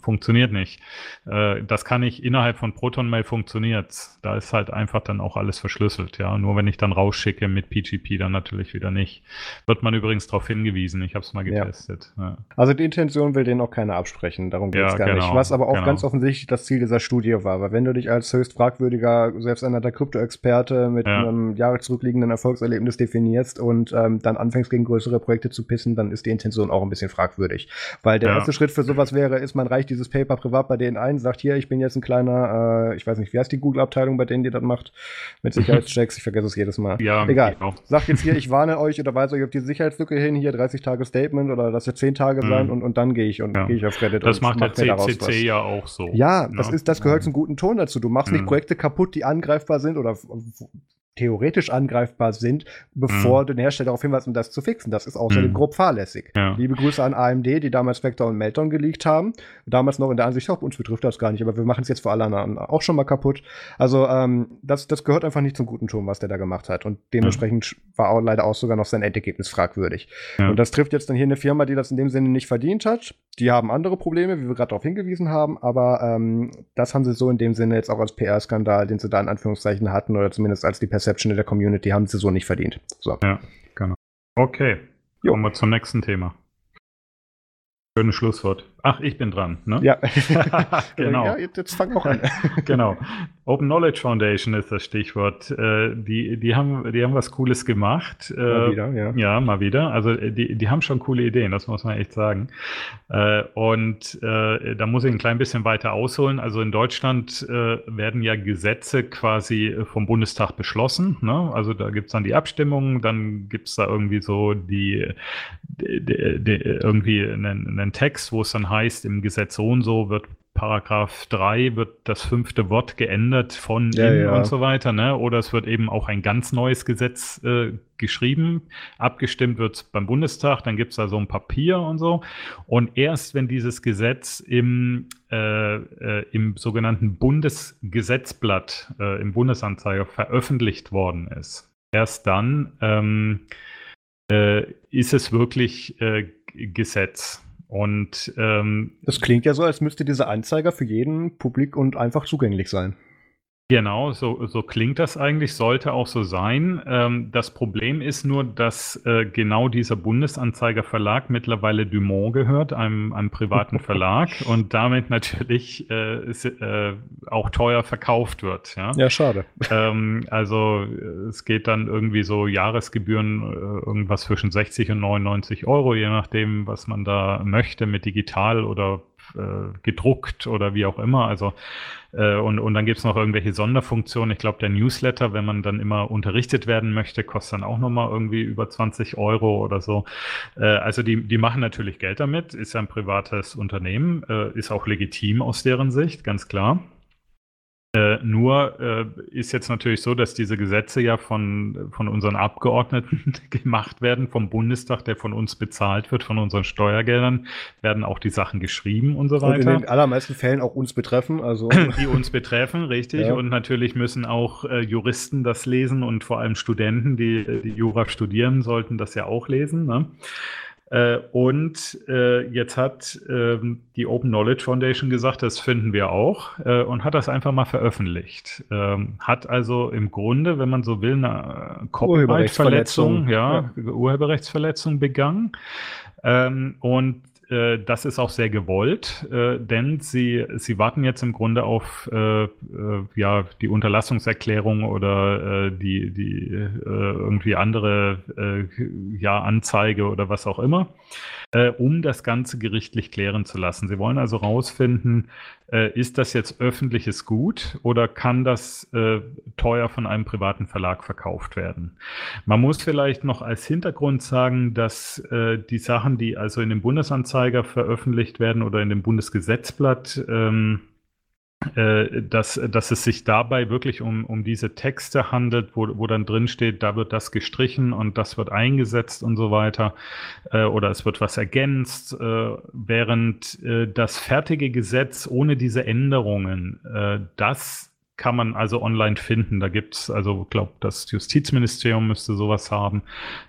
Funktioniert nicht. Äh, das kann ich innerhalb von ProtonMail funktioniert. Da ist halt einfach dann auch alles verschlüsselt, ja. Nur wenn ich dann rausschicke mit PGP, dann natürlich wieder nicht. Wird man übrigens darauf hingewiesen. Ich habe es mal getestet. Ja. Ja. Also die Intention will denen auch keiner absprechen. Darum geht es ja, gar genau, nicht. Was aber auch genau. ganz offensichtlich das Ziel dieser Studie war. Weil wenn du dich als höchst fragwürdiger, selbsternannter Krypto-Experte mit einem Jahre zurückliegenden Erfolgserlebnis definierst und ähm, dann anfängst gegen größere Projekte zu pissen, dann ist die Intention auch ein bisschen fragwürdig. Weil der erste Schritt für sowas wäre, ist, man reicht reicht dieses Paper privat bei denen ein, sagt hier, ich bin jetzt ein kleiner, äh, ich weiß nicht, wie heißt die Google-Abteilung, bei denen die das macht, mit <laughs> Sicherheitschecks, ich vergesse es jedes Mal. Ja, egal. Genau. Sagt jetzt hier, <laughs> ich warne euch oder weise euch auf die Sicherheitslücke hin, hier 30 Tage Statement oder das wird 10 Tage mhm. sein und, und dann gehe ich und ja. gehe ich auf Reddit. Das macht der CCC ja auch so. Ja, das, ne? ist, das gehört zum guten Ton dazu. Du machst mhm. nicht Projekte kaputt, die angreifbar sind oder theoretisch angreifbar sind, bevor mhm. den Hersteller darauf hinweist, um das zu fixen. Das ist außerdem mhm. grob fahrlässig. Ja. Liebe Grüße an AMD, die damals Spectre und Meltdown geleakt haben. Damals noch in der Ansicht, uns betrifft das gar nicht, aber wir machen es jetzt für alle anderen auch schon mal kaputt. Also ähm, das, das gehört einfach nicht zum guten Ton, was der da gemacht hat. Und dementsprechend ja. war auch leider auch sogar noch sein Endergebnis fragwürdig. Ja. Und das trifft jetzt dann hier eine Firma, die das in dem Sinne nicht verdient hat. Die haben andere Probleme, wie wir gerade darauf hingewiesen haben, aber ähm, das haben sie so in dem Sinne jetzt auch als PR-Skandal, den sie da in Anführungszeichen hatten, oder zumindest als die Perception in der Community, haben sie so nicht verdient. So. Ja, genau. Okay, jo. kommen wir zum nächsten Thema. Schönes Schlusswort. Ach, ich bin dran, ne? Ja. <laughs> <laughs> genau. Ja, jetzt fang auch an. <laughs> genau. Open Knowledge Foundation ist das Stichwort. Äh, die, die, haben, die haben was Cooles gemacht. Äh, mal wieder, ja. Ja, mal wieder. Also äh, die, die haben schon coole Ideen, das muss man echt sagen. Äh, und da muss ich ein klein bisschen weiter ausholen. Also in Deutschland werden ja Gesetze quasi vom Bundestag beschlossen. Ne? Also da gibt es dann die Abstimmung, dann gibt es da irgendwie so die, die, die, die irgendwie einen, einen Text, wo es dann heißt, im Gesetz so und so wird Paragraph 3 wird das fünfte Wort geändert von ja, in ja. und so weiter, ne? Oder es wird eben auch ein ganz neues Gesetz äh, geschrieben. Abgestimmt wird beim Bundestag, dann gibt es da so ein Papier und so. Und erst wenn dieses Gesetz im, äh, äh, im sogenannten Bundesgesetzblatt, äh, im Bundesanzeiger veröffentlicht worden ist, erst dann ähm, äh, ist es wirklich äh, Gesetz. Und ähm, das klingt ja so, als müsste dieser Anzeiger für jeden publik und einfach zugänglich sein. Genau, so, so klingt das eigentlich, sollte auch so sein. Ähm, das Problem ist nur, dass äh, genau dieser Bundesanzeiger Verlag mittlerweile Dumont gehört, einem, einem privaten <laughs> Verlag und damit natürlich äh, ist, äh, auch teuer verkauft wird. Ja, ja schade. Ähm, also es geht dann irgendwie so Jahresgebühren äh, irgendwas zwischen 60 und 99 Euro, je nachdem, was man da möchte mit digital oder äh, gedruckt oder wie auch immer. Also äh, und, und dann gibt es noch irgendwelche Sonderfunktionen. Ich glaube, der Newsletter, wenn man dann immer unterrichtet werden möchte, kostet dann auch nochmal irgendwie über 20 Euro oder so. Äh, also die, die machen natürlich Geld damit, ist ja ein privates Unternehmen, äh, ist auch legitim aus deren Sicht, ganz klar. Äh, nur äh, ist jetzt natürlich so, dass diese Gesetze ja von, von unseren Abgeordneten <laughs> gemacht werden, vom Bundestag, der von uns bezahlt wird, von unseren Steuergeldern, werden auch die Sachen geschrieben und so weiter. Und in den allermeisten Fällen auch uns betreffen. Also. <clears throat> Die uns betreffen, richtig. Ja. Und natürlich müssen auch äh, Juristen das lesen und vor allem Studenten, die, die Jura studieren, sollten das ja auch lesen. Ne? Äh, und äh, jetzt hat ähm, die Open Knowledge Foundation gesagt, das finden wir auch äh, und hat das einfach mal veröffentlicht. Ähm, hat also im Grunde, wenn man so will, eine Copyright-Verletzung, ja, ja, Urheberrechtsverletzung begangen. Ähm, und äh, das ist auch sehr gewollt, äh, denn sie, sie warten jetzt im Grunde auf äh, äh ja, die Unterlassungserklärung oder äh, die, die äh, irgendwie andere ja, Anzeige oder was auch immer um das Ganze gerichtlich klären zu lassen. Sie wollen also herausfinden, ist das jetzt öffentliches Gut oder kann das äh, teuer von einem privaten Verlag verkauft werden? Man muss vielleicht noch als Hintergrund sagen, dass äh, die Sachen, die also in dem Bundesanzeiger veröffentlicht werden oder in dem Bundesgesetzblatt, ähm, äh, dass, dass es sich dabei wirklich um, um diese Texte handelt, wo, wo dann drin steht, da wird das gestrichen und das wird eingesetzt und so weiter äh, oder es wird was ergänzt, äh, während äh, das fertige Gesetz ohne diese Änderungen, äh, das kann man also online finden. Da gibt's also glaube, das Justizministerium müsste sowas haben,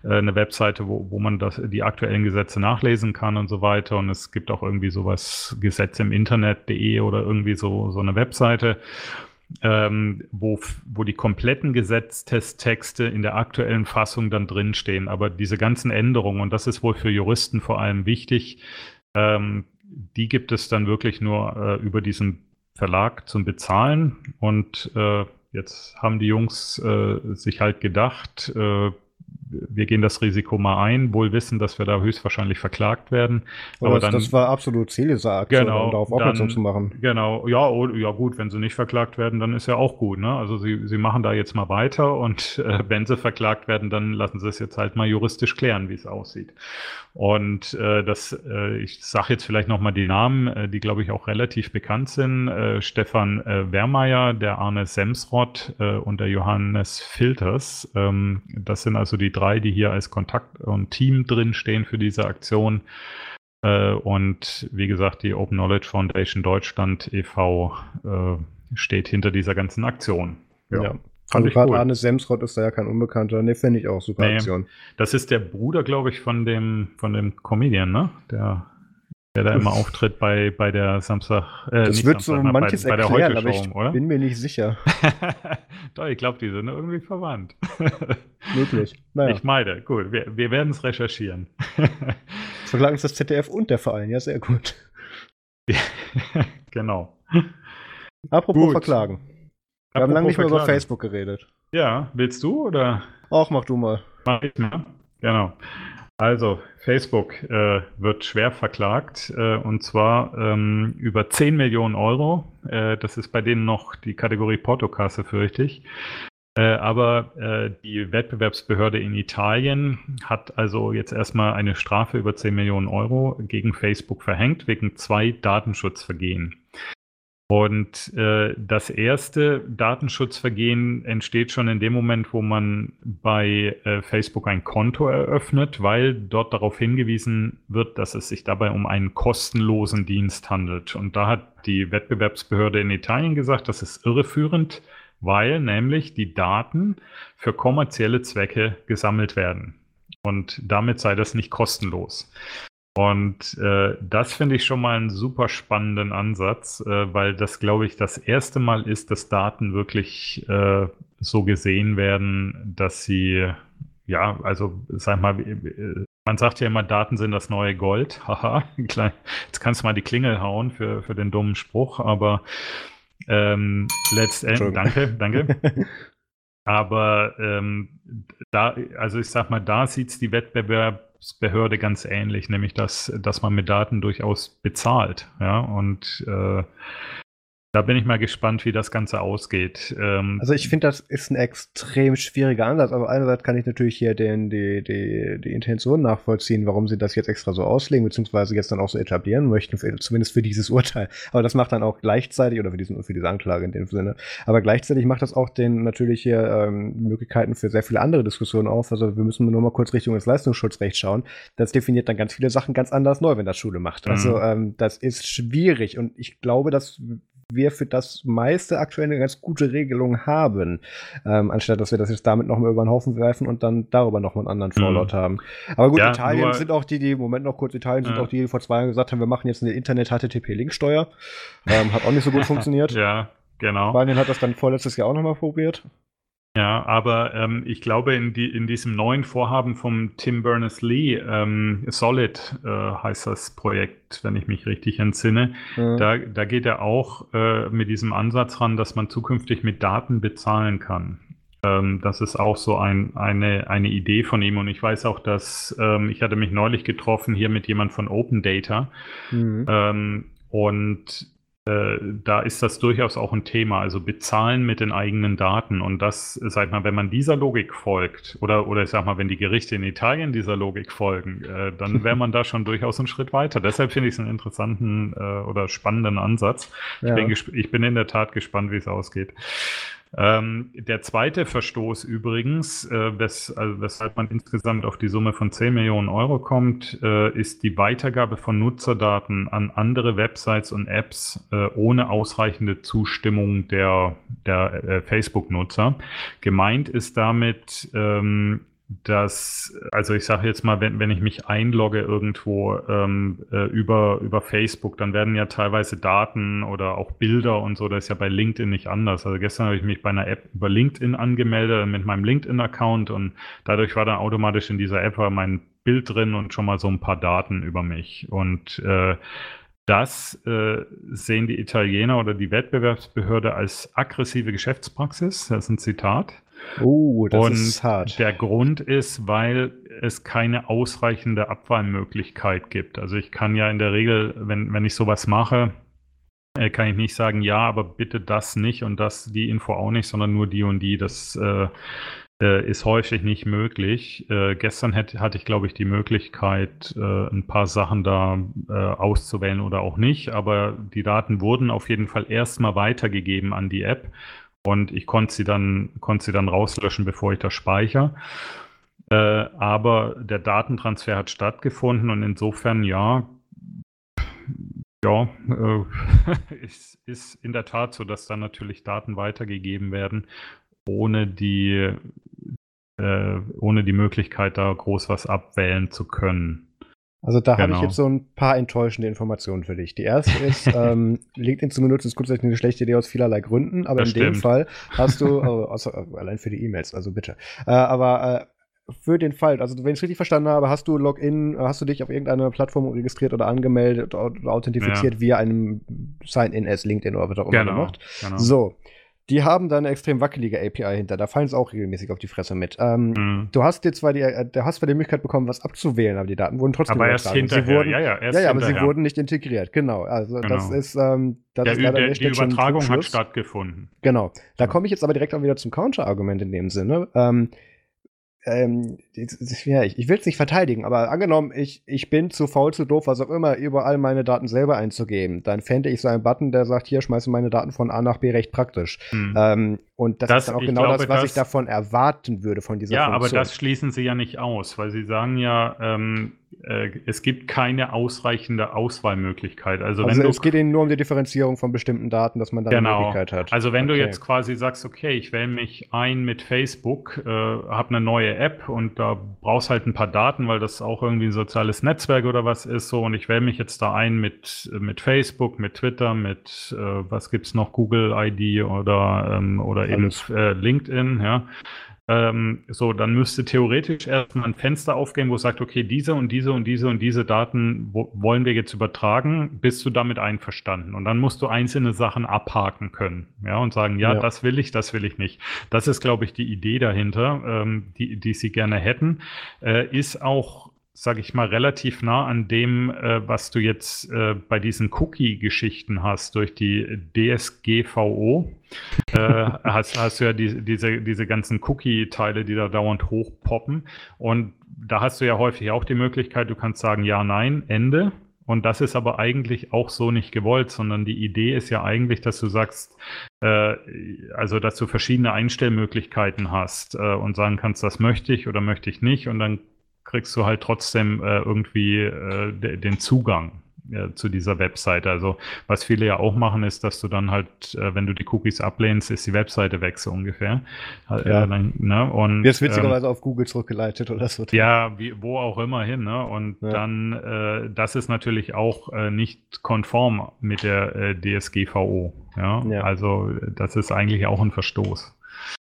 äh, eine Webseite, wo, wo man das, die aktuellen Gesetze nachlesen kann und so weiter. Und es gibt auch irgendwie sowas, Gesetz im Internet.de oder irgendwie so, so eine Webseite. Ähm, wo, wo die kompletten Gesetztexte in der aktuellen Fassung dann drinstehen. Aber diese ganzen Änderungen, und das ist wohl für Juristen vor allem wichtig, ähm, die gibt es dann wirklich nur äh, über diesen Verlag zum Bezahlen. Und äh, jetzt haben die Jungs äh, sich halt gedacht, äh, wir gehen das Risiko mal ein, wohl wissen, dass wir da höchstwahrscheinlich verklagt werden. Aber, aber das, dann, das war absolut Ziel dieser Aktion, genau, um darauf aufmerksam zu machen. Genau, ja, oh, ja gut, wenn sie nicht verklagt werden, dann ist ja auch gut. Ne? Also sie, sie machen da jetzt mal weiter und äh, wenn sie verklagt werden, dann lassen sie es jetzt halt mal juristisch klären, wie es aussieht. Und äh, das, äh, ich sage jetzt vielleicht nochmal die Namen, äh, die glaube ich auch relativ bekannt sind. Äh, Stefan äh, Wermeier, der Arne Semsrott äh, und der Johannes Filters. Ähm, das sind also die drei, die hier als Kontakt und Team drin stehen für diese Aktion. Äh, und wie gesagt, die Open Knowledge Foundation Deutschland e.V. Äh, steht hinter dieser ganzen Aktion. Ja. ja. Fand also gerade cool. Arne Semsrott ist da ja kein Unbekannter. Ne, finde ich auch super nee, Aktion. Das ist der Bruder, glaube ich, von dem, von dem Comedian, ne? Der der da immer <laughs> auftritt bei, bei der Samstag. Äh, das wird Samstag, so manches bei, erklären, bei der aber ich oder? bin mir nicht sicher. <laughs> Doch, ich glaube, die sind irgendwie verwandt. <laughs> Möglich. Naja. Ich meine, gut, wir, wir werden es recherchieren. Verklagen ist das ZDF und der Verein, ja, sehr gut. genau. Apropos gut. verklagen. Wir haben lange nicht mehr über Facebook geredet. Ja, willst du oder? Auch mach du mal. Mach ich mal. Genau. Also, Facebook äh, wird schwer verklagt äh, und zwar ähm, über 10 Millionen Euro. Äh, das ist bei denen noch die Kategorie Portokasse, fürchte ich. Äh, aber äh, die Wettbewerbsbehörde in Italien hat also jetzt erstmal eine Strafe über 10 Millionen Euro gegen Facebook verhängt wegen zwei Datenschutzvergehen. Und äh, das erste Datenschutzvergehen entsteht schon in dem Moment, wo man bei äh, Facebook ein Konto eröffnet, weil dort darauf hingewiesen wird, dass es sich dabei um einen kostenlosen Dienst handelt. Und da hat die Wettbewerbsbehörde in Italien gesagt, das ist irreführend, weil nämlich die Daten für kommerzielle Zwecke gesammelt werden. Und damit sei das nicht kostenlos. Und äh, das finde ich schon mal einen super spannenden Ansatz, äh, weil das, glaube ich, das erste Mal ist, dass Daten wirklich äh, so gesehen werden, dass sie, ja, also sag mal, man sagt ja immer, Daten sind das neue Gold. <laughs> Haha, jetzt kannst du mal die Klingel hauen für, für den dummen Spruch, aber ähm, letztendlich, danke, danke. <laughs> aber ähm, da, also ich sag mal, da sieht es die Wettbewerbsbehörde ganz ähnlich, nämlich dass, dass man mit Daten durchaus bezahlt. Ja, und äh, da bin ich mal gespannt, wie das Ganze ausgeht. Ähm, also ich finde, das ist ein extrem schwieriger Ansatz. Aber einerseits kann ich natürlich hier den, die, die, die Intention nachvollziehen, warum sie das jetzt extra so auslegen, beziehungsweise jetzt dann auch so etablieren möchten, für, zumindest für dieses <laughs> Urteil. Aber das macht dann auch gleichzeitig, oder für, diesen, für diese Anklage in dem Sinne, aber gleichzeitig macht das auch den natürlich hier ähm, Möglichkeiten für sehr viele andere Diskussionen auf. Also wir müssen nur mal kurz Richtung des Leistungsschutzrechts schauen. Das definiert dann ganz viele Sachen ganz anders neu, wenn das Schule macht. Also mhm. ähm, das ist schwierig und ich glaube, dass wir für das meiste aktuell eine ganz gute Regelung haben, ähm, anstatt dass wir das jetzt damit nochmal über den Haufen werfen und dann darüber nochmal einen anderen Fallout mhm. haben. Aber gut, ja, Italien sind auch die, die, Moment noch kurz, Italien ja. sind auch die, die vor zwei Jahren gesagt haben, wir machen jetzt eine Internet-HTTP-Linksteuer. Ähm, hat auch nicht so gut <laughs> funktioniert. Ja, genau. Spanien hat das dann vorletztes Jahr auch nochmal probiert. Ja, aber ähm, ich glaube, in, die, in diesem neuen Vorhaben vom Tim Berners-Lee, ähm, Solid äh, heißt das Projekt, wenn ich mich richtig entsinne, mhm. da, da geht er auch äh, mit diesem Ansatz ran, dass man zukünftig mit Daten bezahlen kann. Ähm, das ist auch so ein, eine, eine Idee von ihm. Und ich weiß auch, dass ähm, ich hatte mich neulich getroffen hier mit jemand von Open Data. Mhm. Ähm, und äh, da ist das durchaus auch ein Thema. Also bezahlen mit den eigenen Daten. Und das, sag mal, wenn man dieser Logik folgt, oder, oder ich sag mal, wenn die Gerichte in Italien dieser Logik folgen, äh, dann <laughs> wäre man da schon durchaus einen Schritt weiter. Deshalb finde ich es einen interessanten äh, oder spannenden Ansatz. Ja. Ich, bin ich bin in der Tat gespannt, wie es ausgeht. Ähm, der zweite Verstoß übrigens, äh, wes also weshalb man insgesamt auf die Summe von 10 Millionen Euro kommt, äh, ist die Weitergabe von Nutzerdaten an andere Websites und Apps äh, ohne ausreichende Zustimmung der, der äh, Facebook-Nutzer. Gemeint ist damit ähm, dass, also ich sage jetzt mal, wenn, wenn ich mich einlogge irgendwo ähm, äh, über, über Facebook, dann werden ja teilweise Daten oder auch Bilder und so, das ist ja bei LinkedIn nicht anders. Also gestern habe ich mich bei einer App über LinkedIn angemeldet mit meinem LinkedIn-Account und dadurch war dann automatisch in dieser App mein Bild drin und schon mal so ein paar Daten über mich. Und äh, das äh, sehen die Italiener oder die Wettbewerbsbehörde als aggressive Geschäftspraxis. Das ist ein Zitat. Oh, das und ist hart. Der Grund ist, weil es keine ausreichende Abwahlmöglichkeit gibt. Also ich kann ja in der Regel, wenn, wenn ich sowas mache, äh, kann ich nicht sagen, ja, aber bitte das nicht und das, die Info auch nicht, sondern nur die und die. Das äh, äh, ist häufig nicht möglich. Äh, gestern hätte, hatte ich, glaube ich, die Möglichkeit, äh, ein paar Sachen da äh, auszuwählen oder auch nicht, aber die Daten wurden auf jeden Fall erstmal weitergegeben an die App und ich konnte sie dann, konnte sie dann rauslöschen, bevor ich das speichere. Äh, aber der Datentransfer hat stattgefunden und insofern ja, ja, äh, <laughs> ist, ist in der Tat so, dass dann natürlich Daten weitergegeben werden, ohne die, äh, ohne die Möglichkeit, da groß was abwählen zu können. Also da genau. habe ich jetzt so ein paar enttäuschende Informationen für dich. Die erste ist, <laughs> ähm, LinkedIn zu benutzen ist grundsätzlich eine schlechte Idee aus vielerlei Gründen, aber das in stimmt. dem Fall hast du, <laughs> also, also, allein für die E-Mails, also bitte. Äh, aber äh, für den Fall, also wenn ich es richtig verstanden habe, hast du Login, hast du dich auf irgendeiner Plattform registriert oder angemeldet oder authentifiziert ja. via einem Sign-in as LinkedIn oder was auch immer genau, gemacht. Genau. So, die haben da eine extrem wackelige API hinter. Da fallen sie auch regelmäßig auf die Fresse mit. Ähm, mhm. Du hast jetzt zwar die, äh, du hast zwar die Möglichkeit bekommen, was abzuwählen, aber die Daten wurden trotzdem aber erst hinterher. Sie wurden, ja, ja, erst ja, ja, aber sie wurden nicht integriert. Genau. Also genau. das ist, ähm, das der, ist leider der, die Übertragung hat stattgefunden. Genau. Da komme ich jetzt aber direkt auch wieder zum Counter-Argument in dem Sinne. Ähm, ähm, ja, ich, ich will es nicht verteidigen, aber angenommen, ich, ich bin zu faul, zu doof, was auch immer, überall meine Daten selber einzugeben, dann fände ich so einen Button, der sagt, hier, schmeiße meine Daten von A nach B recht praktisch. Hm. Ähm, und das, das, ist dann auch genau glaube, das, was das, ich davon erwarten würde von dieser ja, Funktion. Ja, aber das schließen sie ja nicht aus, weil sie sagen ja, ähm, äh, es gibt keine ausreichende Auswahlmöglichkeit. Also, also es geht ihnen nur um die Differenzierung von bestimmten Daten, dass man da genau. eine Möglichkeit hat. Also wenn okay. du jetzt quasi sagst, okay, ich wähle mich ein mit Facebook, äh, habe eine neue App und da brauchst halt ein paar Daten, weil das auch irgendwie ein soziales Netzwerk oder was ist so und ich wähle mich jetzt da ein mit, mit Facebook, mit Twitter, mit äh, was es noch, Google ID oder, ähm, oder eben äh, LinkedIn, ja ähm, so, dann müsste theoretisch erstmal ein Fenster aufgehen, wo es sagt, okay, diese und diese und diese und diese Daten wollen wir jetzt übertragen. Bist du damit einverstanden? Und dann musst du einzelne Sachen abhaken können, ja, und sagen, ja, ja. das will ich, das will ich nicht. Das ist, glaube ich, die Idee dahinter, ähm, die, die sie gerne hätten. Äh, ist auch sage ich mal, relativ nah an dem, äh, was du jetzt äh, bei diesen Cookie-Geschichten hast durch die DSGVO. Äh, hast, hast du ja die, diese, diese ganzen Cookie-Teile, die da dauernd hochpoppen. Und da hast du ja häufig auch die Möglichkeit, du kannst sagen, ja, nein, Ende. Und das ist aber eigentlich auch so nicht gewollt, sondern die Idee ist ja eigentlich, dass du sagst, äh, also dass du verschiedene Einstellmöglichkeiten hast äh, und sagen kannst, das möchte ich oder möchte ich nicht. Und dann kriegst du halt trotzdem äh, irgendwie äh, den Zugang äh, zu dieser Webseite. Also was viele ja auch machen, ist, dass du dann halt, äh, wenn du die Cookies ablehnst, ist die Webseite weg so ungefähr. Äh, ja. Dann, ne? Und, Wird witzigerweise ähm, auf Google zurückgeleitet oder so. Ja, wie, wo auch immer hin. Ne? Und ja. dann, äh, das ist natürlich auch äh, nicht konform mit der äh, DSGVO. Ja? ja? Also das ist eigentlich auch ein Verstoß.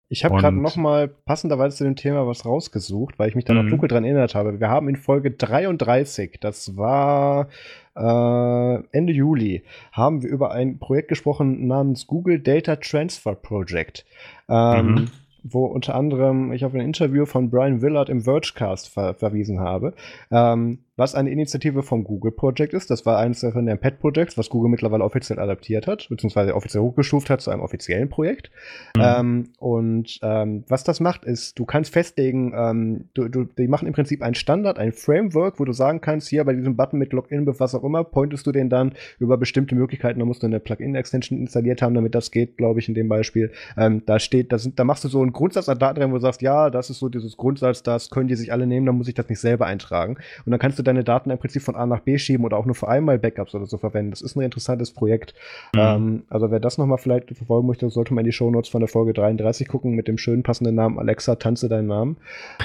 Ich habe gerade noch mal passenderweise zu dem Thema was rausgesucht, weil ich mich da noch mhm. dunkel dran erinnert habe. Wir haben in Folge 33, das war äh, Ende Juli, haben wir über ein Projekt gesprochen namens Google Data Transfer Project. Ähm, mhm wo unter anderem ich auf ein Interview von Brian Willard im Vergecast ver verwiesen habe. Ähm, was eine Initiative vom Google Project ist. Das war eines den Pet Projects, was Google mittlerweile offiziell adaptiert hat, beziehungsweise offiziell hochgestuft hat zu einem offiziellen Projekt. Mhm. Ähm, und ähm, was das macht, ist, du kannst festlegen, ähm, du, du, die machen im Prinzip einen Standard, ein Framework, wo du sagen kannst, hier bei diesem Button mit Login, was auch immer, pointest du den dann über bestimmte Möglichkeiten, da musst du eine Plugin-Extension installiert haben, damit das geht, glaube ich, in dem Beispiel. Ähm, da steht, da, sind, da machst du so einen Grundsatz an Daten drin, wo du sagst, ja, das ist so dieses Grundsatz, das können die sich alle nehmen, dann muss ich das nicht selber eintragen. Und dann kannst du deine Daten im Prinzip von A nach B schieben oder auch nur für einmal Backups oder so verwenden. Das ist ein interessantes Projekt. Mhm. Ähm, also wer das nochmal vielleicht verfolgen möchte, sollte mal in die Shownotes von der Folge 33 gucken mit dem schönen passenden Namen Alexa, tanze deinen Namen.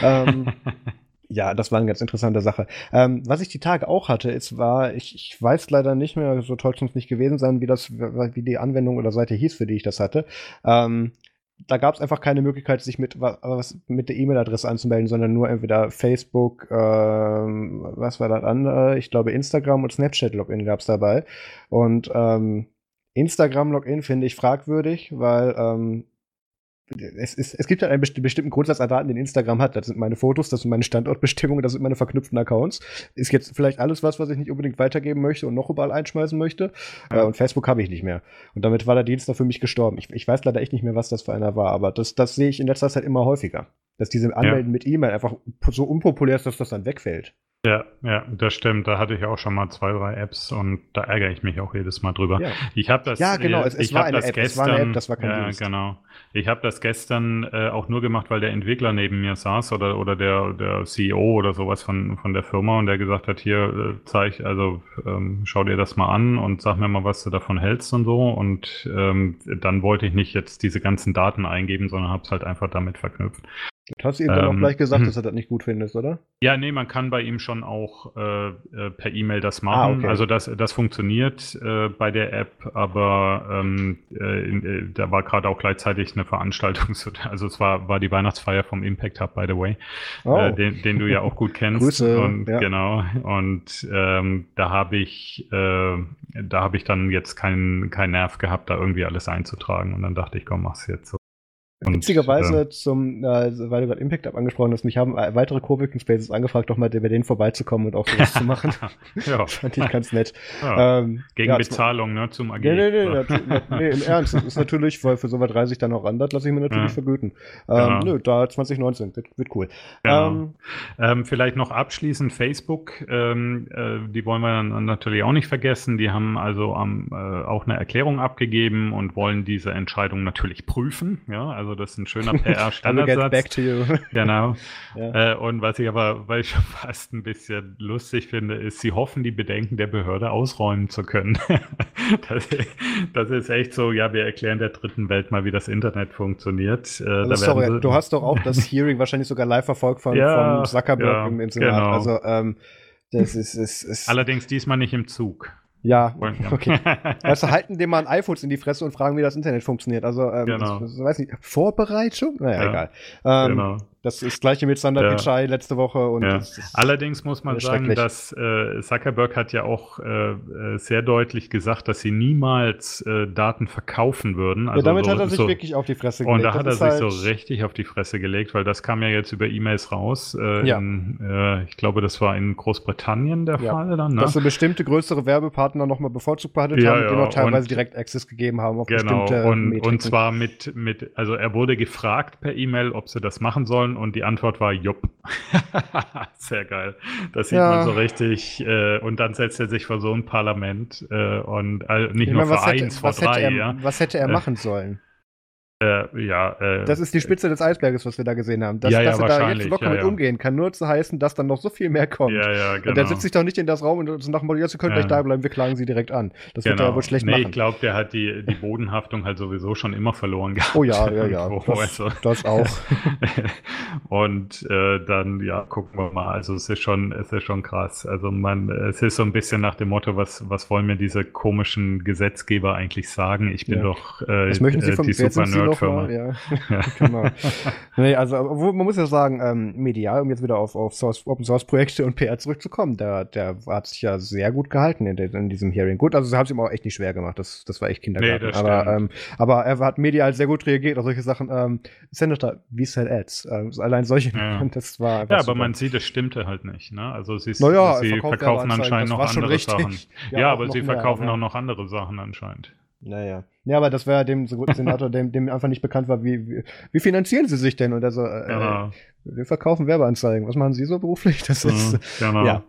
Ähm, <laughs> ja, das war eine ganz interessante Sache. Ähm, was ich die Tage auch hatte, ist war, ich, ich weiß leider nicht mehr, so toll es nicht gewesen sein, wie das, wie die Anwendung oder Seite hieß, für die ich das hatte. Ähm, da gab es einfach keine Möglichkeit, sich mit, was, mit der E-Mail-Adresse anzumelden, sondern nur entweder Facebook, ähm, was war das andere? Ich glaube Instagram und Snapchat-Login gab es dabei. Und ähm, Instagram-Login finde ich fragwürdig, weil ähm, es, ist, es gibt halt einen bestimmten Grundsatz an Daten, den Instagram hat. Das sind meine Fotos, das sind meine Standortbestimmungen, das sind meine verknüpften Accounts. Ist jetzt vielleicht alles was, was ich nicht unbedingt weitergeben möchte und noch überall einschmeißen möchte. Ja. Äh, und Facebook habe ich nicht mehr. Und damit war der Dienst da für mich gestorben. Ich, ich, weiß leider echt nicht mehr, was das für einer war, aber das, das sehe ich in letzter Zeit immer häufiger. Dass diese Anmelden ja. mit E-Mail einfach so unpopulär ist, dass das dann wegfällt. Ja, ja, das stimmt. Da hatte ich auch schon mal zwei, drei Apps und da ärgere ich mich auch jedes Mal drüber. Ja, ich habe das. Ja, genau. Es, es war eine App. Gestern, es war eine App. Das war kein Ja, Dienst. genau. Ich habe das gestern äh, auch nur gemacht, weil der Entwickler neben mir saß oder oder der der CEO oder sowas von von der Firma und der gesagt hat, hier äh, zeig, also ähm, schau dir das mal an und sag mir mal, was du davon hältst und so. Und ähm, dann wollte ich nicht jetzt diese ganzen Daten eingeben, sondern habe es halt einfach damit verknüpft. Du hast dann ähm, auch gleich gesagt, dass er das nicht gut findest, oder? Ja, nee, man kann bei ihm schon auch äh, äh per E-Mail das machen. Ah, okay. Also das, das funktioniert äh, bei der App, aber ähm, äh, in, äh, da war gerade auch gleichzeitig eine Veranstaltung, <laughs> also es war, war die Weihnachtsfeier vom Impact Hub, by the way, oh. Äh, den, den du ja auch gut kennst. Grüße, und, ja. Genau. Und ähm, da habe ich, da habe ich dann jetzt keinen keinen Nerv gehabt, da irgendwie alles einzutragen. Und dann dachte ich, komm, mach's jetzt so. Und, Witzigerweise ähm, zum, äh, weil du gerade Impact Up angesprochen hast, mich haben äh, weitere Coworking Spaces angefragt, doch mal bei denen vorbeizukommen und auch <laughs> sowas zu machen. <laughs> ja. Fand ich ganz nett. <laughs> Ja. Ähm, Gegen ja, Bezahlung, ne, zum AG. Nee, nee, nee, nee, nee im Ernst. Das ist natürlich, weil für so weit reise ich dann auch ran, das lasse ich mir natürlich vergüten. Ähm. Nö, da 2019, wird, wird cool. Ähm, ähm, vielleicht noch abschließend Facebook, ähm, äh, die wollen wir dann natürlich auch nicht vergessen. Die haben also ähm, äh, auch eine Erklärung abgegeben und wollen diese Entscheidung natürlich prüfen. Ja, also also das ist ein schöner <laughs> PR-Standardsatz. back to you. genau. <laughs> Ja. Äh, und was ich aber, weil ich schon <laughs> fast ein bisschen lustig finde, ist, sie hoffen, die Bedenken der Behörde ausräumen zu können. das, das, ist echt so, ja, wir erklären der dritten Welt mal, wie das Internet funktioniert. Äh, also sorry, du hast doch auch das Hearing wahrscheinlich sogar live verfolgt von, ja, von Zuckerberg ja, im, im Senat. Genau. Also ähm, das ist, ist, ist Allerdings diesmal nicht im Zug. Ja, okay. <laughs> also halten dem mal ein iPhones in die Fresse und fragen, wie das Internet funktioniert. Also, ähm, genau. das, das, weiß nicht, Vorbereitung? Naja, ja. egal. Ähm, genau. Das ist das gleiche mit Sander ja. Pichai letzte Woche. Und ja. Allerdings muss man sagen, dass äh, Zuckerberg hat ja auch äh, äh, sehr deutlich gesagt, dass sie niemals äh, Daten verkaufen würden. Also ja, damit so, hat er sich so, wirklich auf die Fresse gelegt. Und da hat er sich halt so richtig auf die Fresse gelegt, weil das kam ja jetzt über E-Mails raus. Äh, ja. In, äh, ich glaube, das war in Großbritannien der ja. Fall dann. Ne? Dass so bestimmte größere Werbepartner nochmal bevorzugt behandelt haben, ja. denen auch teilweise und, direkt Access gegeben haben auf genau, bestimmte und, und zwar mit, mit, also er wurde gefragt per E-Mail, ob sie das machen sollen und die Antwort war Jupp. <laughs> Sehr geil. Das sieht man so richtig. Äh, und dann setzt er sich vor so ein Parlament äh, und äh, nicht ich nur meine, vor eins, vor drei. Er, ja. Was hätte er äh, machen sollen? Äh, ja, äh, das ist die Spitze des Eisberges, was wir da gesehen haben. Dass, ja, ja, dass er da jetzt locker ja, mit umgehen kann, nur zu heißen, dass dann noch so viel mehr kommt. Ja, ja, genau. Und der sitzt sich doch nicht in das Raum und so nach dem Motto, ja, Sie können gleich da bleiben, wir klagen Sie direkt an. Das genau. wird er wohl schlecht nee, machen. ich glaube, der hat die, die Bodenhaftung halt sowieso schon immer verloren gehabt. Oh ja, ja, ja. <laughs> das, also. das, auch. <laughs> und äh, dann, ja, gucken wir mal. Also es ist schon, es ist schon krass. Also man, es ist so ein bisschen nach dem Motto, was, was wollen mir diese komischen Gesetzgeber eigentlich sagen? Ich bin doch äh, was möchten Sie von, die super Nerd-Firma. Ja. <laughs> genau. <laughs> nee, also man muss ja sagen, ähm, medial, um jetzt wieder auf, auf Source, Open Source Projekte und PR zurückzukommen, der, der hat sich ja sehr gut gehalten in, in diesem Hearing. Gut, also sie haben es ihm auch echt nicht schwer gemacht, das, das war echt Kindergarten. Nee, aber, ähm, aber er hat medial sehr gut reagiert auf solche Sachen. Ähm, Senator, wie sell ads? Ähm, allein solche, ja. <laughs> das war Ja, aber super. man sieht, es stimmte halt nicht. Ne? Also sie, naja, sie verkaufen anscheinend noch andere Sachen. Ja, ja aber sie verkaufen auch noch andere Sachen anscheinend. Naja. Ja, aber das war dem <laughs> Senator, dem, dem einfach nicht bekannt war, wie, wie, wie finanzieren sie sich denn? Und er so, äh, genau. äh, wir verkaufen Werbeanzeigen. Was machen Sie so beruflich? Das ist, mhm, genau. ja.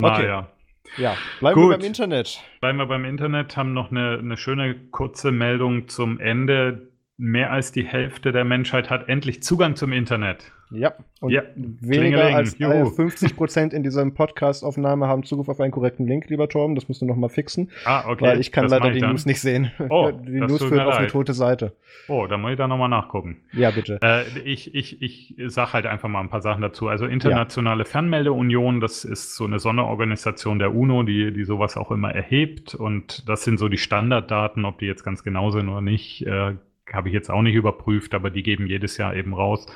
Okay. ja. Ja, bleiben Gut. wir beim Internet. Bleiben wir beim Internet, haben noch eine, eine schöne kurze Meldung zum Ende. Mehr als die Hälfte der Menschheit hat endlich Zugang zum Internet. Ja, und ja. weniger als 50 <laughs> Prozent in dieser Podcast-Aufnahme haben Zugriff auf einen korrekten Link, lieber Torben. Das musst du nochmal fixen. Ah, okay. Weil ich kann das leider die News nicht sehen. Oh, <laughs> die News führt auf eine tote Seite. Oh, da muss ich da nochmal nachgucken. Ja, bitte. Äh, ich ich, ich sage halt einfach mal ein paar Sachen dazu. Also Internationale ja. Fernmeldeunion, das ist so eine Sonderorganisation der UNO, die, die sowas auch immer erhebt. Und das sind so die Standarddaten, ob die jetzt ganz genau sind oder nicht, äh, habe ich jetzt auch nicht überprüft, aber die geben jedes Jahr eben raus,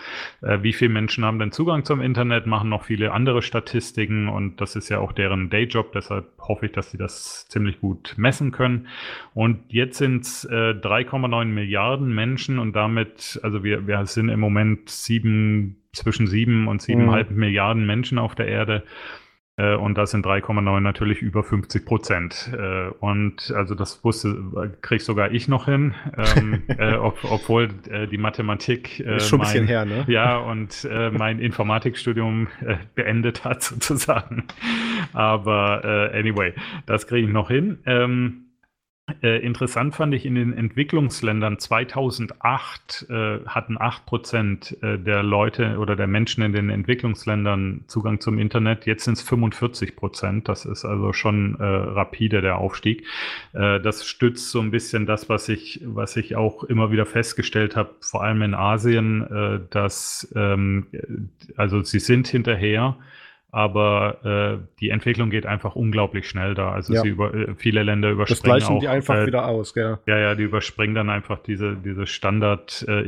äh, wie viele Menschen haben denn Zugang zum Internet, machen noch viele andere Statistiken und das ist ja auch deren Dayjob, deshalb hoffe ich, dass sie das ziemlich gut messen können. Und jetzt sind es äh, 3,9 Milliarden Menschen und damit, also wir, wir sind im Moment sieben, zwischen sieben und siebeneinhalb mhm. Milliarden Menschen auf der Erde. Äh, und das sind 3,9 natürlich über 50 Prozent. Äh, und also das wusste, krieg sogar ich noch hin, ähm, <laughs> äh, ob, obwohl äh, die Mathematik äh, ist schon ein bisschen her, ne? Ja, und äh, mein Informatikstudium beendet hat <laughs> sozusagen. Aber anyway, das kriege ich noch hin. Ähm, äh, interessant fand ich in den Entwicklungsländern 2008 äh, hatten 8 Prozent äh, der Leute oder der Menschen in den Entwicklungsländern Zugang zum Internet. Jetzt sind es 45 Prozent. Das ist also schon äh, rapide der Aufstieg. Äh, das stützt so ein bisschen das, was ich, was ich auch immer wieder festgestellt habe, vor allem in Asien, äh, dass ähm, also sie sind hinterher aber äh, die Entwicklung geht einfach unglaublich schnell da. Also ja. sie über, äh, viele Länder überspringen das auch. die einfach äh, wieder aus, gell? Ja, ja, die überspringen dann einfach diese, diese Standard äh,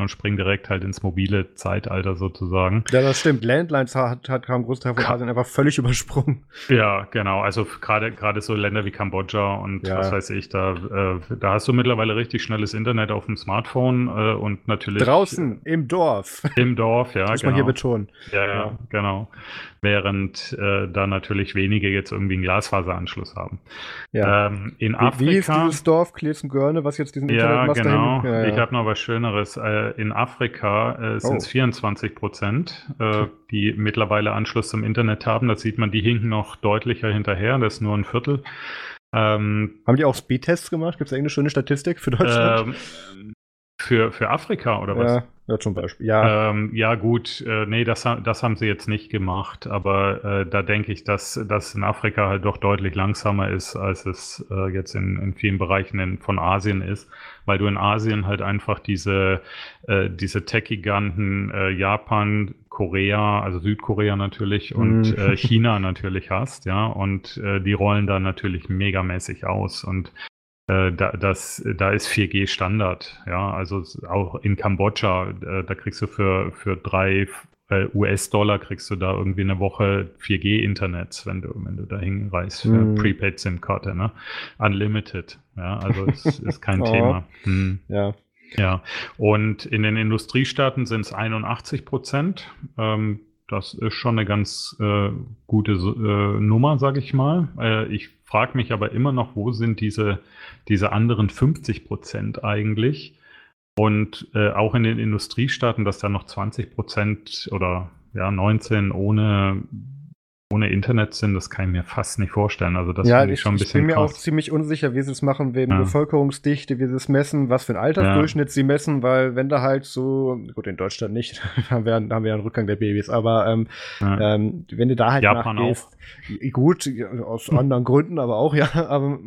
und springen direkt halt ins mobile Zeitalter sozusagen. Ja, das stimmt. Landlines hat, hat kam Großteil von Asien einfach völlig übersprungen. Ja, genau. Also gerade gerade so Länder wie Kambodscha und ja. was weiß ich, da, äh, da hast du mittlerweile richtig schnelles Internet auf dem Smartphone äh, und natürlich. Draußen, im Dorf. Im Dorf, ja. <laughs> Muss genau. man hier betonen. Ja, ja ja, genau. Während äh, da natürlich wenige jetzt irgendwie einen Glasfaseranschluss haben. Ja. Ähm, in wie, Afrika. Wie ist dieses Dorf Klesengörne, was jetzt diesen ja, genau. Ja, ja. Ich habe noch was Schöneres. Äh, in Afrika äh, sind es oh. 24 Prozent, äh, die mittlerweile Anschluss zum Internet haben. Da sieht man, die hinken noch deutlicher hinterher. Das ist nur ein Viertel. Ähm, haben die auch Speedtests gemacht? Gibt es irgendeine schöne Statistik für Deutschland? Ähm, für, für Afrika oder was? Ja, ja zum Beispiel. Ja, ähm, ja gut, äh, nee, das, das haben sie jetzt nicht gemacht, aber äh, da denke ich, dass das in Afrika halt doch deutlich langsamer ist, als es äh, jetzt in, in vielen Bereichen in, von Asien ist, weil du in Asien halt einfach diese, äh, diese Tech-Giganten äh, Japan, Korea, also Südkorea natürlich und Mhm. äh, China <laughs> natürlich hast, ja, und äh, die rollen da natürlich megamäßig aus und da, das, da ist 4G Standard, ja, also auch in Kambodscha, äh, da kriegst du für, für drei äh, US-Dollar kriegst du da irgendwie eine Woche 4G-Internet, wenn du, wenn du da hinreist, für Mhm. Prepaid-SIM-Karte, ne? Unlimited, ja, also <laughs> es ist kein Oh. Thema. Hm. Ja. Ja, und in den Industriestaaten sind es 81 Prozent. Ähm, das ist schon eine ganz äh, gute äh, Nummer, sage ich mal. Äh, ich frage mich aber immer noch, wo sind diese, diese anderen 50 Prozent eigentlich? Und äh, auch in den Industriestaaten, dass da noch 20 Prozent oder ja 19 ohne, ohne Internet sind, das kann ich mir fast nicht vorstellen. Also das ja, finde ich ich, schon ein ich bisschen bin mir auch krass. ziemlich unsicher, wie sie es machen wegen Ja. Bevölkerungsdichte, wie sie es messen, was für ein Altersdurchschnitt sie messen, weil wenn da halt so, gut, in Deutschland nicht, da <laughs> haben wir, haben wir ja einen Rückgang der Babys, aber ähm, Ja. ähm, wenn du da halt Japan nachgehst, gut, ja, aus <laughs> anderen Gründen, aber auch, ja, aber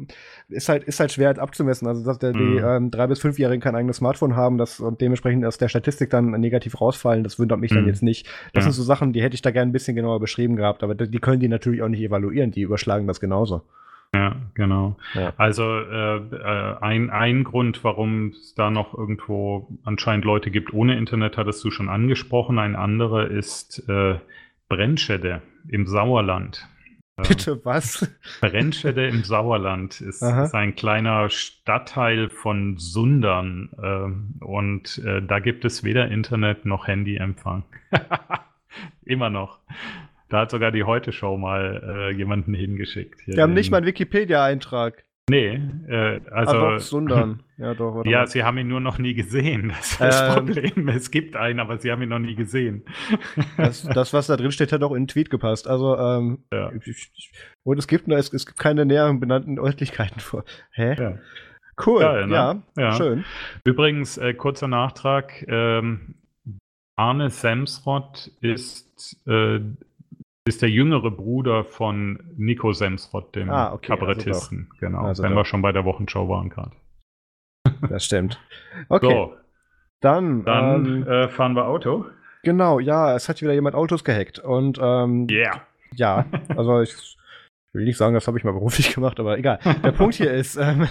ist halt, ist halt schwer halt abzumessen. Also, dass der, die Mhm. ähm, drei- bis fünfjährigen kein eigenes Smartphone haben das, und dementsprechend aus der Statistik dann negativ rausfallen, das wundert mich dann Mhm. jetzt nicht. Das Ja. sind so Sachen, die hätte ich da gerne ein bisschen genauer beschrieben gehabt, aber die die können die natürlich auch nicht evaluieren, die überschlagen das genauso. Ja, genau. Ja. Also äh, äh, ein, ein Grund, warum es da noch irgendwo anscheinend Leute gibt ohne Internet, hattest du schon angesprochen. Ein anderer ist äh, Brennschäde im Sauerland. Ähm, Bitte, was? Brennschäde im Sauerland ist, ist ein kleiner Stadtteil von Sundern ähm, und äh, da gibt es weder Internet noch Handyempfang. <laughs> Immer noch. Da hat sogar die Heute-Show mal äh, jemanden hingeschickt. Die haben nicht mal einen Wikipedia-Eintrag. Nee, äh, Also, ah, doch, Sundern. <laughs> Ja, doch, Ja, mal. sie haben ihn nur noch nie gesehen. <laughs> Das ist das Ähm. Problem. Es gibt einen, aber sie haben ihn noch nie gesehen. <laughs> Das, das, was da drin steht, hat auch in den Tweet gepasst. Also, ähm, Ja. und es gibt, nur, es, es gibt keine näheren benannten Örtlichkeiten vor. Hä? Ja. Cool, Geil, ne? ja, Ja. schön. Übrigens, äh, kurzer Nachtrag. Ähm, Arne Semsrott ist, äh, ist der jüngere Bruder von Nico Semsrott, dem Ah, okay, Kabarettisten. genau, Also wenn doch. wir schon bei der Wochenshow waren gerade. <laughs> Das stimmt. Okay, So, dann, dann ähm, äh, fahren wir Auto. genau, ja, es hat wieder jemand Autos gehackt. Und ähm, Yeah. ja, <laughs> also ich will nicht sagen, das habe ich mal beruflich <laughs> gemacht, aber egal. Der Punkt hier <laughs> ist, ähm,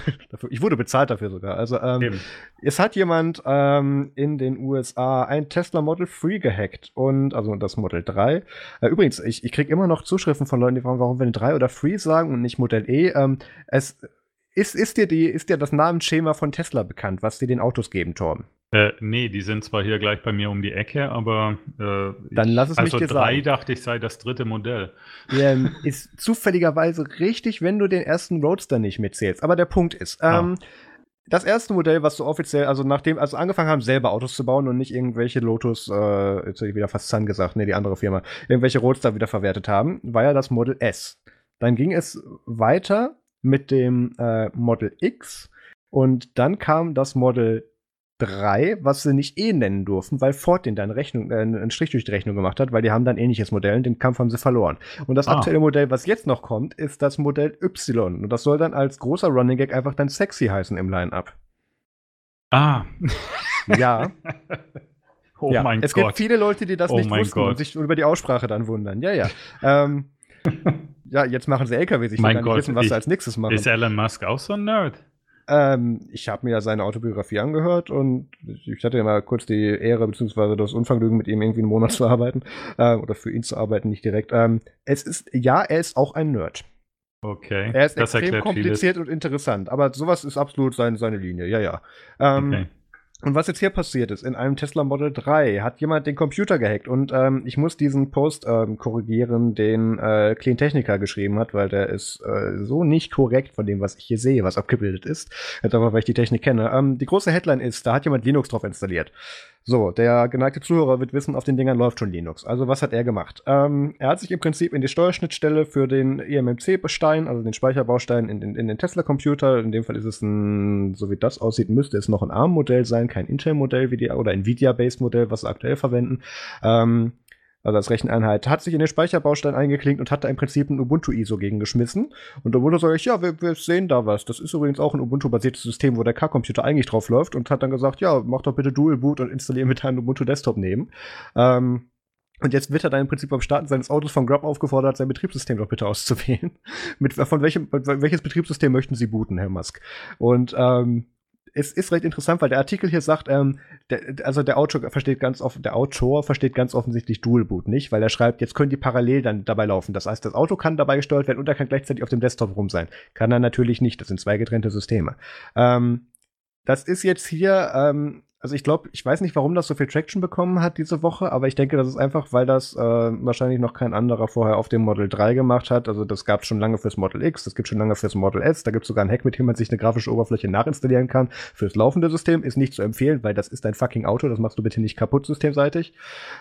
ich wurde bezahlt dafür sogar. Also ähm. Es hat jemand ähm, in den USA ein Tesla Model 3 gehackt und also das Model 3. Äh, übrigens, ich, ich kriege immer noch Zuschriften von Leuten, die fragen, warum wir 3 oder 3 sagen und nicht Modell E. Ähm, es ist, ist dir die, ist dir das Namensschema von Tesla bekannt, was die den Autos geben, Torben? Äh, nee, die sind zwar hier gleich bei mir um die Ecke, aber äh, Dann lass es mich also dir drei sagen. dachte ich sei das dritte Modell. ähm, ist zufälligerweise richtig, wenn du den ersten Roadster nicht mitzählst. Aber der Punkt ist, ähm, das erste Modell, was so offiziell, also nachdem, also angefangen haben, selber Autos zu bauen und nicht irgendwelche Lotus, äh, jetzt hätte ich wieder fast Sun gesagt, nee, die andere Firma, irgendwelche Roadster wieder verwertet haben, war ja das Model S. Dann ging es weiter mit dem äh, Model X und dann kam das Model 3, was sie nicht E nennen durften, weil Ford den dann Rechnung, äh, einen Strich durch die Rechnung gemacht hat, weil die haben dann ähnliches Modell und den Kampf haben sie verloren. Und das Ah. aktuelle Modell, was jetzt noch kommt, ist das Modell Y. Und das soll dann als großer Running Gag einfach dann sexy heißen im Line-Up. Ah. <laughs> Ja, <laughs> oh ja. mein es Gott. gibt viele Leute, die das Oh nicht wussten und Gott. sich über die Aussprache dann wundern. Ja, ja. <laughs> ähm, ja, jetzt machen sie LKWs. Ich will Mein nicht Gott, wissen, was ich- sie als nächstes machen. Ist Elon Musk auch so ein Nerd? Ähm, ich habe mir ja seine Autobiografie angehört und ich hatte ja mal kurz die Ehre bzw. das Unvergnügen, mit ihm irgendwie einen Monat zu arbeiten äh, oder für ihn zu arbeiten, nicht direkt. Ähm, es ist, ja, er ist auch ein Nerd. Okay. Er ist das extrem kompliziert und interessant, aber sowas ist absolut seine, seine Linie, ja, ja. Ähm, vieles. Okay. Und was jetzt hier passiert ist, in einem Tesla Model 3 hat jemand den Computer gehackt und ähm, ich muss diesen Post ähm, korrigieren, den äh, Clean Technica geschrieben hat, weil der ist äh, so nicht korrekt von dem, was ich hier sehe, was abgebildet ist. Jetzt aber, weil ich die Technik kenne. Ähm, die große Headline ist, da hat jemand Linux drauf installiert. So, der geneigte Zuhörer wird wissen, auf den Dingern läuft schon Linux. Also was hat er gemacht? Ähm, er hat sich im Prinzip in die Steuerschnittstelle für den E eMMC-Baustein, also den Speicherbaustein in, in, in den Tesla-Computer, in dem Fall ist es ein, so wie das aussieht, müsste es noch ein ARM-Modell sein, kein Intel-Modell wie die, oder Nvidia-Based-Modell, was sie aktuell verwenden. Ähm, also als Recheneinheit, hat sich in den Speicherbaustein eingeklinkt und hat da im Prinzip ein Ubuntu-ISO gegengeschmissen. Und Ubuntu sage ich, ja, wir, wir sehen da was. Das ist übrigens auch ein Ubuntu-basiertes System, wo der K-Computer eigentlich drauf läuft und hat dann gesagt, ja, mach doch bitte Dual Boot und installiere mit deinem Ubuntu Desktop neben. Ähm, Und jetzt wird er dann im Prinzip beim Starten seines Autos von Grub aufgefordert, sein Betriebssystem doch bitte auszuwählen. <laughs> Mit, von welchem, welches Betriebssystem möchten Sie booten, Herr Musk? Und ähm, es ist recht interessant, weil der Artikel hier sagt, ähm, der, also der Autor versteht ganz offen, der Autor versteht ganz offensichtlich Dual Boot nicht, weil er schreibt, jetzt können die parallel dann dabei laufen. Das heißt, das Auto kann dabei gesteuert werden und er kann gleichzeitig auf dem Desktop rum sein. Kann er natürlich nicht. Das sind zwei getrennte Systeme. Ähm, das ist jetzt hier ähm, also ich glaube, ich weiß nicht, warum das so viel Traction bekommen hat diese Woche, aber ich denke, das ist einfach, weil das äh, wahrscheinlich noch kein anderer vorher auf dem Model 3 gemacht hat. Also das gab es schon lange fürs Model X, das gibt schon lange fürs Model S, da gibt es sogar einen Hack, mit dem man sich eine grafische Oberfläche nachinstallieren kann. Fürs laufende System ist nicht zu empfehlen, weil das ist ein fucking Auto, das machst du bitte nicht kaputt systemseitig.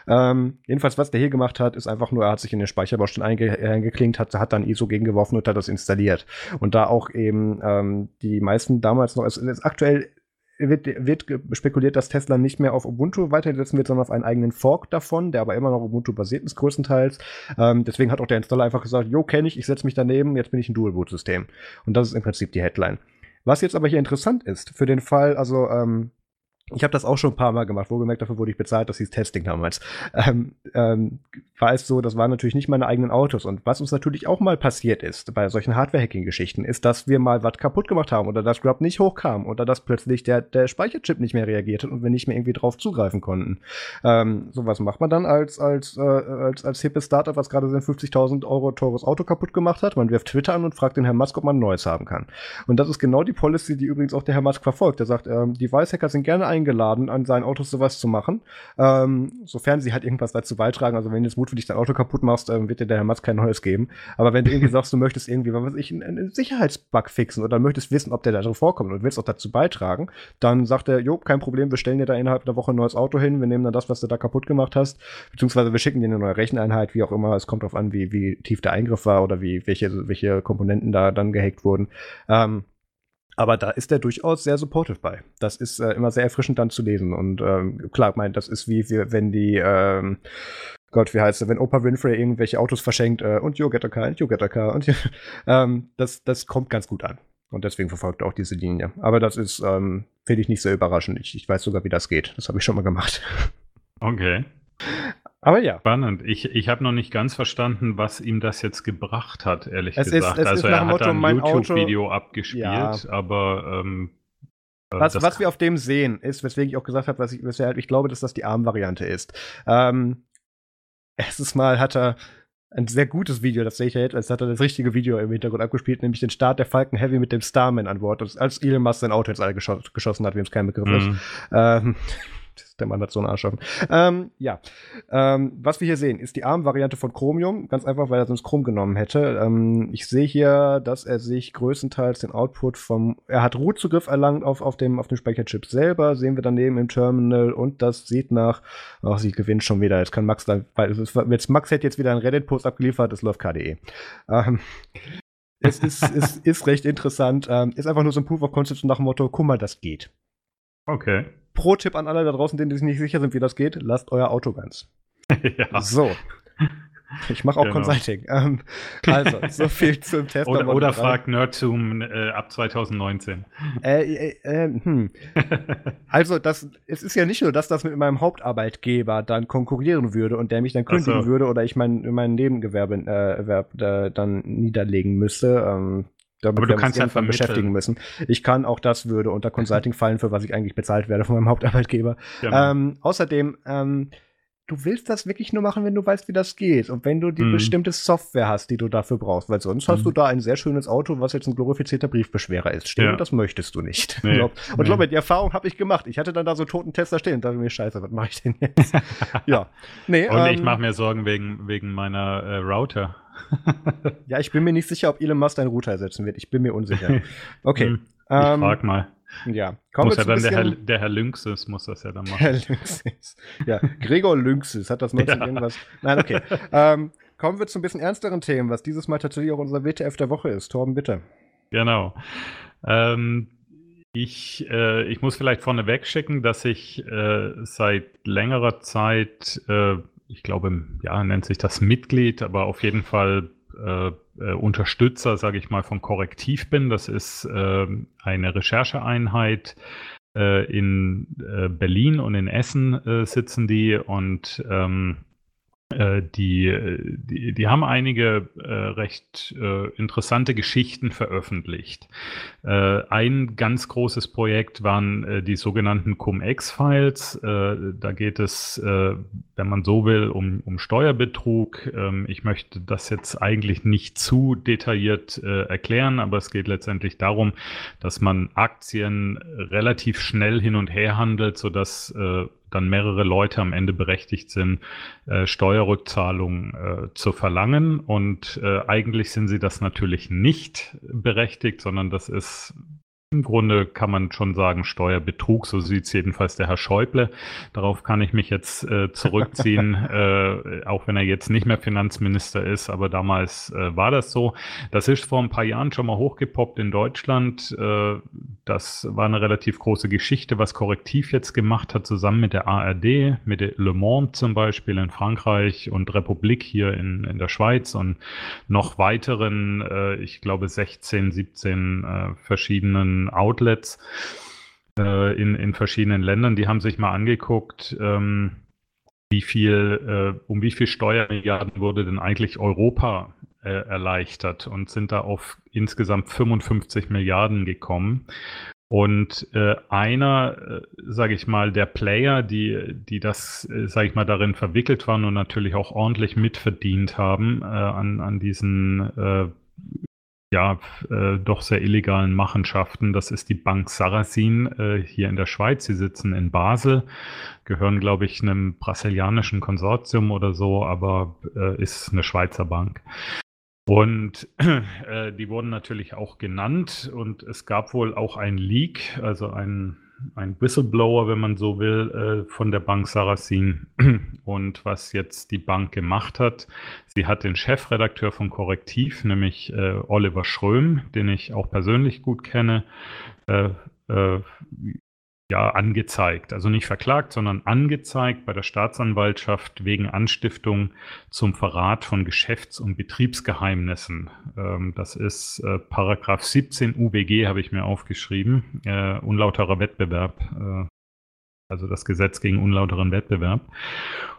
Ähm, jedenfalls, was der hier gemacht hat, ist einfach nur, er hat sich in den Speicherbaustein einge eingeklinkt, hat, hat dann ISO gegengeworfen und hat das installiert. Und da auch eben ähm, die meisten damals noch, also aktuell wird, wird spekuliert, dass Tesla nicht mehr auf Ubuntu weitersetzen wird, sondern auf einen eigenen Fork davon, der aber immer noch Ubuntu basiert ist, größtenteils. Ähm, deswegen hat auch der Installer einfach gesagt, jo, kenne ich, ich setze mich daneben, jetzt bin ich ein Dual-Boot-System. Und das ist im Prinzip die Headline. Was jetzt aber hier interessant ist, für den Fall, also ähm, ich habe das auch schon ein paar Mal gemacht. Wohlgemerkt, dafür wurde ich bezahlt, das hieß Testing damals. Ähm, ähm, war es so, das waren natürlich nicht meine eigenen Autos. Und was uns natürlich auch mal passiert ist bei solchen Hardware-Hacking-Geschichten, ist, dass wir mal was kaputt gemacht haben oder dass Grub nicht hochkam oder dass plötzlich der, der Speicherchip nicht mehr reagiert hat und wir nicht mehr irgendwie drauf zugreifen konnten. Ähm, sowas macht man dann als, als, äh, als, als hippes Startup, was gerade sein 50.000 Euro teures Auto kaputt gemacht hat. Man wirft Twitter an und fragt den Herrn Musk, ob man ein neues haben kann. Und das ist genau die Policy, die übrigens auch der Herr Musk verfolgt. Der sagt, ähm, Device-Hacker sind gerne eingeladen, an seinen Autos sowas zu machen, ähm, sofern sie halt irgendwas dazu beitragen. Also wenn du jetzt mutwillig dein Auto kaputt machst, ähm, wird dir der Herr Matz kein neues geben. Aber wenn du irgendwie <laughs> sagst, du möchtest irgendwie, was weiß ich, einen, einen Sicherheitsbug fixen oder möchtest wissen, ob der da drin vorkommt und willst auch dazu beitragen, dann sagt er, jo, kein Problem, wir stellen dir da innerhalb einer Woche ein neues Auto hin, wir nehmen dann das, was du da kaputt gemacht hast, beziehungsweise wir schicken dir eine neue Recheneinheit, wie auch immer. Es kommt darauf an, wie, wie tief der Eingriff war oder wie, welche, welche Komponenten da dann gehackt wurden. Ähm, aber da ist er durchaus sehr supportive bei. Das ist äh, immer sehr erfrischend dann zu lesen. Und ähm, klar, ich meine, das ist wie wir, wenn die, ähm, Gott, wie heißt es, wenn Oprah Winfrey irgendwelche Autos verschenkt äh, und you get a car und you get a car und <laughs> ähm, das, das kommt ganz gut an. Und deswegen verfolgt er auch diese Linie. Aber das ist, ähm, finde ich nicht sehr überraschend. Ich, ich weiß sogar, wie das geht. Das habe ich schon mal gemacht. <laughs> Okay. Aber ja. Spannend. Ich, ich habe noch nicht ganz verstanden, was ihm das jetzt gebracht hat, ehrlich es gesagt. Ist, also er hat Motto, ein YouTube-Video abgespielt, ja. aber ähm, äh, was, was wir auf dem sehen, ist, weswegen ich auch gesagt habe, was ich, weshalb ich glaube, dass das die ARM-Variante ist. Ähm, erstes Mal hat er ein sehr gutes Video, das sehe ich ja jetzt, als hat er das richtige Video im Hintergrund abgespielt, nämlich den Start der Falcon Heavy mit dem Starman an Bord, als Elon Musk sein Auto ins All geschossen, geschossen hat, wem es kein Begriff mhm. ist. Ähm, der Mann hat so einen Arsch offen. Ähm, ja. Ähm, was wir hier sehen, ist die ARM-Variante von Chromium. Ganz einfach, weil er sonst Chrom genommen hätte. Ähm, ich sehe hier, dass er sich größtenteils den Output vom. Er hat Root-Zugriff erlangt auf, auf, dem, auf dem Speicherchip selber. Sehen wir daneben im Terminal. Und das sieht nach. Ach, sie gewinnt schon wieder. Jetzt kann Max dann. Weil jetzt, Max hätte jetzt wieder einen Reddit-Post abgeliefert. Das läuft KDE. Ähm, es ist, <laughs> ist, ist recht interessant. Ähm, ist einfach nur so ein Proof of Concept nach dem Motto: guck mal, das geht. Okay. Pro-Tipp an alle da draußen, denen sich nicht sicher sind, wie das geht, lasst euer Auto ganz. <laughs> ja. So. Ich mache auch genau. Consulting. Ähm, also, <laughs> so viel zum Test. Oder, oder fragt Nerdzoom äh, ab 2019. Äh, äh, äh, hm. <laughs> also, das, es ist ja nicht nur, dass das mit meinem Hauptarbeitgeber dann konkurrieren würde und der mich dann kündigen so. würde oder ich mein, mein Nebengewerbe äh, dann niederlegen müsste. Ähm, damit Aber du kannst ja beschäftigen müssen. Ich kann auch das würde unter Consulting <laughs> fallen, für was ich eigentlich bezahlt werde von meinem Hauptarbeitgeber. Genau. Ähm, außerdem, ähm, du willst das wirklich nur machen, wenn du weißt, wie das geht und wenn du die mhm. bestimmte Software hast, die du dafür brauchst, weil sonst mhm. hast du da ein sehr schönes Auto, was jetzt ein glorifizierter Briefbeschwerer ist. Stehen, ja. das möchtest du nicht. Nee. und nee. glaube, die Erfahrung habe ich gemacht. Ich hatte dann da so toten Tester stehen und dachte mir, scheiße, was mache ich denn jetzt? <laughs> ja. Nee, und ähm, ich mache mir Sorgen wegen, wegen meiner äh, Router. <laughs> ja, ich bin mir nicht sicher, ob Elon Musk einen Router ersetzen wird. Ich bin mir unsicher. <laughs> Okay. Hm, ich ähm, frag mal. Ja, kommen muss ja dann der Herr, der Herr Lynxes muss das ja dann machen. <laughs> Herr Lynxes. Ja, Gregor Lynxes hat das 19 ja. irgendwas. Nein, okay. ähm, kommen wir zu ein bisschen ernsteren Themen, was dieses Mal tatsächlich auch unser WTF der Woche ist. Torben, bitte. Genau. Ähm, ich, äh, ich muss vielleicht vorneweg schicken, dass ich äh, seit längerer Zeit äh, ich glaube, ja, nennt sich das Mitglied, aber auf jeden Fall äh, äh, Unterstützer, sage ich mal, von Korrektiv bin. Das ist äh, eine Rechercheeinheit äh, in äh, Berlin und in Essen sitzen die und ähm, äh, die, die, die haben einige äh, recht äh, interessante Geschichten veröffentlicht. Äh, ein ganz großes Projekt waren äh, die sogenannten Cum-Ex-Files. Äh, da geht es, wenn man so will, um, um Steuerbetrug. Ähm, ich möchte das jetzt eigentlich nicht zu detailliert erklären, aber es geht letztendlich darum, dass man Aktien relativ schnell hin und her handelt, sodass dann mehrere Leute am Ende berechtigt sind, äh, Steuerrückzahlungen äh, zu verlangen. Und äh, eigentlich sind sie das natürlich nicht berechtigt, sondern das ist im Grunde kann man schon sagen Steuerbetrug, so sieht es jedenfalls der Herr Schäuble. Darauf kann ich mich jetzt äh, zurückziehen, <laughs> äh, auch wenn er jetzt nicht mehr Finanzminister ist, aber damals äh, war das so. Das ist vor ein paar Jahren schon mal hochgepoppt in Deutschland. Äh, das war eine relativ große Geschichte, was Korrektiv jetzt gemacht hat, zusammen mit der ARD, mit Le Monde zum Beispiel in Frankreich und Republik hier in, in der Schweiz und noch weiteren, äh, ich glaube 16, 17 äh, Outlets äh, in, in verschiedenen Ländern, die haben sich mal angeguckt, ähm, wie viel, äh, um wie viel Steuermilliarden wurde denn eigentlich Europa äh, erleichtert und sind da auf insgesamt 55 Milliarden gekommen. Und äh, einer, äh, sage ich mal, der Player, die, die das, äh, sage ich mal, darin verwickelt waren und natürlich auch ordentlich mitverdient haben äh, an, an diesen äh, ja, äh, doch sehr illegalen Machenschaften. Das ist die Bank Sarasin äh, hier in der Schweiz. Sie sitzen in Basel, gehören, glaube ich, einem brasilianischen Konsortium oder so, aber äh, ist eine Schweizer Bank. Und äh, die wurden natürlich auch genannt und es gab wohl auch ein Leak, also ein ein Whistleblower, wenn man so will, äh, von der Bank Saracen. <clears throat> Und was jetzt die Bank gemacht hat, sie hat den Chefredakteur von Korrektiv, nämlich äh, Oliver Schröm, den ich auch persönlich gut kenne, äh, ja, angezeigt. Also nicht verklagt, sondern angezeigt bei der Staatsanwaltschaft wegen Anstiftung zum Verrat von Geschäfts- und Betriebsgeheimnissen. Ähm, das ist äh, Paragraph 17 UWG, habe ich mir aufgeschrieben, äh, unlauterer Wettbewerb. Äh, also das Gesetz gegen unlauteren Wettbewerb.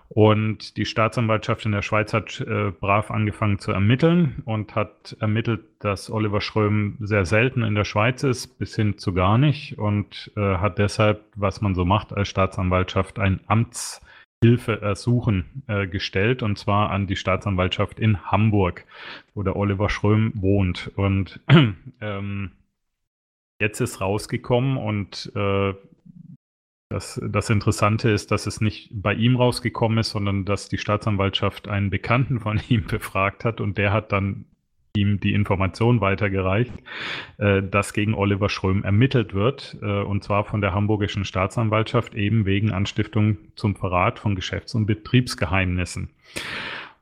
Und die Staatsanwaltschaft in der Schweiz hat äh, brav angefangen zu ermitteln und hat ermittelt, dass Oliver Schröm sehr selten in der Schweiz ist, bis hin zu gar nicht und äh, hat deshalb, was man so macht als Staatsanwaltschaft, ein Amtshilfeersuchen äh, gestellt und zwar an die Staatsanwaltschaft in Hamburg, wo der Oliver Schröm wohnt. Und <clears throat> ähm, jetzt ist rausgekommen und äh, das, das Interessante ist, dass es nicht bei ihm rausgekommen ist, sondern dass die Staatsanwaltschaft einen Bekannten von <laughs> ihm befragt hat und der hat dann ihm die Information weitergereicht, äh, dass gegen Oliver Schröm ermittelt wird, äh, und zwar von der hamburgischen Staatsanwaltschaft eben wegen Anstiftung zum Verrat von Geschäfts- und Betriebsgeheimnissen.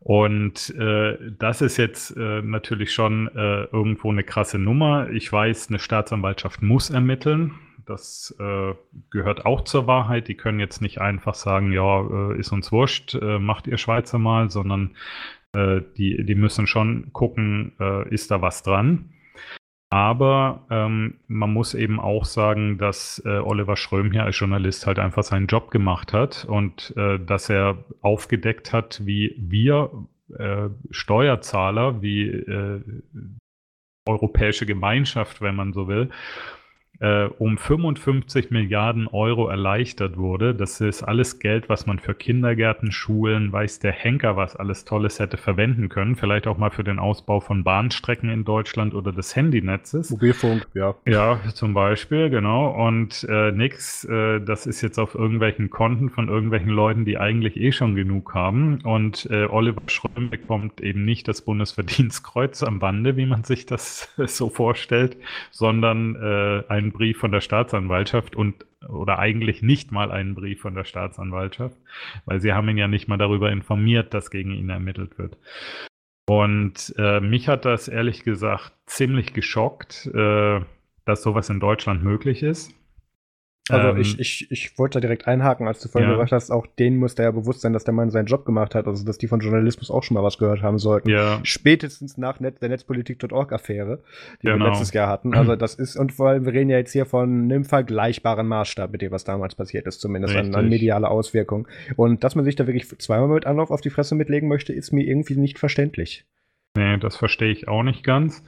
Und äh, das ist jetzt äh, natürlich schon äh, irgendwo eine krasse Nummer. Ich weiß, eine Staatsanwaltschaft muss ermitteln. Das äh, gehört auch zur Wahrheit. Die können jetzt nicht einfach sagen, ja, äh, ist uns wurscht, äh, macht ihr Schweizer mal, sondern äh, die, die müssen schon gucken, äh, ist da was dran. Aber ähm, man muss eben auch sagen, dass äh, Oliver Schröm hier als Journalist halt einfach seinen Job gemacht hat und dass er aufgedeckt hat, wie wir Steuerzahler, wie europäische Gemeinschaft, wenn man so will, äh, um 55 Milliarden Euro erleichtert wurde. Das ist alles Geld, was man für Kindergärten, Schulen, weiß der Henker, was alles Tolles hätte verwenden können. Vielleicht auch mal für den Ausbau von Bahnstrecken in Deutschland oder des Handynetzes. Mobilfunk, ja. Ja, zum Beispiel, genau. Und äh, nix, äh, das ist jetzt auf irgendwelchen Konten von irgendwelchen Leuten, die eigentlich eh schon genug haben. Und äh, Oliver Schröm bekommt eben nicht das Bundesverdienstkreuz am Bande, wie man sich das <laughs> so vorstellt, sondern äh, ein Brief von der Staatsanwaltschaft und oder eigentlich nicht mal einen Brief von der Staatsanwaltschaft, weil sie haben ihn ja nicht mal darüber informiert, dass gegen ihn ermittelt wird. Und äh, mich hat das ehrlich gesagt ziemlich geschockt, äh, dass sowas in Deutschland möglich ist. Also ähm, ich, ich, ich wollte da direkt einhaken, als du vorhin ja. gesagt hast, auch denen muss der ja bewusst sein, dass der Mann seinen Job gemacht hat, also dass die von Journalismus auch schon mal was gehört haben sollten. Ja. Spätestens nach Net der Netzpolitik.org-Affäre, die genau. wir letztes Jahr hatten. Also das ist, und vor allem, wir reden ja jetzt hier von einem vergleichbaren Maßstab mit dem, was damals passiert ist, zumindest an, an mediale Auswirkungen. Und dass man sich da wirklich zweimal mit Anlauf auf die Fresse mitlegen möchte, ist mir irgendwie nicht verständlich. Nee, das verstehe ich auch nicht ganz.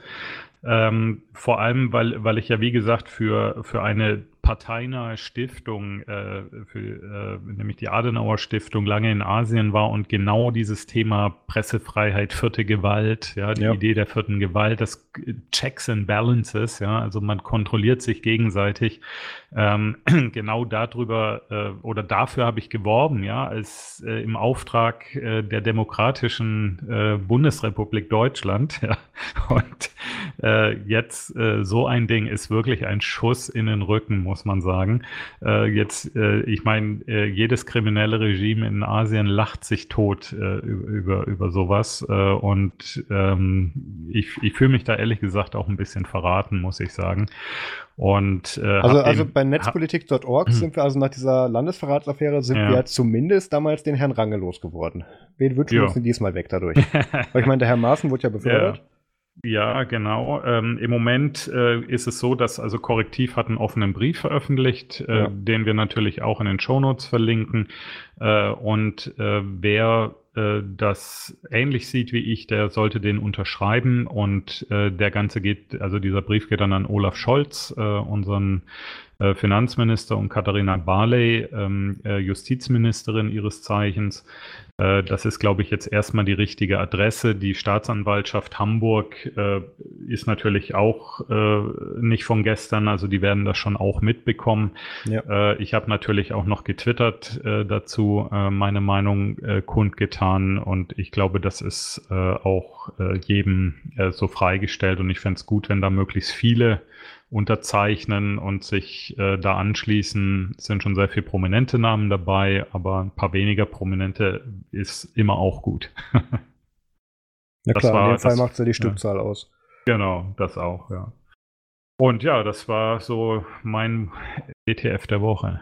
Ähm, vor allem, weil, weil ich ja, wie gesagt, für, für eine parteinahe Stiftung, äh, für, äh, nämlich die Adenauer Stiftung, lange in Asien war und genau dieses Thema Pressefreiheit, vierte Gewalt, ja, die ja. Idee der vierten Gewalt, das Checks and Balances, ja, also man kontrolliert sich gegenseitig. Ähm, <clears throat> genau darüber äh, oder dafür habe ich geworben, ja, als äh, im Auftrag äh, der demokratischen äh, Bundesrepublik Deutschland, <laughs> ja, und äh, jetzt äh, so ein Ding ist wirklich ein Schuss in den Rücken, muss muss man sagen. Äh, jetzt, äh, ich meine, äh, jedes kriminelle Regime in Asien lacht sich tot äh, über, über sowas. Äh, und ähm, ich, ich fühle mich da ehrlich gesagt auch ein bisschen verraten, muss ich sagen. Und, äh, also, also bei netzpolitik.org <clears throat> sind wir also nach dieser Landesverratsaffäre sind ja. wir zumindest damals den Herrn Range losgeworden. Wen wünschen wir uns denn diesmal weg dadurch? <laughs> Weil ich meine, der Herr Maaßen wurde ja befördert. Ja. Ja, genau. Ähm, Im Moment äh, ist es so, dass also Korrektiv hat einen offenen Brief veröffentlicht, äh, ja. den wir natürlich auch in den Shownotes verlinken. Äh, und äh, wer äh, das ähnlich sieht wie ich, der sollte den unterschreiben. Und äh, der Ganze geht, also dieser Brief geht dann an Olaf Scholz, unseren Finanzminister, und Katharina Barley, ähm, Justizministerin ihres Zeichens. Äh, das ist, glaube ich, jetzt erstmal die richtige Adresse. Die Staatsanwaltschaft Hamburg äh, ist natürlich auch äh, nicht von gestern, also die werden das schon auch mitbekommen. Ja. Äh, ich habe natürlich auch noch getwittert äh, dazu, äh, meine Meinung kundgetan und ich glaube, das ist auch jedem so freigestellt und ich fände es gut, wenn da möglichst viele unterzeichnen und sich äh, da anschließen. Es sind schon sehr viele prominente Namen dabei, aber ein paar weniger prominente ist immer auch gut. ja klar, war, in dem Fall macht es ja die Stückzahl ja. aus. Genau, das auch, ja. Und ja, das war so mein ETF der Woche.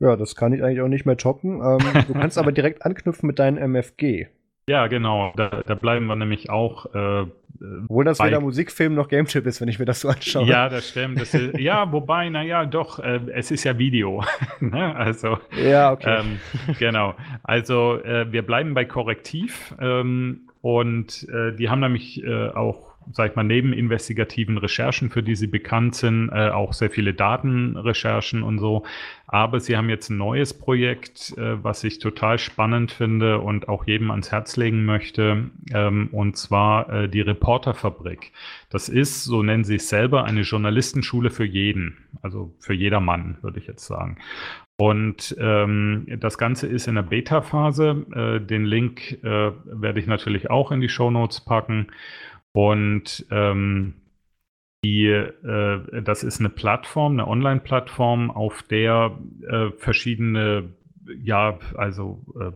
Ja, das kann ich eigentlich auch nicht mehr toppen. Ähm, du kannst <laughs> aber direkt anknüpfen mit deinem MFG. Ja, genau. Da, da bleiben wir nämlich auch. Äh, Obwohl das bei, weder Musikfilm noch Gamechip ist, wenn ich mir das so anschaue. Ja, das stimmt. Das ist, ja, wobei, naja, doch, äh, es ist ja Video. <laughs> ne? Also. Ja, okay. Ähm, genau. Also, äh, wir bleiben bei Korrektiv. Ähm, und äh, die haben nämlich äh, auch sag ich mal, neben investigativen Recherchen, für die sie bekannt sind, äh, auch sehr viele Datenrecherchen und so. Aber sie haben jetzt ein neues Projekt, äh, was ich total spannend finde und auch jedem ans Herz legen möchte, ähm, und zwar äh, die Reporterfabrik. Das ist, so nennen sie es selber, eine Journalistenschule für jeden, also für jedermann, würde ich jetzt sagen. Und ähm, das Ganze ist in der Beta-Phase. Äh, den Link äh, werde ich natürlich auch in die Show Notes packen. Und ähm, die, äh, das ist eine Plattform, eine Online-Plattform, auf der äh, verschiedene, ja, also äh,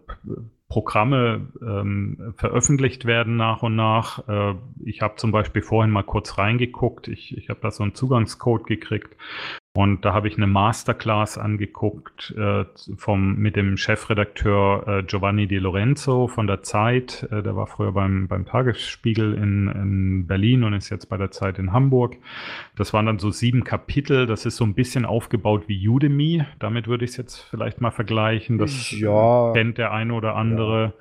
Programme ähm, veröffentlicht werden nach und nach. Äh, ich habe zum Beispiel vorhin mal kurz reingeguckt. Ich, ich habe da so einen Zugangscode gekriegt und da habe ich eine Masterclass angeguckt äh, vom, mit dem Chefredakteur äh, Giovanni Di Lorenzo von der Zeit. Äh, der war früher beim, beim Tagesspiegel in, in Berlin und ist jetzt bei der Zeit in Hamburg. Das waren dann so sieben Kapitel. Das ist so ein bisschen aufgebaut wie Udemy. Damit würde ich es jetzt vielleicht mal vergleichen. Das ja. kennt der eine oder andere. Ja.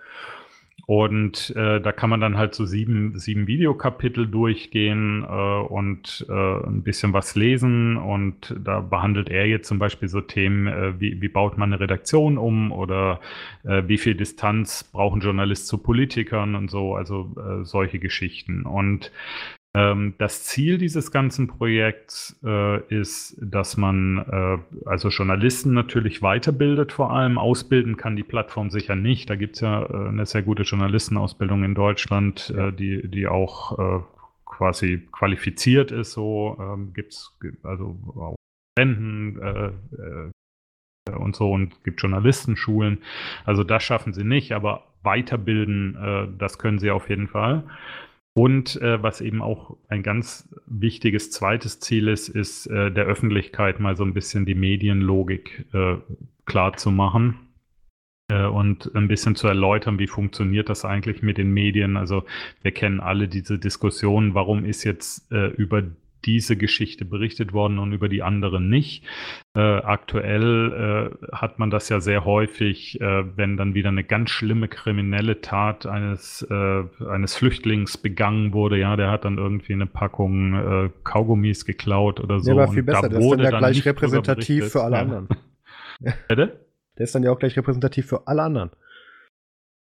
Und äh, da kann man dann halt so sieben, sieben Videokapitel durchgehen äh, und äh, ein bisschen was lesen. Und da behandelt er jetzt zum Beispiel so Themen, äh, wie, wie baut man eine Redaktion um oder äh, wie viel Distanz brauchen Journalisten zu Politikern und so, also äh, solche Geschichten. Und das Ziel dieses ganzen Projekts äh, ist, dass man äh, also Journalisten natürlich weiterbildet, vor allem ausbilden kann die Plattform sicher nicht. Da gibt es ja äh, eine sehr gute Journalistenausbildung in Deutschland, äh, die, die auch äh, quasi qualifiziert ist. So ähm, gibt es also auch Studenten äh, und so und gibt Journalistenschulen. Also das schaffen sie nicht, aber weiterbilden, das können sie auf jeden Fall. Und äh, was eben auch ein ganz wichtiges zweites Ziel ist, ist äh, der Öffentlichkeit mal so ein bisschen die Medienlogik äh, klar zu machen äh, und ein bisschen zu erläutern, wie funktioniert das eigentlich mit den Medien. Also wir kennen alle diese Diskussion, warum ist jetzt äh, über diese Geschichte berichtet worden und über die anderen nicht. Äh, aktuell äh, hat man das ja sehr häufig, äh, wenn dann wieder eine ganz schlimme kriminelle Tat eines, äh, eines Flüchtlings begangen wurde. Ja, der hat dann irgendwie eine Packung äh, Kaugummis geklaut oder so. Ja, aber viel besser. Da der ist dann ja gleich repräsentativ für alle anderen. <laughs> <laughs> Bitte? Der ist dann ja auch gleich repräsentativ für alle anderen.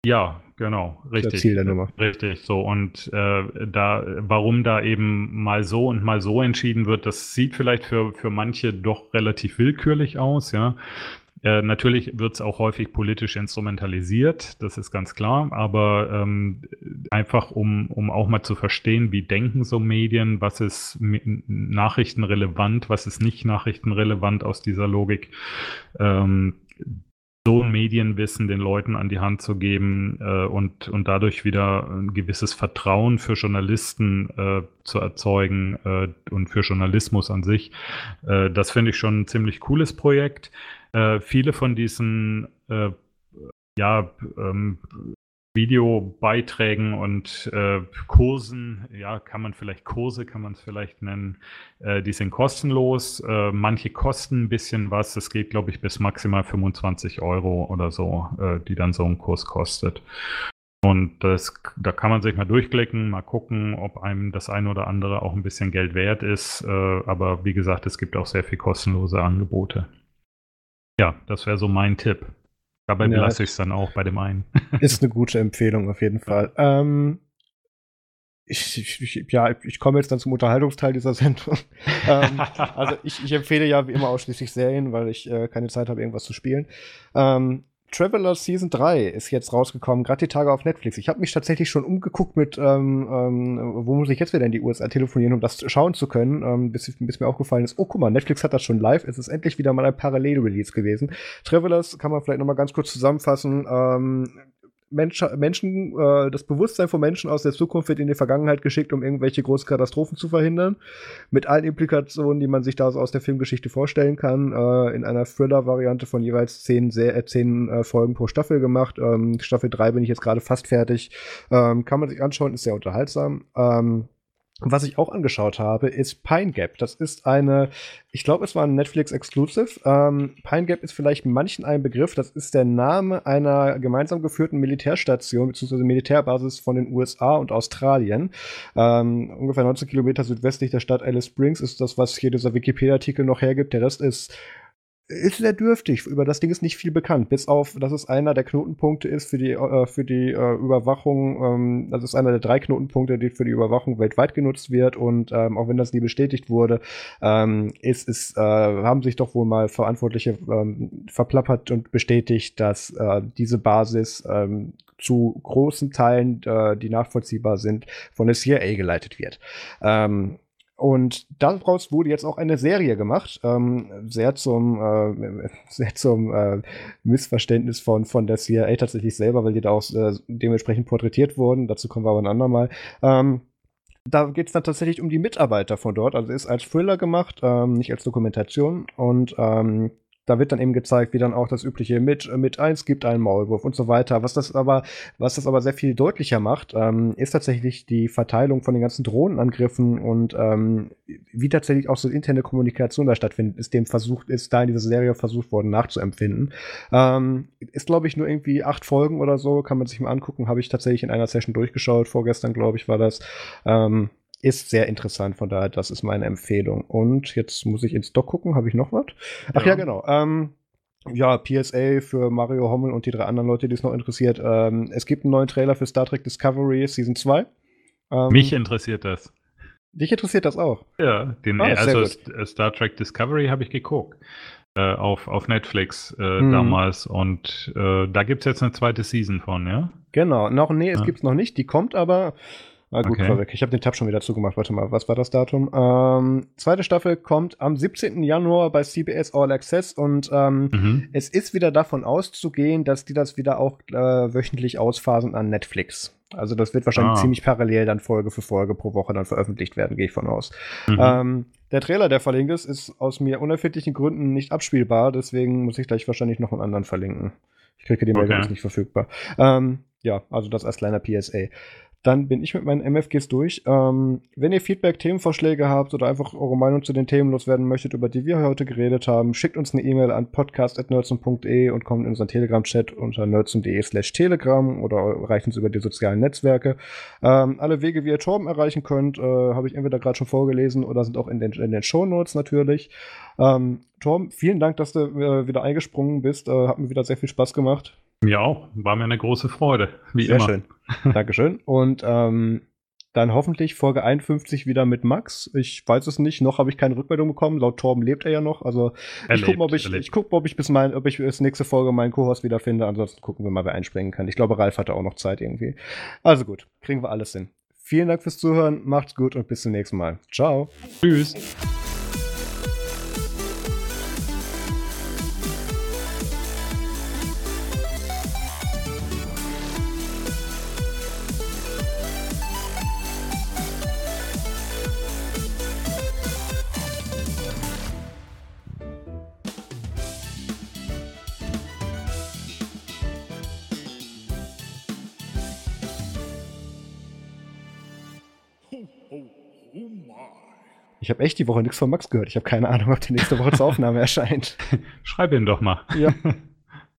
Ja, genau, richtig. Das Ziel der Nummer. Richtig, so. Und äh, da, warum da eben mal so und mal so entschieden wird, das sieht vielleicht für, für manche doch relativ willkürlich aus, ja. Äh, natürlich wird es auch häufig politisch instrumentalisiert, das ist ganz klar, aber ähm, einfach um, um auch mal zu verstehen, wie denken so Medien, was ist nachrichtenrelevant, was ist nicht nachrichtenrelevant aus dieser Logik. Ähm, so ein Medienwissen den Leuten an die Hand zu geben äh, und, und dadurch wieder ein gewisses Vertrauen für Journalisten äh, zu erzeugen äh, und für Journalismus an sich. Äh, das finde ich schon ein ziemlich cooles Projekt. Äh, viele von diesen äh, ja, ähm, Videobeiträgen und äh, Kursen, ja, kann man vielleicht Kurse, kann man es vielleicht nennen, äh, die sind kostenlos. Äh, manche kosten ein bisschen was. Es geht, glaube ich, bis maximal 25 Euro oder so, äh, die dann so ein Kurs kostet. Und das, da kann man sich mal durchklicken, mal gucken, ob einem das eine oder andere auch ein bisschen Geld wert ist. Äh, aber wie gesagt, es gibt auch sehr viel kostenlose Angebote. Ja, das wäre so mein Tipp. Dabei ja, belasse ich es dann auch bei dem einen. <laughs> ist eine gute Empfehlung auf jeden Fall. Ähm, ich, ich, ja, ich komme jetzt dann zum Unterhaltungsteil dieser Sendung. <laughs> ähm, also ich, ich, empfehle ja wie immer ausschließlich Serien, weil ich äh, keine Zeit habe, irgendwas zu spielen. Ähm, Traveler Season 3 ist jetzt rausgekommen, gerade die Tage auf Netflix. Ich habe mich tatsächlich schon umgeguckt mit, ähm, ähm, wo muss ich jetzt wieder in die USA telefonieren, um das schauen zu können, ähm, bis, bis, mir aufgefallen ist, oh guck mal, Netflix hat das schon live, es ist endlich wieder mal ein Parallel-Release gewesen. Travelers kann man vielleicht noch mal ganz kurz zusammenfassen. Mensch, Menschen, äh, das Bewusstsein von Menschen aus der Zukunft wird in die Vergangenheit geschickt, um irgendwelche großen Katastrophen zu verhindern. Mit allen Implikationen, die man sich da so aus der Filmgeschichte vorstellen kann. Äh, in einer Thriller-Variante von jeweils zehn, äh, zehn äh, Folgen pro Staffel gemacht. Ähm, Staffel 3 bin ich jetzt gerade fast fertig. Ähm, kann man sich anschauen, ist sehr unterhaltsam. Ähm, was ich auch angeschaut habe, ist Pine Gap. Das ist eine, ich glaube, es war ein Netflix Exclusive. Ähm, Pine Gap ist vielleicht manchen ein Begriff. Das ist der Name einer gemeinsam geführten Militärstation bzw. Militärbasis von den USA und Australien. Ähm, ungefähr 19 Kilometer südwestlich der Stadt Alice Springs ist das, was hier dieser Wikipedia-Artikel noch hergibt. Der Rest ist ist sehr dürftig. Über das Ding ist nicht viel bekannt, bis auf, dass es einer der Knotenpunkte ist für die, äh, für die äh, Überwachung. Ähm, das ist einer der drei Knotenpunkte, die für die Überwachung weltweit genutzt wird. Und ähm, auch wenn das nie bestätigt wurde, ähm, ist, ist, äh, haben sich doch wohl mal Verantwortliche ähm, verplappert und bestätigt, dass äh, diese Basis ähm, zu großen Teilen, äh, die nachvollziehbar sind, von der CIA geleitet wird. Ähm, und daraus wurde jetzt auch eine Serie gemacht, ähm, sehr zum, äh, <laughs> sehr zum äh, Missverständnis von, von der CIA tatsächlich selber, weil die da auch äh, dementsprechend porträtiert wurden. Dazu kommen wir aber ein andermal. Ähm, da geht es dann tatsächlich um die Mitarbeiter von dort. Also ist als Thriller gemacht, ähm, nicht als Dokumentation. Und ähm, da wird dann eben gezeigt, wie dann auch das übliche mit, mit eins gibt einen Maulwurf und so weiter. Was das aber, was das aber sehr viel deutlicher macht, ähm, ist tatsächlich die Verteilung von den ganzen Drohnenangriffen und ähm, wie tatsächlich auch so interne Kommunikation da stattfindet, ist dem versucht, ist da in dieser Serie versucht worden nachzuempfinden. Ähm, ist, glaube ich, nur irgendwie acht Folgen oder so, kann man sich mal angucken, habe ich tatsächlich in einer Session durchgeschaut, vorgestern, glaube ich, war das. Ähm, ist sehr interessant, von daher, das ist meine Empfehlung. Und jetzt muss ich ins Doc gucken, habe ich noch was? Ach ja, ja genau. Ähm, ja, PSA für Mario Hommel und die drei anderen Leute, die es noch interessiert. Ähm, es gibt einen neuen Trailer für Star Trek Discovery Season 2. Ähm, Mich interessiert das. Dich interessiert das auch? Ja, den, ah, also Star Trek Discovery habe ich geguckt. Äh, auf, auf Netflix äh, hm. damals. Und äh, da gibt es jetzt eine zweite Season von, ja? Genau. Noch, nee, es ja. gibt es noch nicht. Die kommt aber Ah, gut, okay. vorweg. Ich habe den Tab schon wieder zugemacht. Warte mal, was war das Datum? Ähm, zweite Staffel kommt am 17. Januar bei CBS All Access und ähm, mhm. es ist wieder davon auszugehen, dass die das wieder auch äh, wöchentlich ausphasen an Netflix. Also das wird wahrscheinlich ah. ziemlich parallel dann Folge für Folge pro Woche dann veröffentlicht werden, gehe ich von aus. Mhm. Ähm, der Trailer, der verlinkt ist, ist aus mir unerfindlichen Gründen nicht abspielbar, deswegen muss ich gleich wahrscheinlich noch einen anderen verlinken. Ich kriege die Meldung, okay. ist nicht verfügbar. Ähm, ja, also das als kleiner PSA. Dann bin ich mit meinen MFGs durch. Ähm, wenn ihr Feedback, Themenvorschläge habt oder einfach eure Meinung zu den Themen loswerden möchtet, über die wir heute geredet haben, schickt uns eine E-Mail an podcast.nerdsum.de und kommt in unseren Telegram-Chat unter nerdsum.de slash telegram oder erreicht uns über die sozialen Netzwerke. Ähm, alle Wege, wie ihr Torben erreichen könnt, äh, habe ich entweder gerade schon vorgelesen oder sind auch in den, in den Shownotes natürlich. Ähm, Torben, vielen Dank, dass du äh, wieder eingesprungen bist. Äh, hat mir wieder sehr viel Spaß gemacht. Mir auch. War mir eine große Freude. Wie Sehr immer. schön. <laughs> Dankeschön. Und ähm, dann hoffentlich Folge 51 wieder mit Max. Ich weiß es nicht, noch habe ich keine Rückmeldung bekommen. Laut Torben lebt er ja noch. Also er ich gucke, ob ich, ich guck, ob ich bis mein, ob ich bis nächste Folge meinen Co-Host wieder finde. Ansonsten gucken wir mal, wer einspringen kann. Ich glaube, Ralf hatte auch noch Zeit irgendwie. Also gut, kriegen wir alles hin. Vielen Dank fürs Zuhören, macht's gut und bis zum nächsten Mal. Ciao. Tschüss. Ich habe echt die Woche nichts von Max gehört. Ich habe keine Ahnung, ob die nächste Woche zur <laughs> Aufnahme erscheint. Schreib ihn doch mal. Ja. <laughs>